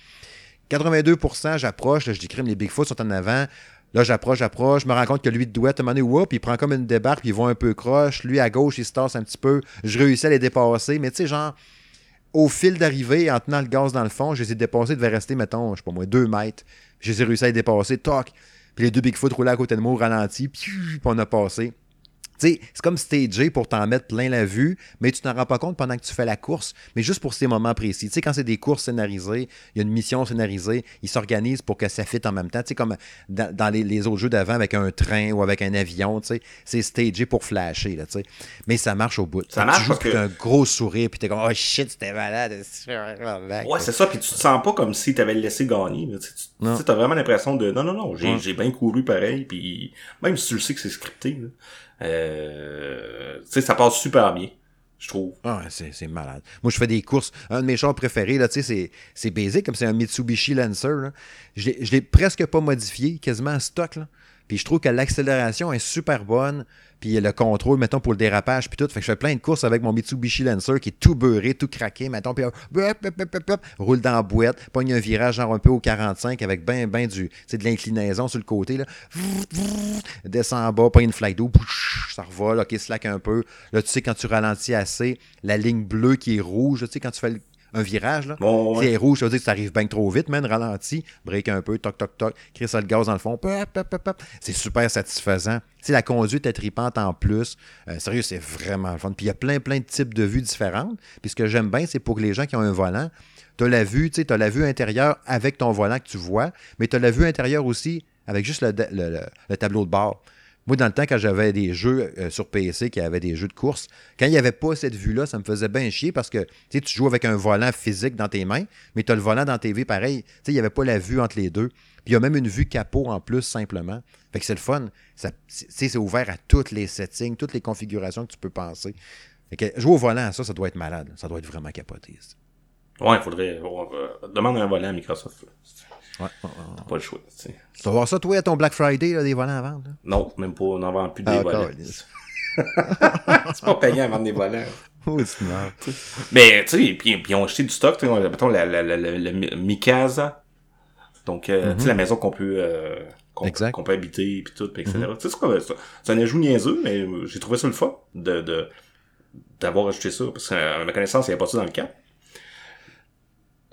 82%, j'approche, je dis crime, les Bigfoot sont en avant. Là, j'approche, j'approche, je me rends compte que lui de douette, à un moment donné, il prend comme une débarque, puis il va un peu croche. Lui, à gauche, il se tasse un petit peu. Je réussis à les dépasser, mais tu sais, genre, au fil d'arrivée, en tenant le gaz dans le fond, je les ai dépassés, devait rester, mettons, je sais pas moi, deux mètres. Je les ai réussi à les dépasser, toc. Puis les deux Bigfoot roulaient à côté de moi au ralenti, puis on a passé. C'est comme stagé pour t'en mettre plein la vue, mais tu t'en rends pas compte pendant que tu fais la course, mais juste pour ces moments précis. Tu sais, quand c'est des courses scénarisées, il y a une mission scénarisée, ils s'organisent pour que ça fitte en même temps. Tu sais, comme dans, dans les, les autres jeux d'avant avec un train ou avec un avion, tu sais, c'est stagé pour flasher, là, tu sais. Mais ça marche au bout. Ça marche tu joues parce que- avec un gros sourire, puis t'es comme, oh shit, c'était malade. Ouais, c'est ça, puis tu te sens pas comme si t'avais laissé gagner. là. Tu t'as vraiment l'impression de non, non, non, j'ai Ouais. j'ai bien couru pareil, puis même si tu le sais que c'est scripté, là, euh, tu sais, ça passe super bien, je trouve. Ah, c'est malade. Moi, je fais des courses. Un de mes chars préférés, là, tu sais, c'est- basic, comme c'est un Mitsubishi Lancer. là. Je l'ai- je l'ai presque pas modifié, quasiment en stock. Là. Puis je trouve que l'accélération est super bonne. Puis le contrôle, mettons, pour le dérapage, puis tout. Fait que je fais plein de courses avec mon Mitsubishi Lancer qui est tout beurré, tout craqué, mettons. Puis roule dans la boîte, pogne un virage genre un peu au 45 avec ben, ben du, sais, de l'inclinaison sur le côté. Là. Descend en bas, pogne une flaque d'eau, ça revole, ok, slack un peu. Là, tu sais, quand tu ralentis assez, la ligne bleue qui est rouge, tu sais, quand tu fais le- un virage, là, Bon, si elle est rouge, ça veut dire que ça arrive bien trop vite, man, ralenti, break un peu, toc, toc, toc, crée ça le gaz dans le fond, pop, pop, pop, pop. c'est super satisfaisant. Tu la conduite est tripante en plus. Euh, sérieux, c'est vraiment le fun. Puis il y a plein, plein de types de vues différentes. Puis ce que j'aime bien, c'est pour les gens qui ont un volant, tu as la vue, tu sais, tu as la vue intérieure avec ton volant que tu vois, mais tu as la vue intérieure aussi avec juste le, le- le- le tableau de bord. Moi, dans le temps, quand j'avais des jeux euh, sur PC qui avaient des jeux de course, quand il n'y avait pas cette vue-là, ça me faisait bien chier parce que tu joues avec un volant physique dans tes mains, mais tu as le volant dans tes TV pareil. Il n'y avait pas la vue entre les deux. Puis il y a même une vue capot en plus, simplement. Fait que c'est le fun. C'est ouvert à toutes les settings, toutes les configurations que tu peux penser. Jouer au volant, ça, ça doit être malade. Ça doit être vraiment capoté. ça. Ouais, il faudrait. euh, demande un volant à Microsoft. Ouais, ouais, ouais. T'as pas le choix. tu sais. Tu vas voir ça, toi, à ton Black Friday, là, des volants à vendre. là? Non, même pas. On n'en vend plus des Ah, volants. C'est pas payant à vendre des volants. Oh, c'est merde. Mais, tu sais, puis, puis ils ont acheté du stock, tu sais, mettons, la, la, la, la, la Mi- Mikasa. Donc, euh, tu sais, la maison qu'on peut, euh, qu'on, peut habiter, puis tout, puis etc. Tu sais, c'est quoi, ça? C'est un ajout niaiseux, mais euh, j'ai trouvé ça le fun de, de, d'avoir acheté ça. Parce que, à ma connaissance, il n'y a pas ça dans le cap.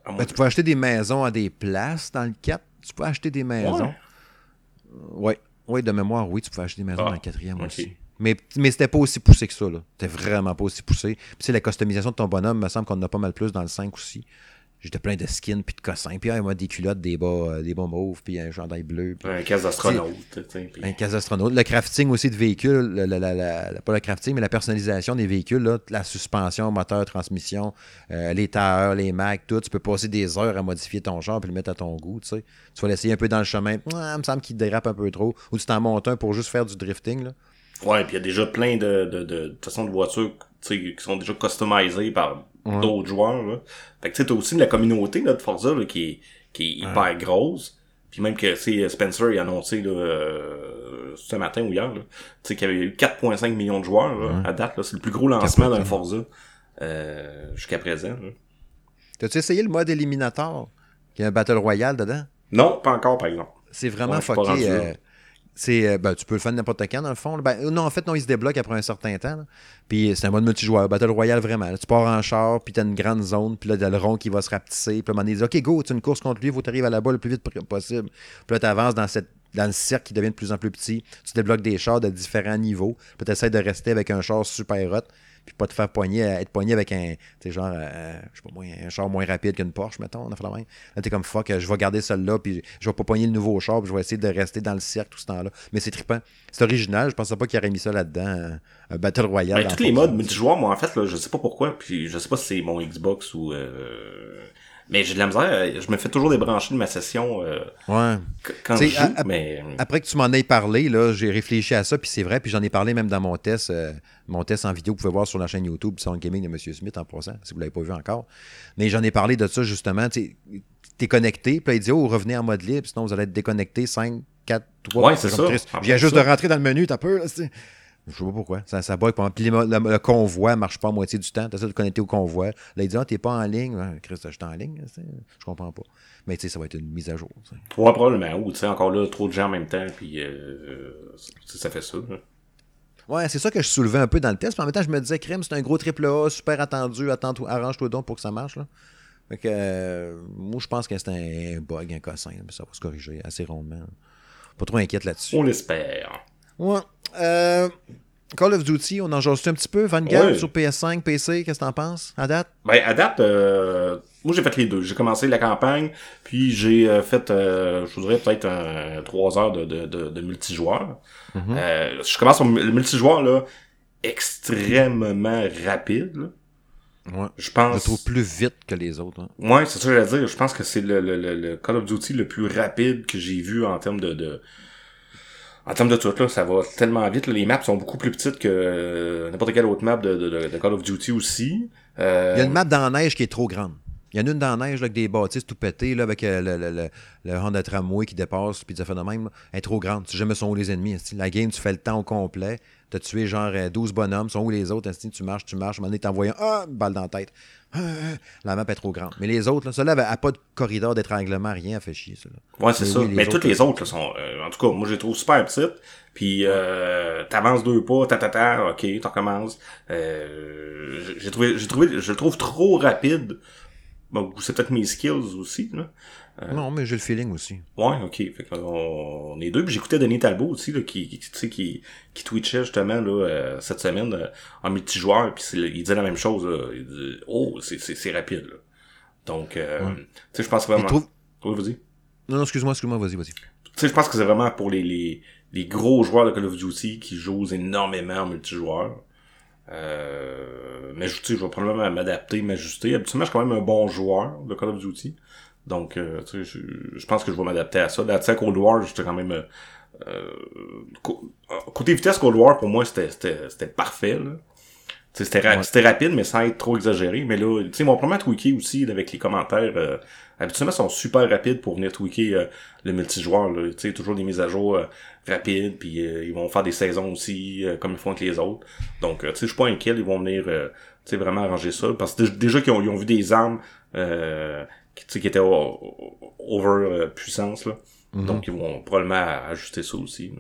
Moins Ben, tu peux acheter des maisons à des places dans le 4. Tu peux acheter des maisons. Oui, ouais, de mémoire, oui, tu peux acheter des maisons Ah, dans le quatrième ok. aussi. Mais, mais c'était pas aussi poussé que ça, là. C'était vraiment pas aussi poussé. Puis c'est la customisation de ton bonhomme, me semble qu'on en a pas mal plus dans le 5 aussi. J'étais plein de skins, puis de cossins, puis ah, moi, des culottes, des bas, euh, des bas mauves, puis un chandail bleu. puis Un casque d'astronaute, puis- un casque d'astronaute. Le crafting aussi de véhicules, le- la- la- la- la- pas le crafting, mais la personnalisation des véhicules, là, la suspension, moteur, transmission, euh, les tailleurs, les Macs, tout. Tu peux passer des heures à modifier ton genre puis le mettre à ton goût. Tu sais. Tu vas l'essayer un peu dans le chemin. Ah, il me semble qu'il dérape un peu trop. Ou tu t'en montes un pour juste faire du drifting. Là. Ouais, puis il y a déjà plein de, de, de, de façons de voitures tu sais, qui sont déjà customisées par Ouais. d'autres joueurs. Là. Fait que tu sais, t'as aussi la communauté là, de Forza là, qui est, qui est hyper grosse. Puis même que Spencer il a annoncé là, euh, ce matin ou hier là, tu sais, qu'il y avait eu 4.5 millions de joueurs là, à date. C'est le plus gros lancement dans le Forza euh, jusqu'à présent. T'as-tu essayé le mode éliminator? Il y a un Battle Royale dedans? Non, pas encore par exemple. C'est vraiment fucké. Euh, euh, ben, tu peux le faire n'importe quand, dans le fond. Ben, euh, non, en fait, non, il se débloque après un certain temps. Puis c'est un mode multijoueur, Battle Royale vraiment. Tu pars en char, puis t'as une grande zone, puis là, t'as le rond qui va se rapetisser. Puis là, à dit, OK, go, tu une course contre lui, il faut arrives à la balle le plus vite possible. Puis là, tu avances dans, cette, dans le cercle qui devient de plus en plus petit. Tu débloques des chars de différents niveaux. Puis tu de rester avec un char super hot, puis pas te faire poigner, euh, être poigné avec un, tu genre, euh, je sais pas moi, un char moins rapide qu'une Porsche, mettons, on a fait la même. Là, t'es comme fuck, euh, je vais garder celle-là, puis je vais pas poigner le nouveau char, puis je vais essayer de rester dans le cercle tout ce temps-là. Mais c'est trippant. C'est original, je pensais pas qu'il aurait mis ça là-dedans, un, Battle Royale. Ben, tous les modes multijoueurs, moi, en fait, là, je sais pas pourquoi, puis je sais pas si c'est mon Xbox ou... Euh... Mais j'ai de la misère, euh, je me fais toujours débrancher de ma session euh, Ouais. qu- quand je joue, à- mais... Après que tu m'en aies parlé, là, j'ai réfléchi à ça, puis c'est vrai, puis j'en ai parlé même dans mon test, euh, mon test en vidéo, vous pouvez voir sur la chaîne YouTube Sound Gaming de M. Smith en passant, si vous l'avez pas vu encore. Mais j'en ai parlé de ça justement, tu es connecté, puis il dit, oh, revenez en mode libre, sinon vous allez être déconnecté 5, 4, 3. Ouais, c'est ça. Je En viens plus, juste ça. de rentrer dans le menu, t'as peur, là, c'est- Je sais pas pourquoi. Ça, ça bug. Puis le, le convoi marche pas à moitié du temps. Tu essaies de connecter au convoi. Là, il dit, ah, t'es pas en ligne. Ouais, Chris, je suis en ligne. Je comprends pas. Mais tu sais, ça va être une mise à jour. tu sais. Ouais, probablement, ou, tu sais, encore là, trop de gens en même temps, puis euh, sais, ça fait ça. Ouais, c'est ça que je soulevais un peu dans le test. Mais en même temps, je me disais, crème, c'est un gros triple A, super attendu, arrange-toi donc pour que ça marche. Là. Fait que, euh, moi, je pense que c'est un bug, un cossin, mais ça va se corriger assez rondement. Pas trop inquiète là-dessus. On l'espère. Ouais. Euh, Call of Duty, on en jase un petit peu? Vanguard sur PS5, PC, qu'est-ce que t'en penses à date? Ben, à date, euh, moi j'ai fait les deux. J'ai commencé la campagne, puis j'ai euh, fait, euh, je voudrais peut-être trois heures de, de, de, de multijoueur. Euh, je commence le multijoueur, là, extrêmement rapide, là. Ouais. Je Je pense... le trouve plus vite que les autres. hein. Ouais, c'est ça que j'allais dire. Je pense que c'est le, le, le, le Call of Duty le plus rapide que j'ai vu en termes de, de en termes de tout là, ça va tellement vite. Les maps sont beaucoup plus petites que euh, n'importe quelle autre map de, Call of Duty aussi. Euh, Il y a une map dans la neige qui est trop grande. Il y en a une dans la neige là, avec des bâtisses tout pétées, là, avec euh, le, le, le, le Honda Tramway qui dépasse, puis ça fait de même. Elle est trop grande. Tu sais jamais sont où les ennemis. La game, tu fais le temps au complet. T'as tué genre euh, 12 bonhommes. Sont où les autres? esti? Tu marches, tu marches. À un moment donné, t'envoies un ah, une balle dans la tête. Ah, ah, la map est trop grande. Mais les autres, là, celle-là, elle n'a pas de corridor d'étranglement, rien. Elle fait chier, ça. là. Ouais, c'est ça. oui, les mais toutes les autres là, sont, euh, en tout cas, moi je les trouve super petites. Puis euh, t'avances deux pas, ta ta ta, ok, t'en recommences. Euh, j'ai trouvé, j'ai trouvé, je le trouve trop rapide. Bon, c'est peut-être mes skills aussi là. Non, mais j'ai le feeling aussi. Ouais, ok. Fait on est deux. Puis j'écoutais Denis Talbot aussi, là, qui, qui, tu sais, qui, qui twitchait justement là, euh, cette semaine euh, en multijoueur. Puis il disait la même chose. Là. Il dit, oh, c'est, rapide. Là. Donc, euh, tu sais, je pense vraiment. Trouve- Oui, vas-y. Non, non, excuse-moi, excuse-moi, vas-y, vas-y. Tu sais, je pense que c'est vraiment pour les, les, les gros joueurs de Call of Duty qui jouent énormément en multijoueur. Euh, mais je, je vais probablement m'adapter, m'ajuster. Habituellement, je suis quand même un bon joueur de Call of Duty. Donc, euh, tu sais, je, je pense que je vais m'adapter à ça. Là, tu sais, Cold War, j'étais quand même... euh, euh, co- côté vitesse, Cold War, pour moi, c'était, c'était, c'était parfait. Là. C'était rapide, mais sans être trop exagéré. Mais là, tu sais, mon premier tweaké aussi, avec les commentaires, euh, habituellement, sont super rapides pour venir tweaker euh, le multijoueur. Tu sais, toujours des mises à jour euh, rapides, puis ils vont faire des saisons aussi, comme ils font avec les autres. Donc, tu sais, je suis pas inquiet, ils vont venir, tu sais, vraiment arranger ça. Parce que déjà qu'ils ont, ils ont vu des armes qui, qui étaient over puissance, là. Mm-hmm. Donc, ils vont probablement ajuster ça aussi.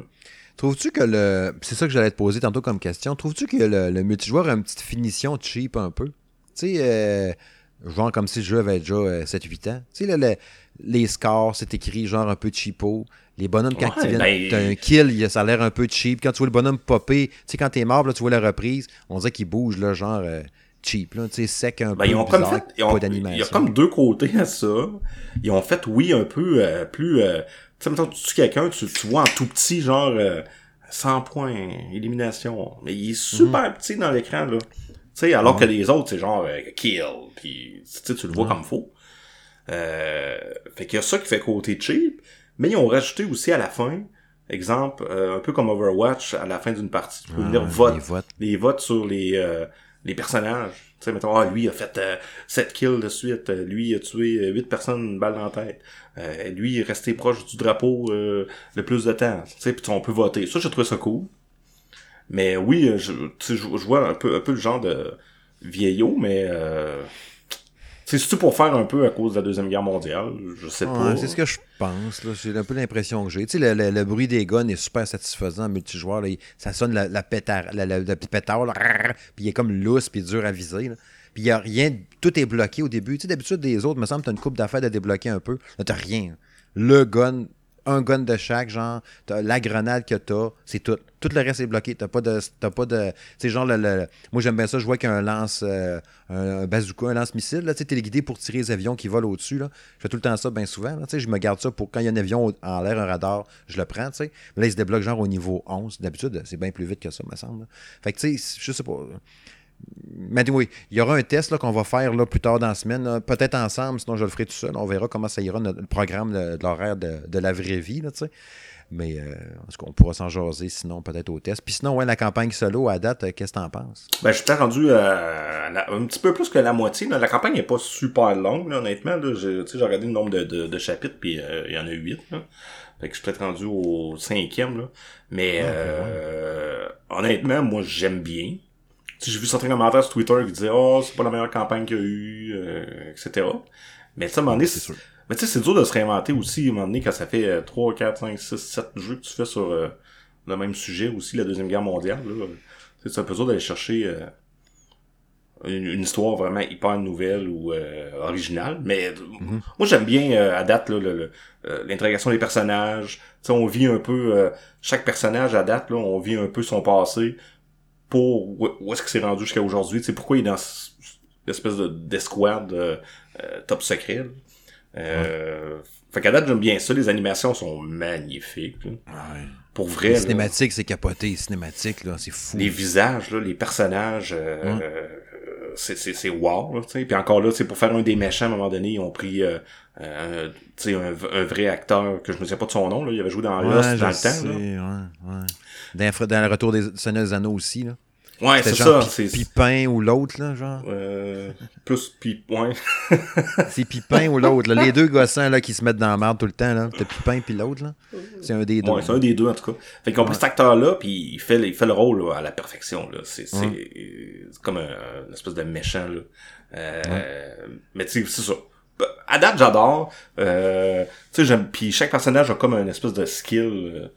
Trouves-tu que le. C'est ça que j'allais te poser tantôt comme question. Trouves-tu que le, multijoueur a une petite finition cheap un peu? Tu sais, euh, genre comme si le jeu avait déjà 7-8 euh, ans. Tu sais, les scores, c'est écrit genre un peu cheapo. Les bonhommes, quand ils viennent, ben... t'as un kill, ça a l'air un peu cheap. Quand tu vois le bonhomme popper, tu sais, quand t'es mort, là, tu vois la reprise, on dirait qu'il bouge, là, genre euh, cheap, là, tu sais, sec un ben, peu. Ils ont bizarre, fait, d'animation. Il y a comme deux côtés à ça. Ils ont fait, oui, un peu plus tu sais, mettons, tu tues quelqu'un, tu, tu vois en tout petit, genre, 100 euh, points, élimination. Mais il est super mhm. petit dans l'écran, là. Tu sais, alors que les autres, c'est genre, euh, kill, puis tu le vois comme faux. Euh, fait qu'il y a ça qui fait côté cheap, mais ils ont rajouté aussi à la fin, exemple, euh, un peu comme Overwatch, à la fin d'une partie, tu peux venir vote, les votes. les votes sur les, les personnages. Tu sais, mettons, ah, lui a fait euh, 7 kills de suite, euh, lui a tué 8 personnes une balle dans la tête. Euh, lui il est resté proche du drapeau euh, le plus de temps. Tu sais, puis on peut voter. Ça, j'ai trouvé ça cool. Mais oui, je, je, je vois un peu, un peu le genre de vieillot, mais c'est surtout pour faire un peu à cause de la Deuxième Guerre mondiale, je sais pas. C'est ce que je pense. C'est un peu l'impression que j'ai. Tu sais, le, bruit des guns est super satisfaisant en multijoueur. Là. Ça sonne la, la pétard, la, puis il est comme lousse, puis dur à viser. Puis il y a rien, tout est bloqué au début. Tu sais, d'habitude, des autres, me semble tu as une coupe d'affaires de débloquer un peu. Là, t'as rien. Le gun, un gun de chaque, genre, la grenade que t'as, c'est tout. Tout le reste est bloqué. T'as pas de. T'as pas de. Tu genre, le, moi j'aime bien ça, je vois qu'il y a un lance. Euh, un, bazooka, un lance-missile. Là, tu sais, guidé pour tirer les avions qui volent au-dessus. Là. Je fais tout le temps ça bien souvent. Là, je me garde ça pour quand il y a un avion en l'air, un radar, je le prends. sais Là, il se débloque genre au niveau 11. D'habitude, c'est bien plus vite que ça, me semble. Fait que tu sais, je sais pas. Mais oui, il y aura un test qu'on va faire là, plus tard dans la semaine, peut-être ensemble, sinon je le ferai tout seul. On verra comment ça ira, notre, le programme de, l'horaire de, la vraie vie. Là, mais euh, qu'on pourra s'en jaser sinon peut-être au test. Puis sinon, ouais, la campagne solo à date, euh, qu'est-ce que t'en penses? Ben, je suis peut-être rendu euh, un petit peu plus que la moitié. La campagne n'est pas super longue, honnêtement. J'ai regardé le nombre de, chapitres, puis il y en a huit. Fait que je suis peut-être rendu au cinquième. Là. Mais ah, honnêtement, moi j'aime bien j'ai vu certains commentaires sur Twitter qui disaient oh c'est pas la meilleure campagne qu'il y a eu euh, etc mais ça à donné c'est mais tu sais c'est dur de se réinventer aussi à un moment donné quand ça fait 3, 4, 5, 6, 7 jeux que tu fais sur euh, le même sujet aussi la deuxième guerre mondiale là c'est un peu dur d'aller chercher euh, une, histoire vraiment hyper nouvelle ou originale mais mm-hmm. moi j'aime bien à date l'intégration des personnages tu on vit un peu chaque personnage à date là on vit un peu son passé pour où est-ce que c'est rendu jusqu'à aujourd'hui. Tu sais, pourquoi il est dans l'espèce d'escouade euh, euh, top secret. Euh, Fait qu'à date, j'aime bien ça. Les animations sont magnifiques. Ouais. Pour vrai. Les cinématiques, c'est capoté. cinématiques, là, c'est fou. Les visages, là, les personnages, euh, c'est wow. Là, Puis encore là, c'est pour faire un des méchants, à un moment donné, ils ont pris euh, un, un, vrai acteur que je me souviens pas de son nom. Là. Il avait joué dans Lost dans le temps. Là. Ouais, ouais. Dans, dans, le retour des Seigneurs des Anneaux aussi. Là. Ouais, c'est ça. C'est Pipin ou l'autre, là, genre? Euh, plus Pipin. c'est Pipin ou l'autre. Les deux gossins là, qui se mettent dans la merde tout le temps. là. T'as Pipin puis l'autre. là. C'est un des deux. Ouais, c'est un des deux, en tout cas. Fait qu'on ouais. cet acteur-là, puis il fait, il fait le rôle là, à la perfection. là. C'est comme un, une espèce de méchant. là. Euh, Mais tu sais, c'est ça. À date, j'adore. Euh, tu sais, j'aime. Puis chaque personnage a comme une espèce de skill.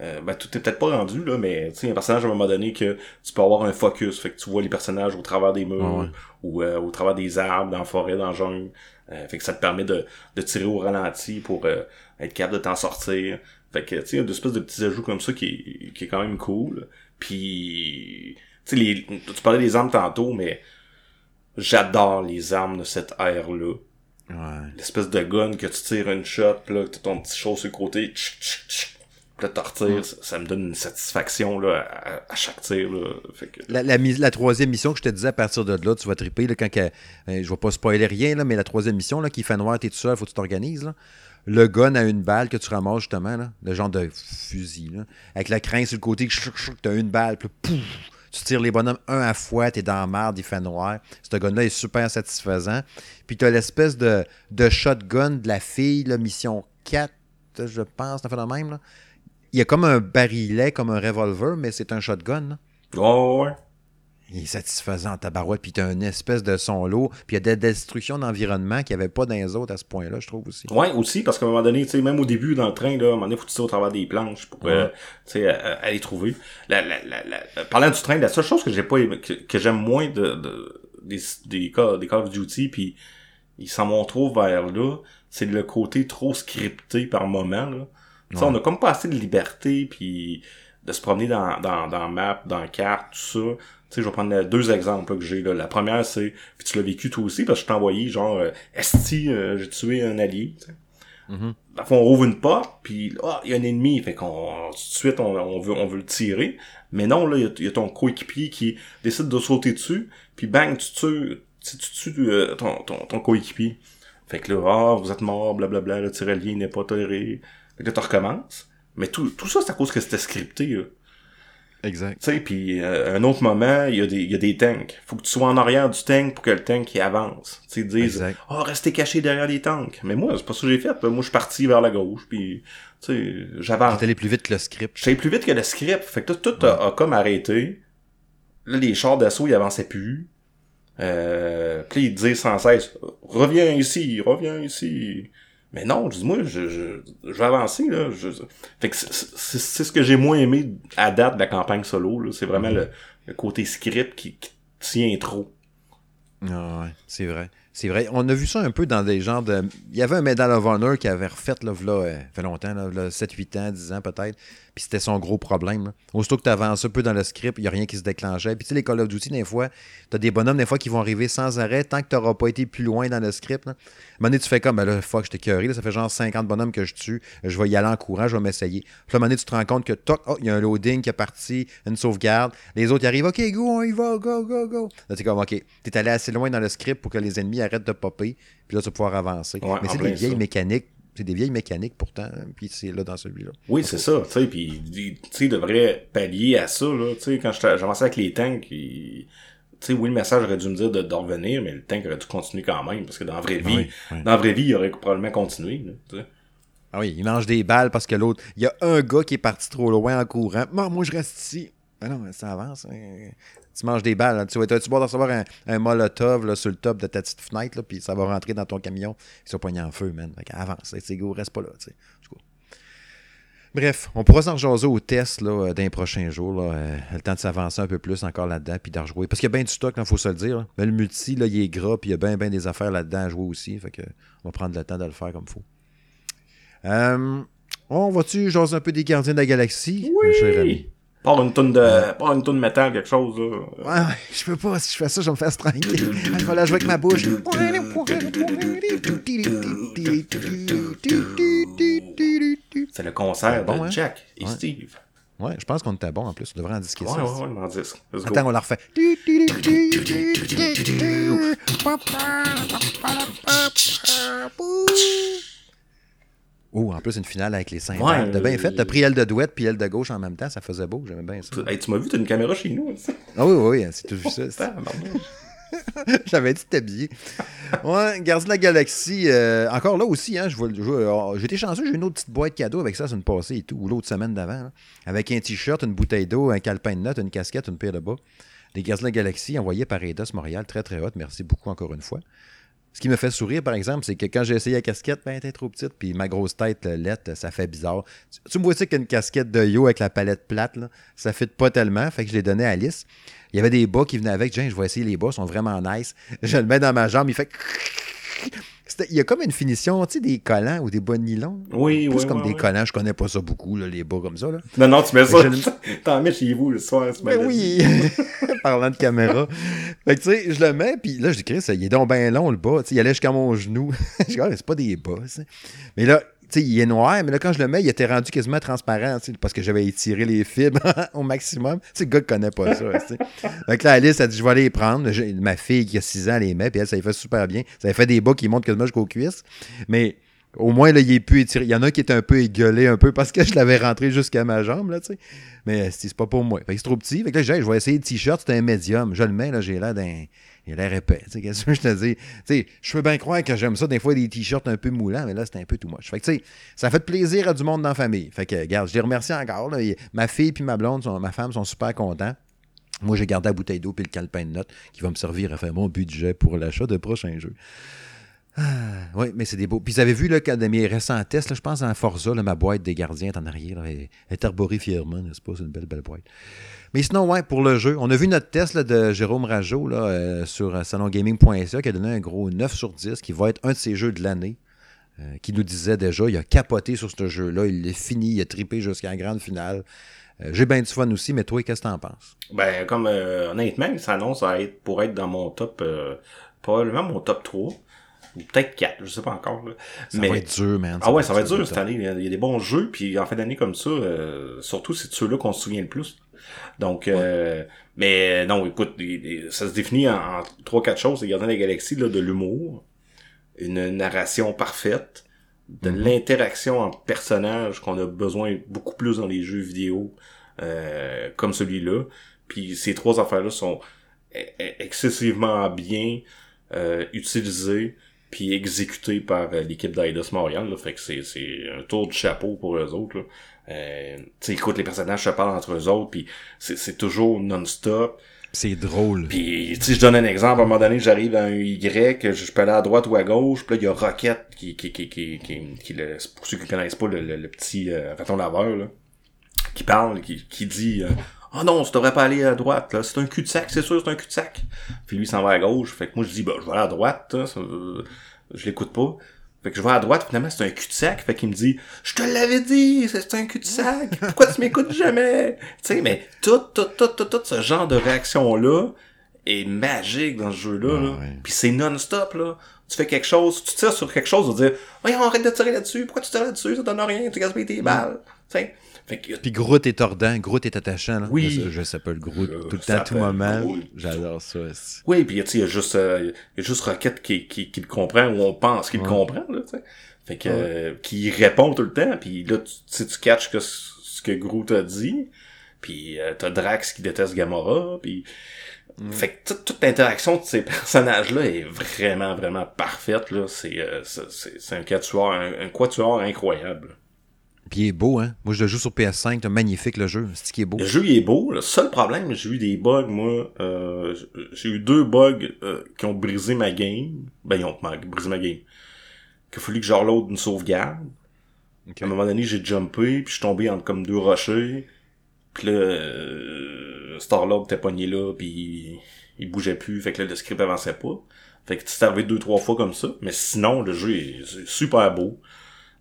Euh, euh, ben, tout est peut-être pas rendu, là, mais tu sais, un personnage à un moment donné que tu peux avoir un focus, fait que tu vois les personnages au travers des murs, ou euh, au travers des arbres, dans la forêt, dans la jungle. Euh, fait que ça te permet de, de tirer au ralenti pour être capable de t'en sortir. Fait que, tu sais, il y a une espèce de petits ajouts comme ça qui, qui est quand même cool. Puis, tu sais, les, tu parlais des armes tantôt, mais j'adore les armes de cette ère-là. Ouais. L'espèce de gun que tu tires une shot, pis là, t'as ton petit chose sur le côté, tch, tch, tch, le tortir, ça, me donne une satisfaction là, à, chaque tir. Là. la, la, troisième mission que je te disais à partir de là, tu vas triper là, quand euh, je vais pas spoiler rien, là, mais la troisième mission là, qui fait noir, t'es tout seul, faut que tu t'organises. Le gun a une balle que tu ramasses justement, là, le genre de fusil, avec la crainte sur le côté, tu as une balle, puis pouf, Tu tires les bonhommes un à fois, t'es dans la merde, il fait noir. Ce gun-là est super satisfaisant. Puis t'as l'espèce de, de shotgun de la fille, mission 4, je pense, t'as fait le même. Il y a comme un barillet, comme un revolver, mais c'est un shotgun. Oh, ouais. Il est satisfaisant ta barouette, puis t'as une espèce de son lot, puis il y a des destructions d'environnement qu'il n'y avait pas dans les autres à ce point-là, je trouve aussi. Ouais, aussi, parce qu'à un moment donné, tu sais, même au début dans le train, là, à un moment donné, faut que tu au travers des planches pour euh, tu sais, aller trouver. La, la, la, parlant du train, la seule chose que j'ai pas aimé, que, j'aime moins de, de, des, des, Call, des Call of Duty, puis ils s'en vont trop vers là, c'est le côté trop scripté par moment, là. Ouais. On a comme pas assez de liberté, puis de se promener dans, dans, dans map, dans carte, tout ça tu sais, je vais prendre deux exemples que j'ai. La première, c'est, puis tu l'as vécu toi aussi, parce que je t'ai envoyé, genre, euh, Esti, euh, j'ai tué un allié. T'sais. Mm on rouvre une porte, puis là, il y a un ennemi, fait qu'on tout de suite, on, on, veut, on veut le tirer. Mais non, là, il y, a ton coéquipier qui décide de sauter dessus, puis bang, tu tues, tu, tues euh, ton, ton, ton coéquipier. Fait que là, ah, vous êtes mort, blablabla, le tirelien n'est pas toléré. Fait que là, tu recommences. Mais tout, tout ça, c'est à cause que c'était scripté, là. Exact. Tu sais, puis euh, un autre moment, il y, a des, il y a des tanks. Faut que tu sois en arrière du tank pour que le tank il avance. Tu sais, disent, oh, restez caché derrière les tanks. Mais moi, c'est pas ça que j'ai fait. Moi, je suis parti vers la gauche, puis tu sais, j'avance. allé plus vite que le script. J'allais plus vite que le script. Fait que tout, tout a, comme arrêté. Là, les chars d'assaut, ils avançaient plus. Euh, puis ils disaient sans cesse, reviens ici, reviens ici. Mais non, dis, moi, je, je, je vais avancer, là. Je... Fait que c'est ce que j'ai moins aimé à date de la campagne solo, C'est vraiment mm-hmm. le, côté script qui, qui tient trop. Ah ouais, c'est vrai. C'est vrai. On a vu ça un peu dans des genres de. Il y avait un Medal of Honor qui avait refait, là, là, euh, fait longtemps, là, 7, 8 ans, 10 ans peut-être. Puis c'était son gros problème. Là. Aussitôt que tu avances un peu dans le script, il n'y a rien qui se déclenchait. Puis tu sais, les Call of Duty, des fois, tu as des bonhommes, des fois, qui vont arriver sans arrêt tant que tu n'auras pas été plus loin dans le script. Là. À un moment donné, tu fais comme, ben là, fuck, j'étais curé, ça fait genre 50 bonhommes que je tue, je vais y aller en courant, je vais m'essayer. Puis à un moment donné, tu te rends compte que, toc, oh, il y a un loading qui est parti, une sauvegarde. Les autres, ils arrivent, OK, go, on y va, go, go, go. Là, tu comme, OK, tu es allé assez loin dans le script pour que les ennemis arrêtent de popper, puis là, tu vas pouvoir avancer. Mais c'est des vieilles mécaniques c'est des vieilles mécaniques pourtant, hein, puis c'est là dans celui-là. Oui, c'est ça, tu sais, puis tu sais, devrait pallier à ça, là, tu sais, quand j'avançais avec les tanks, tu sais, oui, le message aurait dû me dire de, de, revenir, mais le tank aurait dû continuer quand même, parce que dans la vraie vie, dans la vraie vie, il aurait probablement continué. Ah oui, il mange des balles parce que l'autre, il y a un gars qui est parti trop loin en courant. Moi, moi je reste ici. Ben non, ça avance. Hein tu manges des balles. Tu vas tu vas recevoir un, un molotov là, sur le top de ta petite fenêtre, puis ça va rentrer dans ton camion. Il va poigner en feu, man. avance. C'est go, reste pas là. Bref, on pourra s'en rejoindre au test là, d'un prochain jour. Là, euh, le temps de s'avancer un peu plus encore là-dedans, puis d'en rejouer. Parce qu'il y a bien du stock, il faut se le dire. Mais le multi, là, il est gras, puis il y a bien, bien des affaires là-dedans à jouer aussi. Fait que on va prendre le temps de le faire comme il faut. Euh, on va-tu jaser un peu des gardiens de la galaxie, oui! cher ami? Pas une tonne de, une tonne de métal, quelque chose, là. Ouais, ouais, je peux pas. Si je fais ça, je vais me faire strangler. je vais la jouer avec ma bouche. C'est le concert bon, de hein? Jack et ouais. Steve. Ouais, je pense qu'on était bon en plus. On devrait en disquer ouais, ça. Ouais, ouais, on en disque. Attends, on la refait. Oh, en plus, une finale avec les cinq ouais, T'as bien fait. T'as pris elle de douette puis elle de gauche en même temps. Ça faisait beau. J'aimais bien ça. Hey, tu m'as vu, t'as une caméra chez nous. Ah oui, oui, oui. C'est tout vu ça. J'avais dit t'habiller. Ouais, Gardien de la Galaxie. Euh, encore là aussi, hein, je vois, euh, j'étais chanceux, j'ai une autre petite boîte cadeau avec ça, c'est une passée et tout, ou l'autre semaine d'avant. Hein, avec un t-shirt, une bouteille d'eau, un calepin de notes, une casquette, une paire de bas. Les Gardiens de la Galaxie envoyés par Eidos Montréal, très très haute. Merci beaucoup encore une fois. Ce qui me fait sourire, par exemple, c'est que quand j'ai essayé la casquette, ben, était trop petite, puis ma grosse tête lettre, ça fait bizarre. Tu, me vois qu'une casquette de yo avec la palette plate, là, ça fit pas tellement, fait que je l'ai donné à Alice. Il y avait des bas qui venaient avec. je vais essayer les bas, sont vraiment nice. Je le mets dans ma jambe, il fait il y a comme une finition, tu sais, des collants ou des bas nylon. Oui, Plus oui. comme des collants, je connais pas ça beaucoup, là, les bas comme ça. Là. Non, non, tu mets ça. T'en mets chez vous le soir. Ben oui, parlant de caméra. fait que tu sais, je le mets, puis là, je dis, Chris, il est donc bien long le bas. Tu sais, il allait jusqu'à mon genou. je dis, ah, c'est pas des bas. Mais là, sais, il est noir, mais là, quand je le mets, il était rendu quasiment transparent, parce que j'avais étiré les fibres au maximum. C'est le gars qui connaît pas ça. Donc là, Alice a dit, je vais aller les prendre. ma fille qui a 6 ans, les met, puis elle, ça lui fait super bien. Ça lui fait des bas qui montent quasiment jusqu'aux cuisses. Mais au moins, là, il est plus étiré. Il y en a qui étaient un peu égueulé un peu parce que je l'avais rentré jusqu'à ma jambe, là, tu sais. Mais c'est pas pour moi. Fait que c'est trop petit. Là, je vais essayer le t-shirt, c'est un médium. Je le mets, là, j'ai l'air d'un. Il a l'air épais. Qu'est-ce que je te dis? Je peux bien croire que j'aime ça, des fois, des t-shirts un peu moulants, mais là, c'est un peu tout moche. Fait que, ça fait plaisir à du monde dans la famille. Fait que, regarde, je les remercie encore. Ma fille puis ma blonde, ma femme sont super contents. Moi, j'ai gardé la bouteille d'eau puis le calepin de notes qui va me servir à faire mon budget pour l'achat de prochains jeux. Ah, oui, mais c'est des beaux. Puis vous avez vu là, de mes récents tests, là, je pense en Forza, là, ma boîte des gardiens est en arrière. Elle est arborée fièrement, n'est-ce pas? C'est une belle, belle boîte. Mais sinon, ouais, pour le jeu, on a vu notre test de Jérôme Rajo là, euh, sur salongaming.ca qui a donné un gros 9 sur 10, qui va être un de ses jeux de l'année. Euh, qui nous disait déjà, il a capoté sur ce jeu-là, il l'a fini, il a tripé jusqu'à la grande finale. Euh, j'ai bien du fun aussi, mais toi, qu'est-ce que t'en penses? Ben, comme honnêtement, ça annonce à être pour être dans mon top, probablement mon top 3 ou peut-être 4, je sais pas encore. Là. Ça va être dur, man. ah ouais, ça va être dur cette année. Il y, a, des bons jeux, puis en fin d'année comme ça, euh, surtout c'est de ceux-là qu'on se souvient le plus. Donc, euh, mais non, écoute, ça se définit en, trois, quatre choses. C'est garder la galaxie là, de l'humour, une narration parfaite, de mm-hmm. l'interaction entre personnages qu'on a besoin beaucoup plus dans les jeux vidéo euh, comme celui-là. Puis ces trois affaires-là sont e-, e-, excessivement bien euh, utilisées puis exécuté par euh, l'équipe d'Aidos Montréal. Là, fait que c'est, c'est un tour de chapeau pour eux autres. Là. Euh, tu écoute, les personnages se parlent entre eux autres, puis c'est, c'est toujours non-stop. C'est drôle. Puis, tu je donne un exemple. À un moment donné, j'arrive à un Y, je peux aller à droite ou à gauche, puis là, il y a Rocket qui, qui, qui, qui, qui, qui le, pour ceux qui connaissent pas, le, le, petit euh, raton laveur, là, qui parle, qui, qui dit... Euh, ah oh non, tu devrais pas aller à droite, là. C'est un cul-de-sac, c'est sûr, c'est un cul-de-sac. Puis lui, il s'en va à gauche. Fait que moi, je dis, bah, je vais aller à droite, je l'écoute pas. Fait que je vais à droite, finalement, c'est un cul-de-sac. Fait qu'il me dit, je te l'avais dit, c'est un cul-de-sac. Pourquoi tu m'écoutes jamais? Tu sais, mais tout, tout, tout, tout, tout ce genre de réaction-là est magique dans ce jeu-là. là. Puis c'est non-stop, là. Tu fais quelque chose, tu tires sur quelque chose, tu dire, voyons, arrête de tirer là-dessus. Pourquoi tu tires là-dessus? Ça donne rien, tu gaspilles tes balles. Tu sais? Puis Groot est tordant, Groot est attachant. Là. Oui. Je, sais pas le Groot tout le temps, à tout moment. J'adore ça. Aussi. Oui, puis il y a juste, euh, y a juste Rocket qui, qui, qui, le comprend ou on pense qu'il le comprend. Là, sais. fait que, euh, qui répond tout le temps. Puis là, tu, tu catches que ce que Groot a dit. Puis euh, t'as Drax qui déteste Gamora. Puis mm. fait que toute, l'interaction de ces personnages-là est vraiment, vraiment parfaite. là. C'est euh, c'est un quatuor, un, un quatuor incroyable. Puis il est beau, hein? Moi, je le joue sur PS5, c'est magnifique le jeu. C'est qui est beau? Le jeu, il est beau. Le seul problème, j'ai eu des bugs, moi. Euh, j'ai eu deux bugs euh, qui ont brisé ma game. Ben, ils ont brisé ma game. Qu'il a fallu que je reload une sauvegarde. À un moment donné, j'ai jumpé, puis je suis tombé entre comme deux rochers. Puis là, euh, Starlord était pogné là, puis il, bougeait plus. Fait que là, le script avançait pas. Fait que c'est arrivé deux, trois fois comme ça. Mais sinon, le jeu est super beau.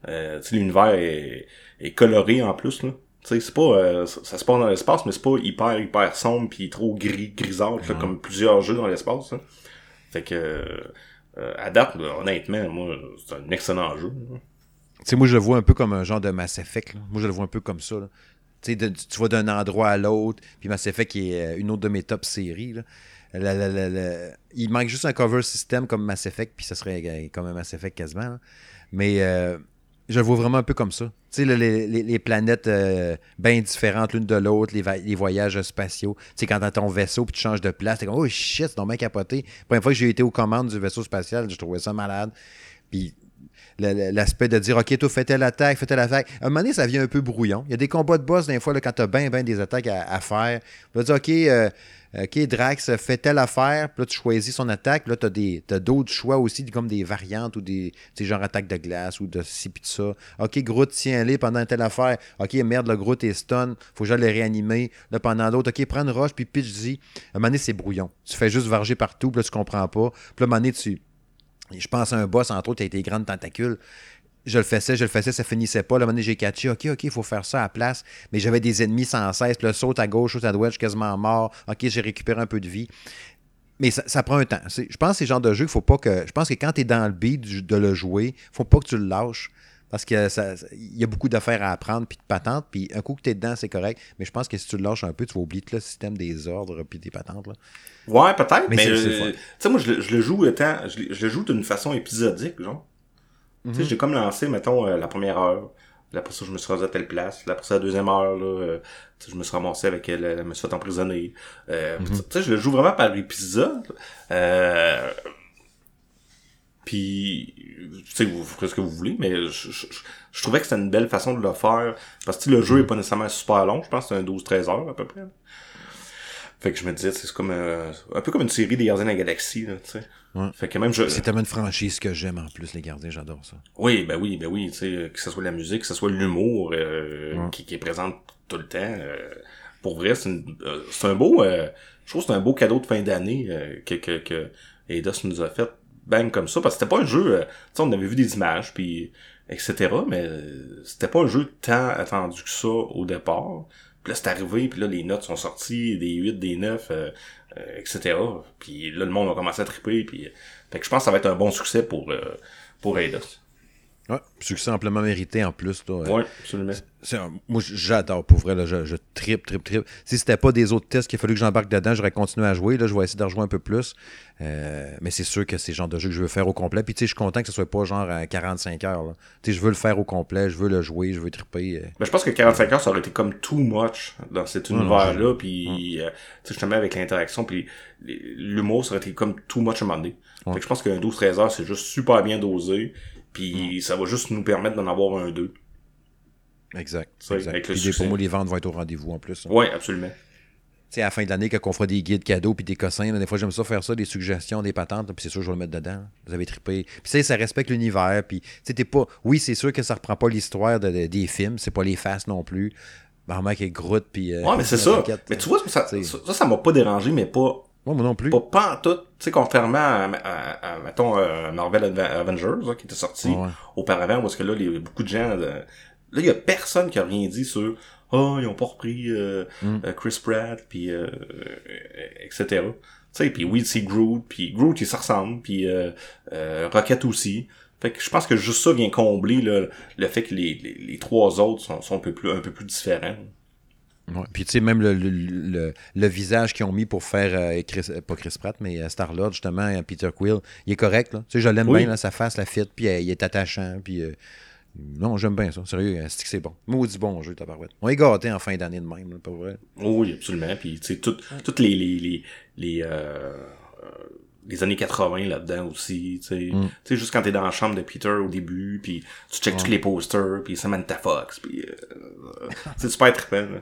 Euh, l'univers est, est, coloré en plus, là. c'est pas, euh, ça, se passe dans l'espace, mais c'est pas hyper, hyper sombre puis trop gris, grisâtre, comme plusieurs jeux dans l'espace, Fait que, euh, à date, honnêtement, moi, c'est un excellent jeu. Tu sais, moi, je le vois un peu comme un genre de Mass Effect, Moi, je le vois un peu comme ça, là. Tu vas d'un endroit à l'autre, puis Mass Effect qui est euh, une autre de mes top séries, là. il manque juste un cover system comme Mass Effect, puis ça serait comme un Mass Effect quasiment. Mais je vois vraiment un peu comme ça. Tu sais, les, les, planètes euh, bien différentes l'une de l'autre, les, les, voyages spatiaux. Tu sais, quand t'as ton vaisseau puis tu changes de place, t'es comme, oh shit, c'est bien capoté. La première fois que j'ai été aux commandes du vaisseau spatial, je trouvais ça malade. Puis l'aspect de dire, OK, toi, fais telle attaque, fais telle attaque. À un moment donné, ça vient un peu brouillon. Il y a des combats de boss, des fois, là, quand t'as bien, bien des attaques à, faire. Tu vas dire, OK, euh, OK, Drax fait telle affaire, puis là, tu choisis son attaque. Là, tu as, d'autres choix aussi, comme des variantes ou des genre attaque de glace ou de ci puis de ça. OK, Groot, tiens-les pendant telle affaire. OK, merde, le Groot est stun. Faut que réanimer. Là, pendant l'autre, OK, prends une roche, puis pitch-y. À un moment c'est brouillon. Tu fais juste varger partout, puis là, tu comprends pas. Puis là, à un moment donné, tu. Je pense à un boss, entre autres, qui a été grandes tentacules je le faisais, je le faisais, ça finissait pas. Là, moment j'ai catché, OK, OK, il faut faire ça à la place. Mais j'avais des ennemis sans cesse. Le saute à gauche, saute à droite, je suis quasiment mort. OK, j'ai récupéré un peu de vie. Mais ça, prend un temps. Je pense que c'est le genre de jeu qu'il faut pas que. Je pense que quand tu es dans le beat de le jouer, faut pas que tu le lâches. Parce qu'il y a beaucoup d'affaires à apprendre, puis de patentes, puis un coup que tu es dedans, c'est correct. Mais je pense que si tu le lâches un peu, tu vas oublier tout le système des ordres, puis des patentes. Là. Ouais, peut-être, mais, tu sais, moi, je, le joue je le joue d'une façon épisodique, genre. Tu sais, j'ai comme lancé, mettons, euh, la première heure. Là, après ça, je me suis rendu à telle place. Là, après ça, la deuxième heure, là, euh, je me suis ramassé avec elle, elle me suis fait emprisonner. Euh, Tu sais, je le joue vraiment par épisode. Euh, puis, tu sais, vous ferez ce que vous voulez, mais je, je, je trouvais que c'était une belle façon de le faire. Parce que le jeu est pas nécessairement super long. Je pense que c'est un 12-13 heures à peu près. Fait que je me disais, c'est comme euh, un peu comme une série des Gardiens de la Galaxie, là, tu sais. Ouais. Fait que même je... C'est tellement une franchise que j'aime en plus, les gardiens, j'adore ça. Oui, ben oui, ben oui, tu sais, que ce soit la musique, que ce soit l'humour euh, Ouais. qui, qui est présent tout le temps. euh, pour vrai, c'est une- euh, c'est un beau, euh, je trouve que c'est un beau cadeau de fin d'année euh, que, que, que Eidos nous a fait, bang comme ça, parce que c'était pas un jeu, euh, tu sais, on avait vu des images, puis etc., mais c'était pas un jeu tant attendu que ça au départ. Puis là, c'est arrivé, puis là, les notes sont sorties, des 8, des 9, euh, euh, etc. Puis là, le monde a commencé à triper, puis... Fait que je pense que ça va être un bon succès pour, euh, pour Eidos. Ouais, succès amplement mérité en plus. Ouais, absolument. Moi, j'adore pour vrai. Là, je, je tripe, tripe, tripe. Si c'était pas des autres tests qu'il a fallu que j'embarque dedans, j'aurais continué à jouer. Là, je vais essayer de rejouer un peu plus. Euh, mais c'est sûr que c'est le genre de jeu que je veux faire au complet. Puis, tu sais, je suis content que ce soit pas genre à 45 heures. là. Tu sais, je veux le faire au complet, je veux le jouer, je veux triper. euh. Mais je pense que 45 heures, ça aurait été comme too much dans cet univers-là, puis euh, tu sais, justement avec l'interaction, puis l'humour, ça aurait été comme too much à un moment donné. Ouais. Fait que je pense qu'un 12-13 heures, c'est juste super bien dosé, puis ça va juste nous permettre d'en avoir un 2. Exact. Exact. avec le Puis, pour moi, les ventes vont être au rendez-vous en plus. hein. Ouais, absolument. Tu sais, à la fin de l'année, quand on fera des guides cadeaux puis des cossins, là, des fois, j'aime ça faire ça, des suggestions, des patentes, puis c'est sûr, je vais le mettre dedans. là. Vous avez trippé. Puis, ça respecte l'univers. Puis, t'es pas. Oui, c'est sûr que ça reprend pas l'histoire de- de- des films, c'est pas les faces non plus. Vraiment, avec Groot, puis. euh, Ouais, mais c'est ça. Mais tu vois, ça, t'sais. ça, ça, ça m'a pas dérangé, mais pas, Moi non plus. pas, pas en tout. Tu sais, contrairement à, à, à, mettons, euh, Marvel Avengers, là, qui était sorti Ouais. auparavant, parce que là, les, beaucoup de gens, euh, là, il y a personne qui a rien dit sur, oh, ils ont pas repris euh, Mm. euh, Chris Pratt, puis euh, euh, etc. Tu sais, puis oui, c'est Groot, puis Groot, il se ressemble, puis Rocket aussi. Fait que je pense que juste ça vient combler là, le fait que les, les, les trois autres sont, sont un peu plus un peu plus différents. Ouais. Puis tu sais, même le, le, le- le visage qu'ils ont mis pour faire, euh, Chris- euh, pas Chris Pratt, mais euh, Star-Lord, justement, euh, Peter Quill, il est correct. Là. Tu sais, je l'aime Oui. bien, là, sa face, la fit, puis euh, il est attachant, puis... non, j'aime bien ça. Sérieux, c'est que c'est bon? Maudit bon jeu, tabarouette. On est gâtés en fin d'année de même, là, pas vrai. Oui, absolument. Puis, tu sais, tout- toutes les, les, les, les, les années 80 là-dedans aussi, tu sais. Mm. Tu sais, juste quand t'es dans la chambre de Peter au début, puis tu checkes tous les posters, puis Samantha Fox, puis euh, c'est super trippant, là.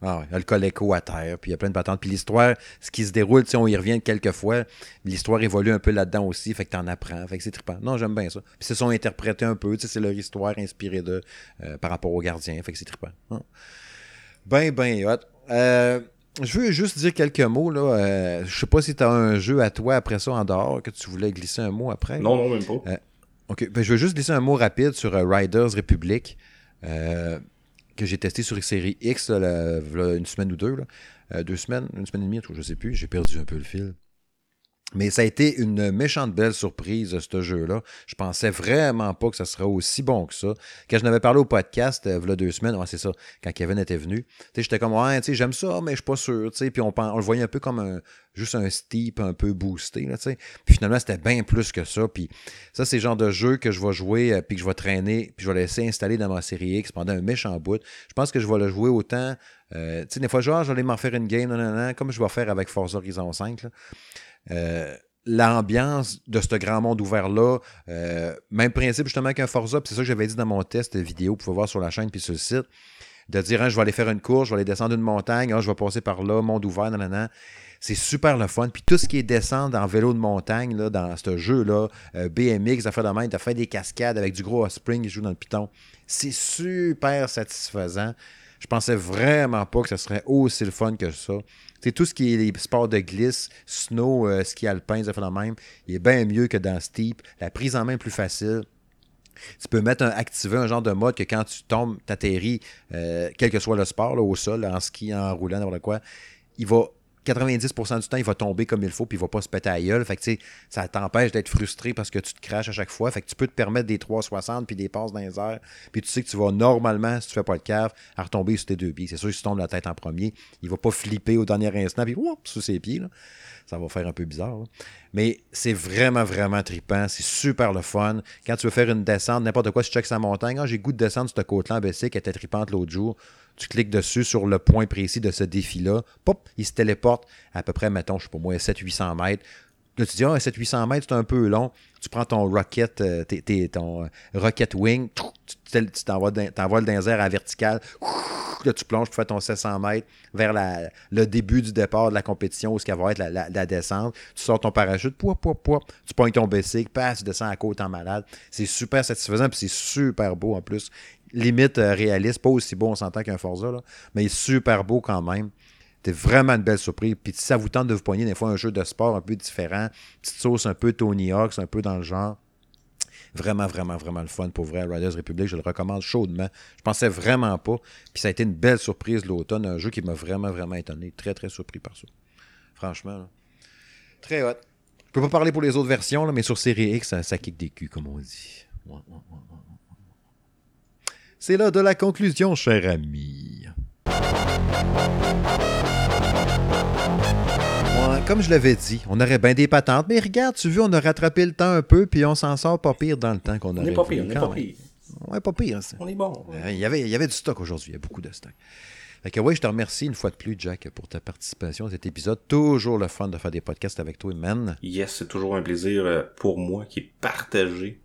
Ah ouais, le Coleco à terre, puis il y a plein de patentes. Puis l'histoire, ce qui se déroule, tu on y revient quelques fois, l'histoire évolue un peu là-dedans aussi, fait que t'en apprends, fait que c'est trippant. Non, j'aime bien ça. Puis c'est sont interprétés un peu, tu sais, c'est leur histoire inspirée de euh, par rapport aux gardiens, fait que c'est trippant. Ah. Ben, ben, hot. Euh, je veux juste dire quelques mots, là. Euh, je sais pas si t'as un jeu à toi après ça en dehors, que tu voulais glisser un mot après. Non, non, même pas. OK. Ben, je veux juste glisser un mot rapide sur euh, Riders Republic, euh, que j'ai testé sur série X, une semaine ou deux. Euh, deux semaines, une semaine et demie, je sais plus. J'ai perdu un peu le fil. Mais ça a été une méchante belle surprise, ce jeu-là. Je pensais vraiment pas que ça serait aussi bon que ça. Quand je n'avais parlé au podcast, euh, v'là deux semaines, c'est ça, quand Kevin était venu, j'étais comme, ouais, j'aime ça, mais je suis pas sûr. Puis on, le voyait un peu comme juste un steep un peu boosté. Puis finalement, c'était bien plus que ça. Ça, c'est le genre de jeu que je vais jouer, euh, puis que je vais traîner, puis je vais laisser installer dans ma série X pendant un méchant bout. Je pense que je vais le jouer autant. euh, tu sais, des fois, genre, je vais aller m'en faire une game, non, non, non, comme je vais faire avec Forza Horizon 5. là. Euh, L'ambiance de ce grand monde ouvert-là, euh, même principe justement qu'un Forza, c'est ça que j'avais dit dans mon test vidéo, vous pouvez voir sur la chaîne puis sur le site, de dire hein, je vais aller faire une course, je vais aller descendre une montagne, ah, je vais passer par là, monde ouvert, nanana. C'est super le fun. Puis tout ce qui est descendre en vélo de montagne, dans ce jeu-là, euh, BMX, fait de même, t'as fait des cascades avec du gros spring qui joue dans le piton. C'est super satisfaisant. Je pensais vraiment pas que ce serait aussi le fun que ça. C'est tout ce qui est les sports de glisse, snow, euh, ski alpin, ça fait de même. Il est bien mieux que dans Steep. La prise en main est plus facile. Tu peux mettre un, activer un genre de mode que quand tu tombes, tu atterris, quel que soit le sport, au sol, en ski, en roulant, n'importe quoi, il va 90% du temps, il va tomber comme il faut, puis il va pas se péter à gueule. Fait que, ça t'empêche d'être frustré parce que tu te craches à chaque fois. Fait que tu peux te permettre des 360 puis des passes dans les airs. Puis tu sais que tu vas normalement, si tu fais pas le cave, à retomber sur tes deux pieds. C'est sûr, si tu la tête en premier, il va pas flipper au dernier instant, puis oups, sous ses pieds. Ça va faire un peu bizarre. Mais c'est vraiment, vraiment trippant. C'est super le fun. Quand tu veux faire une descente, n'importe quoi, si tu checks sa montagne, ah, j'ai goût de descendre cette côte-là en Bessic, qui était trippante l'autre jour. Tu cliques dessus sur le point précis de ce défi-là. Pop, il se téléporte à peu près, mettons, je sais pas moi, 700-800 mètres. Là, tu dis, ah, 700-800 mètres, c'est un peu long. Tu prends ton rocket, euh, ton euh, rocket wing, tu t'en- tu t'envoies t'envoies dans à verticale. Là, tu plonges pour faire ton 700 mètres vers le début du départ de la compétition où ce qu'elle va être la, descente. Tu sors ton parachute. Tu pognes ton bicycle, passe, tu descends à côte en malade. C'est super satisfaisant, puis c'est super beau en plus. Limite euh, réaliste, pas aussi beau, on s'entend qu'un Forza, mais super beau quand même. C'était vraiment une belle surprise. Puis si ça vous tente de vous pogner des fois un jeu de sport un peu différent, petite sauce un peu Tony Hawks, un peu dans le genre. Vraiment, vraiment, vraiment le fun pour vrai. Riders Republic, je le recommande chaudement. Je pensais vraiment pas. Puis ça a été une belle surprise l'automne. Un jeu qui m'a vraiment, vraiment étonné. Très, très surpris par ça. Franchement. Très hot. Je peux pas parler pour les autres versions, mais sur Série X, ça, ça kick des culs, comme on dit. C'est là de la conclusion, cher ami. Ouais, comme je l'avais dit, on aurait bien des patentes, mais regarde, tu veux, on a rattrapé le temps un peu, puis on s'en sort pas pire dans le temps qu'on On aurait n'est pas pire, on n'est quand pas pire. Ouais, pas pire. ça. On est bon. Euh, Il y, avait, il y avait du stock aujourd'hui, il y a beaucoup de stock. Fait que oui, je te remercie une fois de plus, Jack, pour ta participation à cet épisode. Toujours le fun de faire des podcasts avec toi, man. Yes, c'est toujours un plaisir euh, pour moi qui est partagé.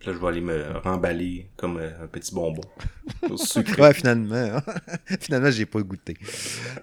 Puis Là, je vais aller me remballer comme euh, un petit bonbon. Au sucre. Ouais, finalement. finalement, j'ai pas goûté.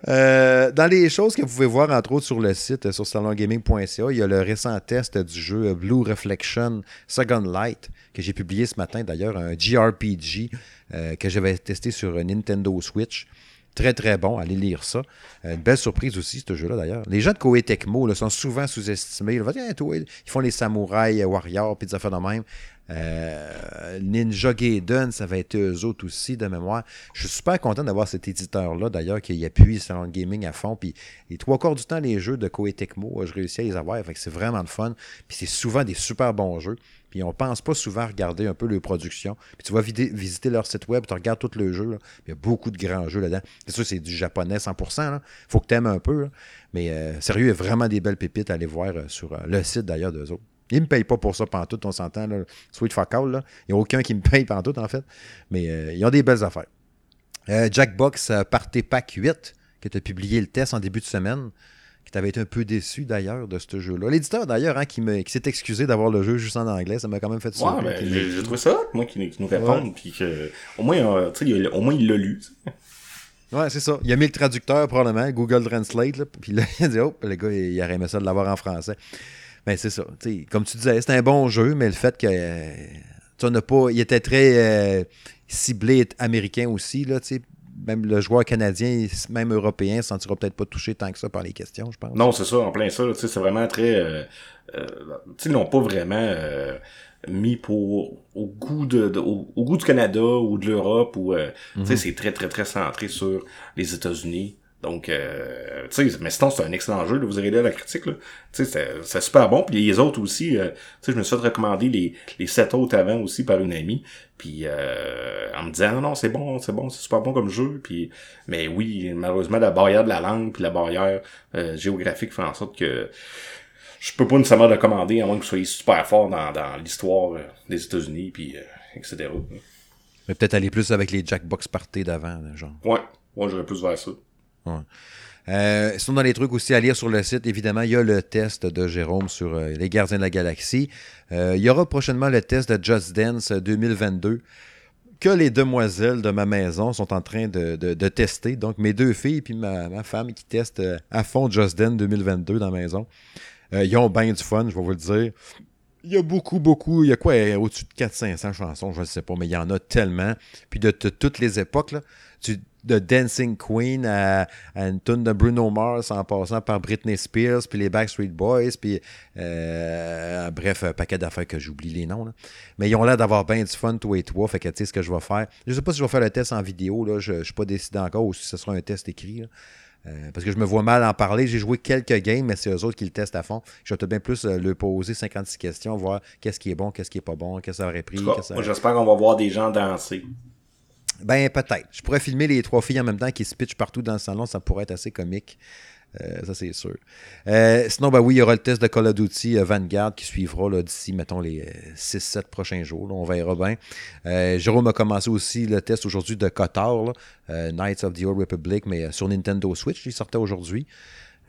Euh, dans les choses que vous pouvez voir, entre autres, sur le site, euh, sur salongaming.ca, il y a le récent test du jeu Blue Reflection Second Light, que j'ai publié ce matin d'ailleurs, un JRPG euh, que j'avais testé sur Nintendo Switch. Très, très bon. Allez lire ça. Une belle surprise aussi, ce jeu-là, d'ailleurs. Les gens de Koei Tecmo là, sont souvent sous-estimés. toi, Ils font les samouraïs, warriors, puis des affaires de même. Euh, Ninja Gaiden, ça va être eux autres aussi, de mémoire. Je suis super content d'avoir cet éditeur-là, d'ailleurs, qui appuie Salon de Gaming à fond. Puis les trois quarts du temps, les jeux de Koei Tecmo, euh, je réussis à les avoir. Fait que c'est vraiment le fun. Puis c'est souvent des super bons jeux. Puis on pense pas souvent regarder un peu leur production. Puis tu vas visiter leur site web, tu regardes jeux. là. Puis Il y a beaucoup de grands jeux là-dedans. C'est sûr, c'est du japonais 100%. Là. Faut que tu aimes un peu. Mais euh, sérieux, il y a vraiment des belles pépites à aller voir sur le site d'ailleurs d'eux autres. Ils me payent pas pour ça pantoute, on s'entend. Sweet fuck all, là. Il n'y a aucun qui me paye pantoute, en fait. Mais euh, ils ont des belles affaires. Euh, Jackbox euh, Party Pack 8, que tu as publié le test en début de semaine, qui t'avait été un peu déçu d'ailleurs de ce jeu-là. L'éditeur d'ailleurs, hein, qui, qui s'est excusé d'avoir le jeu juste en anglais, ça m'a quand même fait Ouais, sourire. ben, qu'il j'ai trouvé ça, moi, qui, qui nous répondent, puis que, au moins, euh, il au moins, il l'a lu. Ouais, c'est ça. Il a mis le traducteur, probablement, Google Translate, là, puis là, il a dit, oh, le gars, il, il aurait aimé ça de l'avoir en français. Ben, c'est ça. Comme tu disais, c'est un bon jeu, mais le fait que. euh, tu pas. Il était très euh, ciblé américain aussi, là, tu sais. Même le joueur canadien, même européen, ne se sentira peut-être pas touché tant que ça par les questions, je pense. Non, c'est ça, en plein ça. c'est vraiment très... Euh, euh, tu sais, ils l'ont pas vraiment euh, mis pour au goût de, de- au, au goût du Canada ou de l'Europe ou sais, c'est très très très centré sur les États-Unis. Donc, euh, tu sais, mais sinon c'est un excellent jeu. là, vous irez lire la critique. Tu sais, c'est super bon. Puis les autres aussi. euh, tu sais, je me suis fait recommander les les sept autres avant aussi par une amie. Puis euh, en me disant non, non c'est bon, c'est bon, c'est super bon comme jeu. Puis mais oui, malheureusement la barrière de la langue puis la barrière euh, géographique fait en sorte que je peux pas nécessairement le commander à moins que vous soyez super fort dans, dans l'histoire euh, des États-Unis puis euh, etc. Mais peut-être aller plus avec les Jackbox Party d'avant, genre. Ouais, moi j'aurais plus vers ça. Ouais. Euh, sinon, dans les trucs aussi à lire sur le site, évidemment, il y a le test de Jérôme sur euh, les Gardiens de la Galaxie. Euh, il y aura prochainement le test de Just Dance 2022 que les demoiselles de ma maison sont en train de, tester. Donc, mes deux filles et ma, femme qui testent à fond Just Dance 2022 dans la maison. Ils ont bien du fun, je vais vous le dire. Il y a beaucoup, beaucoup. Il y a quoi euh, Au-dessus de 400-500 chansons, je ne sais pas, mais il y en a tellement. Puis de, toutes les époques, là, de Dancing Queen à, à une tune de Bruno Mars en passant par Britney Spears, puis les Backstreet Boys, puis euh, bref, un paquet d'affaires que j'oublie les noms. Mais ils ont l'air d'avoir bien du fun, tous et toi. Fait que tu sais ce que je vais faire. Je sais pas si je vais faire le test en vidéo, là. Je ne suis pas décidé encore ou si ce sera un test écrit. Euh, parce que je me vois mal en parler. J'ai joué quelques games, mais c'est eux autres qui le testent à fond. Je vais peut-être bien plus euh, le poser 56 questions, voir qu'est-ce qui est bon, qu'est-ce qui est pas bon, qu'est-ce que ça aurait pris. J'espère qu'on va voir des gens danser. Ben, peut-être. Je pourrais filmer les trois filles en même temps qui se pitchent partout dans le salon. Ça pourrait être assez comique. Euh, ça, c'est sûr. Euh, sinon, ben oui, il y aura le test de Call of Duty euh, Vanguard qui suivra d'ici, mettons, les 6-7 prochains jours. on verra bien. Jérôme a commencé aussi le test aujourd'hui de Kotar, Knights of the Old Republic, mais sur Nintendo Switch. Il sortait aujourd'hui.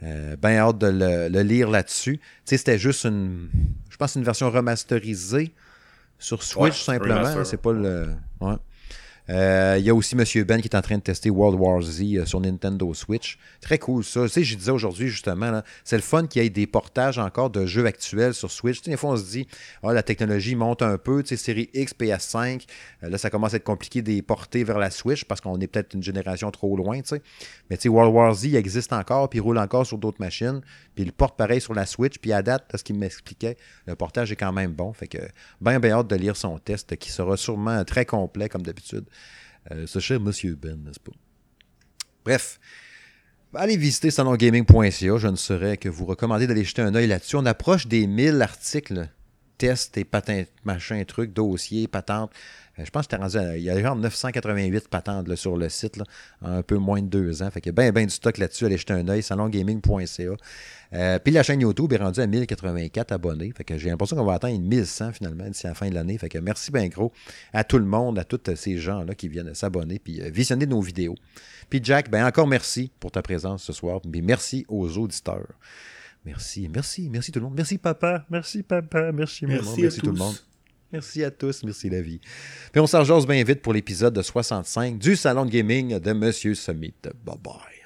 ben hâte de le, lire là-dessus. Tu sais, c'était juste une, je pense, une version remasterisée sur Switch, simplement. C'est pas le. Ouais. Euh, il y a aussi M. Ben qui est en train de tester World War Z euh, sur Nintendo Switch. Très cool ça. Tu sais, je disais aujourd'hui justement, c'est le fun qu'il y ait des portages encore de jeux actuels sur Switch. Tu sais, des fois, on se dit, ah, la technologie monte un peu, tu sais, série X, PS5. Euh, là, ça commence à être compliqué de les porter vers la Switch parce qu'on est peut-être une génération trop loin, tu sais. Mais tu sais, World War Z, existe encore, puis roule encore sur d'autres machines. Puis il porte pareil sur la Switch. Puis à date, ce qu'il m'expliquait, le portage est quand même bon. Fait que, bien, bien hâte de lire son test qui sera sûrement très complet comme d'habitude. Euh, ce cher Monsieur Ben, n'est-ce pas? Bref. Allez visiter salongaming.ca. Je ne saurais que vous recommander d'aller jeter un œil là-dessus. On approche des 1000 articles, tests et patents, machin, trucs, dossiers, patentes. Euh, je pense que rendu il y a genre 988 patentes sur le site, un peu moins de deux ans. Fait qu'il y a bien, bien du stock là-dessus. Allez jeter un œil, salongaming.ca. Euh, puis la chaîne YouTube est rendue à 1084 abonnés. Fait que j'ai l'impression qu'on va atteindre 1100 finalement d'ici la fin de l'année. Fait que merci bien gros à tout le monde, à tous ces gens-là qui viennent s'abonner puis euh, visionner nos vidéos. Puis Jack, ben encore merci pour ta présence ce soir. Puis merci aux auditeurs. Merci, merci, merci tout le monde. Merci papa, merci papa, merci, merci, merci tout le monde. Merci à tous, merci la vie. Puis on s'en bien vite pour l'épisode de 65 du Salon de Gaming de Monsieur Summit. Bye bye.